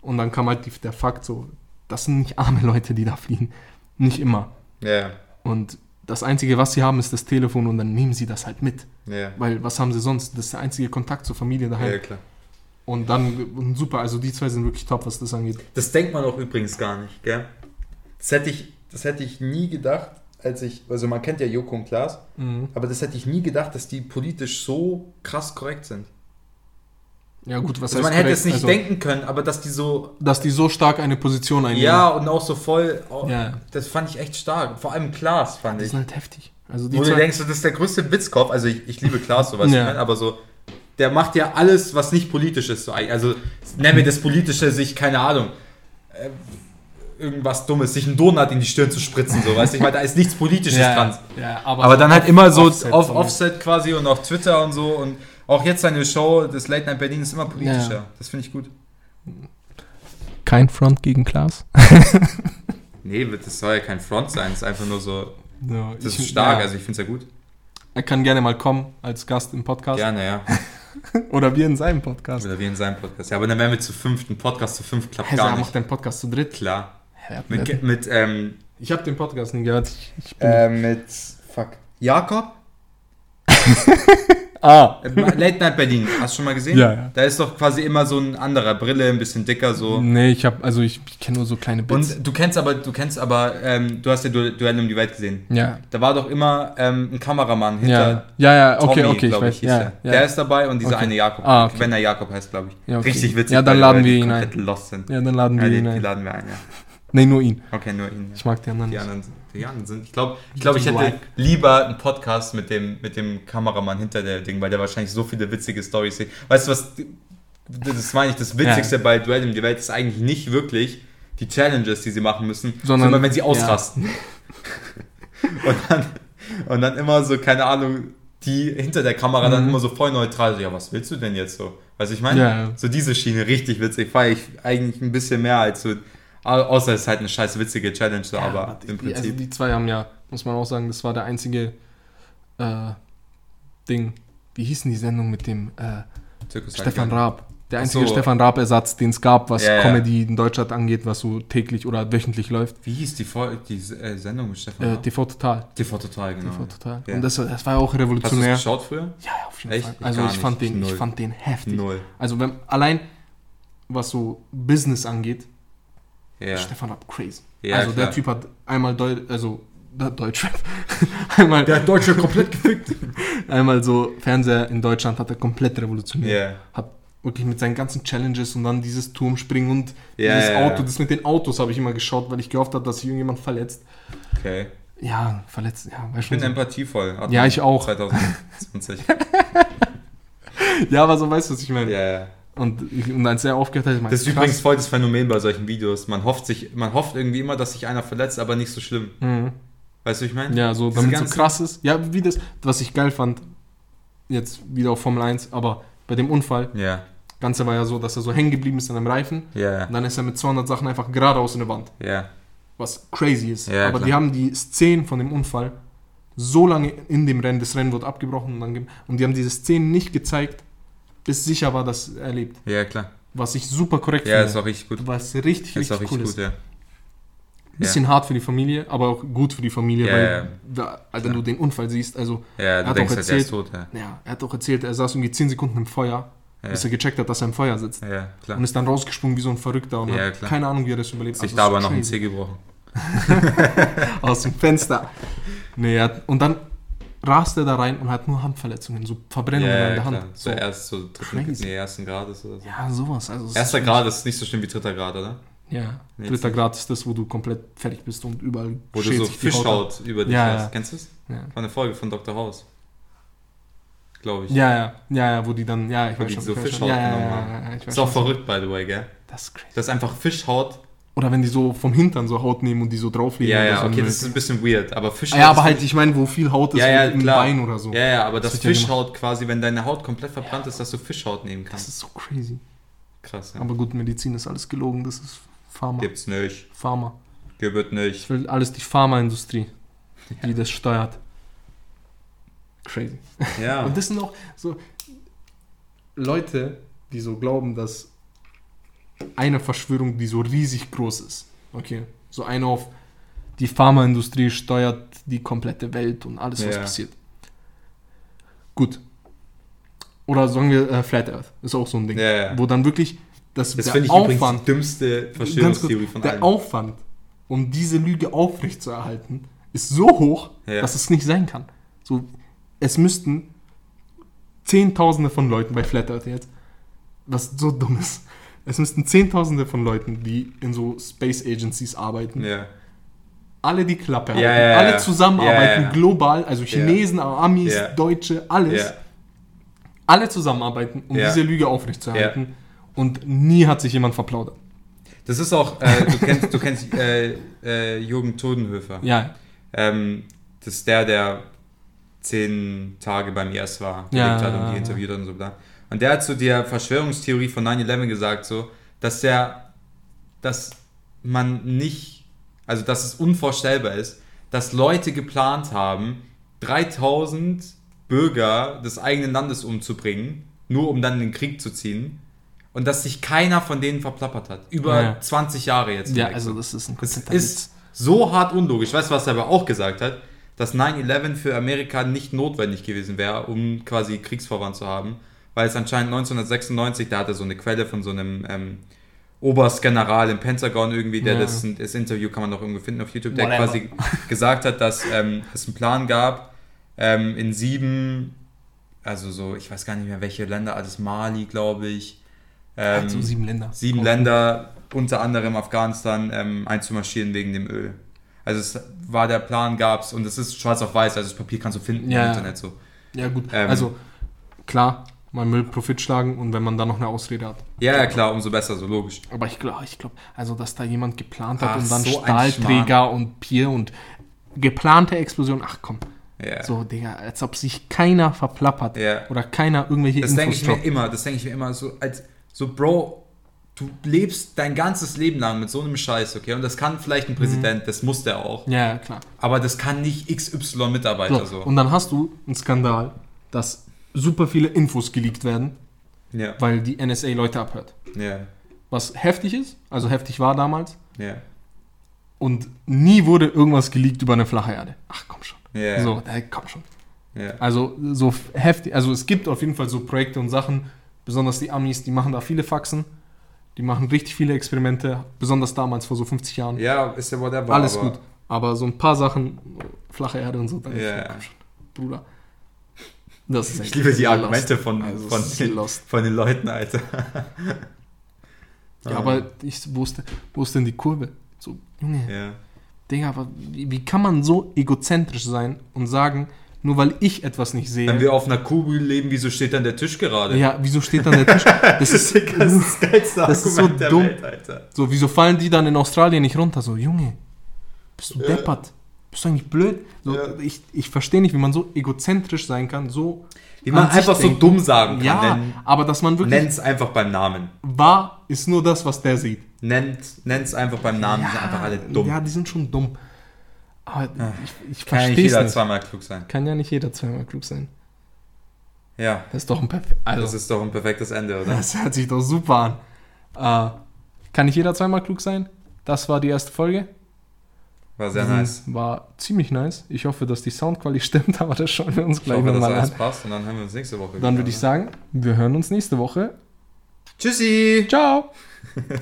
Speaker 1: Und dann kam halt die, der Fakt so, das sind nicht arme Leute, die da fliehen. Nicht immer.
Speaker 2: Ja,
Speaker 1: Und das Einzige, was sie haben, ist das Telefon und dann nehmen sie das halt mit.
Speaker 2: ja.
Speaker 1: Weil was haben sie sonst? Das ist der einzige Kontakt zur Familie daheim.
Speaker 2: Ja, klar.
Speaker 1: Und dann, super, also die zwei sind wirklich top, was das angeht.
Speaker 2: Das denkt man auch übrigens gar nicht, gell? Das hätte ich, das hätte ich nie gedacht, als ich, also man kennt ja Joko und Klaas,
Speaker 1: Mhm.
Speaker 2: aber das hätte ich nie gedacht, dass die politisch so krass korrekt sind.
Speaker 1: Ja gut, was
Speaker 2: Also man
Speaker 1: heißt
Speaker 2: hätte
Speaker 1: korrekt?
Speaker 2: es nicht
Speaker 1: also,
Speaker 2: denken können, aber dass die so,
Speaker 1: Dass die so stark eine Position einnehmen.
Speaker 2: ja, und auch so voll, auch,
Speaker 1: Ja.
Speaker 2: das fand ich echt stark. Vor allem Klaas fand ich.
Speaker 1: sind halt heftig. Also die
Speaker 2: Wo du denkst, das ist der größte Witzkopf, also ich, ich liebe Klaas, so was
Speaker 1: Ja.
Speaker 2: ich meine, aber so, der macht ja alles, was nicht politisch ist. So, also nenn mir das Politische, sich, keine Ahnung, äh, irgendwas Dummes, sich einen Donut in die Stirn zu spritzen, so, weißt du, ich meine, da ist nichts Politisches dran.
Speaker 1: ja, ja, aber,
Speaker 2: Aber
Speaker 1: so
Speaker 2: dann halt immer so
Speaker 1: Offset,
Speaker 2: auf. Offset quasi und auf Twitter und so und auch jetzt seine Show, das Late Night Berlin ist immer politischer.
Speaker 1: Ja.
Speaker 2: Das finde ich gut.
Speaker 1: Kein Front gegen Klaas.
Speaker 2: Nee, das soll ja kein Front sein, es ist einfach nur so,
Speaker 1: Ja,
Speaker 2: das
Speaker 1: ich-
Speaker 2: ist stark,
Speaker 1: ja.
Speaker 2: also ich finde es ja gut.
Speaker 1: Er kann gerne mal kommen als Gast im Podcast.
Speaker 2: Gerne, ja.
Speaker 1: Oder wir in seinem Podcast.
Speaker 2: Oder wie in seinem Podcast. Ja, aber dann wären wir zu fünft, ein Podcast zu fünf klappt
Speaker 1: Hey,
Speaker 2: gar nicht.
Speaker 1: macht den Podcast zu dritt.
Speaker 2: Klar.
Speaker 1: Hä, hat
Speaker 2: Mit, mit, ähm,
Speaker 1: Ich habe den Podcast nie gehört. Ich, ich bin
Speaker 2: äh, mit, fuck, Jakob?
Speaker 1: ah,
Speaker 2: Äh, Late Night Berlin, hast du schon mal gesehen?
Speaker 1: Ja, ja.
Speaker 2: Da ist doch quasi immer so ein anderer Brille, ein bisschen dicker so.
Speaker 1: nee, ich habe also ich, ich kenne nur so kleine Bits.
Speaker 2: Und du kennst aber, du kennst aber, ähm, du hast ja Du- Duell um die Welt gesehen.
Speaker 1: ja.
Speaker 2: Da war doch immer ähm, ein Kameramann hinter
Speaker 1: Ja, ja, ja, okay,
Speaker 2: Tommy,
Speaker 1: okay, ich weiß.
Speaker 2: hieß
Speaker 1: Ja,
Speaker 2: der.
Speaker 1: ja.
Speaker 2: der ist dabei und dieser
Speaker 1: Okay.
Speaker 2: eine Jakob.
Speaker 1: Ah, okay.
Speaker 2: Wenn er Jakob heißt, glaube ich.
Speaker 1: Ja, okay.
Speaker 2: Richtig witzig.
Speaker 1: Ja, dann laden wir
Speaker 2: die
Speaker 1: ihn ein.
Speaker 2: lost sind.
Speaker 1: ja, dann laden wir
Speaker 2: die,
Speaker 1: ihn
Speaker 2: die
Speaker 1: ein.
Speaker 2: laden wir ein, ja.
Speaker 1: Nee, nur ihn.
Speaker 2: Okay, nur ihn. Ja.
Speaker 1: Ich mag die anderen
Speaker 2: Die
Speaker 1: nicht.
Speaker 2: anderen, die anderen sind. Ich glaube, ich, glaub, ich hätte lieber einen Podcast mit dem, mit dem Kameramann hinter der Ding, weil der wahrscheinlich so viele witzige Storys sieht. Weißt du was? Das meine ich, das Witzigste bei Duell um die Welt ist eigentlich nicht wirklich die Challenges, die sie machen müssen,
Speaker 1: Sondern-
Speaker 2: sondern, wenn sie ausrasten. und, dann, und dann immer so, keine Ahnung, die hinter der Kamera dann
Speaker 1: Mhm.
Speaker 2: immer so voll neutral, so, ja, was willst du denn jetzt so? Weißt du, ich meine?
Speaker 1: Ja, ja.
Speaker 2: So diese Schiene, richtig witzig, feiere ich eigentlich ein bisschen mehr als so, außer es ist halt eine scheiß witzige Challenge, so,
Speaker 1: Ja,
Speaker 2: aber
Speaker 1: die,
Speaker 2: im
Speaker 1: Also
Speaker 2: Prinzip.
Speaker 1: die zwei haben ja, muss man auch sagen, das war der einzige äh, Ding. Wie hieß denn die Sendung mit dem äh, Stefan. Raab? Der einzige
Speaker 2: so.
Speaker 1: Stefan Raab-Ersatz, den es gab, was
Speaker 2: Ja, ja.
Speaker 1: Comedy in Deutschland angeht, was so täglich oder wöchentlich läuft.
Speaker 2: Wie hieß die, Folge, die äh, Sendung mit Stefan?
Speaker 1: Äh,
Speaker 2: Raab?
Speaker 1: TV Total.
Speaker 2: TV Total, genau.
Speaker 1: TV Total.
Speaker 2: Ja.
Speaker 1: Und das, das war ja auch
Speaker 2: Hast du
Speaker 1: revolutionär.
Speaker 2: es geschaut früher?
Speaker 1: Ja, ja, auf jeden
Speaker 2: Echt?
Speaker 1: Fall.
Speaker 2: Ich
Speaker 1: Also ich
Speaker 2: nicht.
Speaker 1: fand, den, ich fand den heftig.
Speaker 2: Null.
Speaker 1: Also wenn allein was so Business angeht,
Speaker 2: Ja.
Speaker 1: Stefan Raab crazy.
Speaker 2: Ja,
Speaker 1: also der
Speaker 2: klar.
Speaker 1: Typ hat einmal Deu also der Deutschrap, einmal
Speaker 2: Der hat Deutsche komplett gefickt.
Speaker 1: einmal so Fernseher in Deutschland hat er komplett revolutioniert.
Speaker 2: Ja.
Speaker 1: Hat wirklich mit seinen ganzen Challenges und dann dieses Turmspringen und
Speaker 2: Ja,
Speaker 1: dieses
Speaker 2: ja.
Speaker 1: Auto, das mit den Autos habe ich immer geschaut, weil ich gehofft habe, dass sich irgendjemand verletzt.
Speaker 2: Okay.
Speaker 1: Ja, verletzt, ja, weißt
Speaker 2: Ich bin.
Speaker 1: So.
Speaker 2: empathievoll. Hat
Speaker 1: Ja, ich auch.
Speaker 2: 2020.
Speaker 1: Ja, aber so weißt du, was ich meine.
Speaker 2: ja, ja.
Speaker 1: Und, ich, und als er aufgehört hat, ich meinte,
Speaker 2: Das ist übrigens voll das Phänomen bei solchen Videos. Man hofft sich, man hofft irgendwie immer, dass sich einer verletzt, aber nicht so schlimm.
Speaker 1: Mhm.
Speaker 2: Weißt du, wie ich meine?
Speaker 1: Ja, so, damit so krass ist. Ja, wie das, was ich geil fand, jetzt wieder auf Formel 1, aber bei dem Unfall,
Speaker 2: Ja,
Speaker 1: Ganze war ja so, dass er so hängen geblieben ist an einem Reifen
Speaker 2: ja,
Speaker 1: und dann ist er mit 200 Sachen einfach geradeaus in eine Wand,
Speaker 2: ja.
Speaker 1: was crazy ist.
Speaker 2: Ja,
Speaker 1: aber
Speaker 2: klar.
Speaker 1: die haben die Szenen von dem Unfall so lange in dem Rennen, das Rennen wurde abgebrochen und, dann, und die haben diese Szenen nicht gezeigt, bis sicher war, dass er lebt.
Speaker 2: Ja, klar.
Speaker 1: Was ich super korrekt
Speaker 2: Ja, ist
Speaker 1: finde.
Speaker 2: auch richtig gut.
Speaker 1: was richtig,
Speaker 2: Ist auch
Speaker 1: richtig
Speaker 2: richtig
Speaker 1: cool
Speaker 2: gut,
Speaker 1: ist.
Speaker 2: ja.
Speaker 1: Bisschen hart für die Familie, aber auch gut für die Familie,
Speaker 2: Ja,
Speaker 1: weil
Speaker 2: ja.
Speaker 1: Da, also wenn du den Unfall siehst, also
Speaker 2: Ja,
Speaker 1: hat auch
Speaker 2: halt, der ist
Speaker 1: erzählt-
Speaker 2: tot, ja.
Speaker 1: Ja, er hat auch erzählt, er saß irgendwie 10 Sekunden im Feuer,
Speaker 2: Ja,
Speaker 1: bis er gecheckt hat, dass er im Feuer sitzt.
Speaker 2: ja klar.
Speaker 1: Und ist dann rausgesprungen wie so ein Verrückter und
Speaker 2: Ja,
Speaker 1: hat
Speaker 2: klar.
Speaker 1: keine Ahnung, wie er das überlebt
Speaker 2: Sich
Speaker 1: Also,
Speaker 2: da
Speaker 1: das
Speaker 2: aber
Speaker 1: ist
Speaker 2: noch ein. Zeh gebrochen.
Speaker 1: Aus dem Fenster. Nee, er hat, und dann rast er da rein und hat nur Handverletzungen, so Verbrennungen
Speaker 2: Ja,
Speaker 1: an der
Speaker 2: klar.
Speaker 1: Hand.
Speaker 2: So erst so dritten, nee, ersten Grades oder so.
Speaker 1: ja, sowas. Also,
Speaker 2: Erster
Speaker 1: ist-
Speaker 2: Grad ist nicht so schlimm wie dritter Grad, oder?
Speaker 1: Ja,
Speaker 2: Nee,
Speaker 1: dritter Grad ist das, wo du komplett fertig bist und überall
Speaker 2: Wo du so. Fischhaut über dich
Speaker 1: Ja,
Speaker 2: hast.
Speaker 1: ja.
Speaker 2: Kennst du es?
Speaker 1: Ja.
Speaker 2: War eine Folge von Dr. House. Glaube ich.
Speaker 1: Ja, ja, ja, ja, wo die dann, ja, ich
Speaker 2: Wo
Speaker 1: weiß
Speaker 2: die
Speaker 1: schon.
Speaker 2: so. Fischhaut
Speaker 1: ja,
Speaker 2: genommen haben. Ist auch verrückt, by the way, gell?
Speaker 1: Das ist crazy.
Speaker 2: Das ist einfach Fischhaut.
Speaker 1: Oder wenn die so vom Hintern so Haut nehmen und die so drauflegen.
Speaker 2: Ja, ja,
Speaker 1: so
Speaker 2: okay,
Speaker 1: Müll.
Speaker 2: das ist ein bisschen weird, aber Fischhaut.
Speaker 1: Ja, aber halt, ich meine, wo viel Haut ist,
Speaker 2: Ja, ja,
Speaker 1: im
Speaker 2: klar.
Speaker 1: Bein oder so.
Speaker 2: Ja, ja, aber
Speaker 1: Das
Speaker 2: das,
Speaker 1: wird ja
Speaker 2: Fischhaut quasi, wenn deine Haut komplett verbrannt ist, dass du Fischhaut nehmen
Speaker 1: Das
Speaker 2: kannst.
Speaker 1: ist so crazy.
Speaker 2: Krass, ja.
Speaker 1: Aber gut, Medizin ist alles gelogen, das ist Pharma.
Speaker 2: Gibt's nicht.
Speaker 1: Pharma.
Speaker 2: Gibt es
Speaker 1: Ich
Speaker 2: nicht.
Speaker 1: will alles die Pharmaindustrie, die das steuert. Crazy.
Speaker 2: Ja.
Speaker 1: Und das sind auch so Leute, die so glauben, dass eine Verschwörung, die so riesig groß ist. Okay. So eine auf die Pharmaindustrie steuert die komplette Welt und alles, was
Speaker 2: Ja.
Speaker 1: passiert. Gut. Oder sagen wir äh, Flat Earth. Ist auch so ein Ding.
Speaker 2: Ja.
Speaker 1: Wo dann wirklich das,
Speaker 2: Das
Speaker 1: der Aufwand,
Speaker 2: die dümmste Verschwörungstheorie
Speaker 1: kurz,
Speaker 2: von
Speaker 1: der
Speaker 2: allen.
Speaker 1: Aufwand, um diese Lüge aufrechtzuerhalten, ist so hoch,
Speaker 2: Ja.
Speaker 1: dass es nicht sein kann. So, es müssten Zehntausende von Leuten bei Flat Earth jetzt, was so dumm ist, es müssten Zehntausende von Leuten, die in so Space Agencies arbeiten,
Speaker 2: Ja.
Speaker 1: alle die Klappe halten,
Speaker 2: ja, ja.
Speaker 1: alle zusammenarbeiten, global, also Chinesen, Amis. Deutsche, alles, alle zusammenarbeiten, um diese Lüge aufrechtzuerhalten. Und nie hat sich jemand verplaudert.
Speaker 2: Das ist auch, äh, du kennst, du kennst äh, äh, Jürgen Todenhöfer.
Speaker 1: Ja,
Speaker 2: Ähm, das ist der, der zehn Tage beim IS war,
Speaker 1: Ja,
Speaker 2: hat und die interviewt und so bla. Und der hat zu der Verschwörungstheorie von 9-11 gesagt, so, dass der, dass man nicht, also dass es unvorstellbar ist, dass Leute geplant haben, 3000 Bürger des eigenen Landes umzubringen, nur um dann in den Krieg zu ziehen. Und dass sich keiner von denen verplappert hat. Über
Speaker 1: Ja.
Speaker 2: 20 Jahre jetzt.
Speaker 1: ja also
Speaker 2: so.
Speaker 1: das ist ein
Speaker 2: Das ist so hart unlogisch. Weißt du, was er aber auch gesagt hat? Dass 9-11 für Amerika nicht notwendig gewesen wäre, um quasi Kriegsvorwand zu haben. Weil es anscheinend 1996, da hat er so eine Quelle von so einem ähm, Oberstgeneral im Pentagon irgendwie, der
Speaker 1: Ja.
Speaker 2: das, das Interview kann man noch irgendwo finden auf YouTube, der
Speaker 1: Whatever.
Speaker 2: quasi gesagt hat, dass ähm, es einen Plan gab, ähm, in sieben, also so, ich weiß gar nicht mehr welche Länder, alles Mali, glaube ich. Ähm,
Speaker 1: Also sieben Länder.
Speaker 2: sieben
Speaker 1: Auch-
Speaker 2: Länder, unter anderem Afghanistan, ähm, einzumarschieren wegen dem Öl. Also es war der Plan, gab's und es ist schwarz auf weiß, also das Papier kannst du finden
Speaker 1: Ja.
Speaker 2: im Internet so.
Speaker 1: Ja, gut.
Speaker 2: Ähm,
Speaker 1: also, klar, man will Profit schlagen und wenn man dann noch eine Ausrede hat.
Speaker 2: Ja, ja klar, umso besser, so logisch.
Speaker 1: Aber ich glaube, ich glaub, also, dass da jemand geplant hat
Speaker 2: Ach,
Speaker 1: und dann
Speaker 2: so
Speaker 1: Stahlträger und Pier und geplante Explosion. Ach komm.
Speaker 2: Ja.
Speaker 1: So, Digga, als ob sich keiner verplappert.
Speaker 2: Ja.
Speaker 1: Oder keiner irgendwelche
Speaker 2: Das denke ich mir immer, das denke ich mir immer so, als so, Bro, du lebst dein ganzes Leben lang mit so einem Scheiß, okay? Und das kann vielleicht
Speaker 1: Mhm.
Speaker 2: ein Präsident, das muss der auch.
Speaker 1: Ja, ja, klar.
Speaker 2: Aber das kann nicht XY-Mitarbeiter
Speaker 1: So,
Speaker 2: so.
Speaker 1: Und dann hast du einen Skandal, dass super viele Infos geleakt werden,
Speaker 2: Ja,
Speaker 1: weil die NSA Leute abhört.
Speaker 2: ja,
Speaker 1: Was heftig ist, also heftig war damals.
Speaker 2: ja.
Speaker 1: Und nie wurde irgendwas geleakt über eine flache Erde. Ach komm schon.
Speaker 2: Ja,
Speaker 1: So, äh, komm schon.
Speaker 2: ja.
Speaker 1: Also so heftig, also es gibt auf jeden Fall so Projekte und Sachen, besonders die Amis, die machen da viele Faxen, die machen richtig viele Experimente, besonders damals vor so 50 Jahren.
Speaker 2: ja, ist ja whatever.
Speaker 1: Alles
Speaker 2: aber-
Speaker 1: gut. Aber so ein paar Sachen, flache Erde und so, dann
Speaker 2: Ja.
Speaker 1: komm schon, Bruder. Das ist
Speaker 2: Ich liebe die
Speaker 1: lost.
Speaker 2: Argumente von,
Speaker 1: Also,
Speaker 2: von,
Speaker 1: ist
Speaker 2: den, von den Leuten, Alter.
Speaker 1: Ja, aber ich, wo, ist, wo ist denn die Kurve? So, Junge,
Speaker 2: Ja.
Speaker 1: Digga, aber wie, wie kann man so egozentrisch sein und sagen, nur weil ich etwas nicht sehe.
Speaker 2: Wenn wir auf einer Kugel leben, wieso steht dann der Tisch gerade?
Speaker 1: ja, wieso steht dann der Tisch? Das ist,
Speaker 2: das das geilste
Speaker 1: Das ist so dumm.
Speaker 2: Welt, Alter.
Speaker 1: So, wieso fallen die dann in Australien nicht runter? So, Junge, bist du
Speaker 2: Ja.
Speaker 1: deppert? Bist du eigentlich blöd? So,
Speaker 2: Ja.
Speaker 1: Ich, ich verstehe nicht, wie man so egozentrisch sein kann, so.
Speaker 2: Wie man einfach so
Speaker 1: denken.
Speaker 2: dumm sagen kann.
Speaker 1: Ja,
Speaker 2: Nenn,
Speaker 1: aber dass man wirklich
Speaker 2: nenn's einfach beim Namen.
Speaker 1: wahr ist nur das, was der sieht.
Speaker 2: Nennt, nenn's einfach beim Namen, die sind einfach alle dumm.
Speaker 1: Ja, die sind schon dumm. Aber ich, ich
Speaker 2: Kann ja nicht
Speaker 1: verstehe
Speaker 2: jeder
Speaker 1: nicht.
Speaker 2: zweimal klug sein.
Speaker 1: Kann ja nicht jeder zweimal klug sein.
Speaker 2: Ja,
Speaker 1: Das ist doch ein perfekt. Also,
Speaker 2: das ist doch ein perfektes Ende, oder?
Speaker 1: Das hört sich doch super an. Äh, kann nicht jeder zweimal klug sein? Das war die erste Folge.
Speaker 2: War sehr
Speaker 1: Mhm,
Speaker 2: nice.
Speaker 1: War ziemlich nice. Ich hoffe, dass die Soundqualität stimmt, aber das schauen wir uns
Speaker 2: Ich
Speaker 1: gleich
Speaker 2: hoffe, dass
Speaker 1: nochmal
Speaker 2: alles
Speaker 1: an.
Speaker 2: passt und dann hören wir uns nächste Woche
Speaker 1: Dann
Speaker 2: wieder,
Speaker 1: würde ich
Speaker 2: oder?
Speaker 1: sagen, wir hören uns nächste Woche.
Speaker 2: Tschüssi!
Speaker 1: Ciao!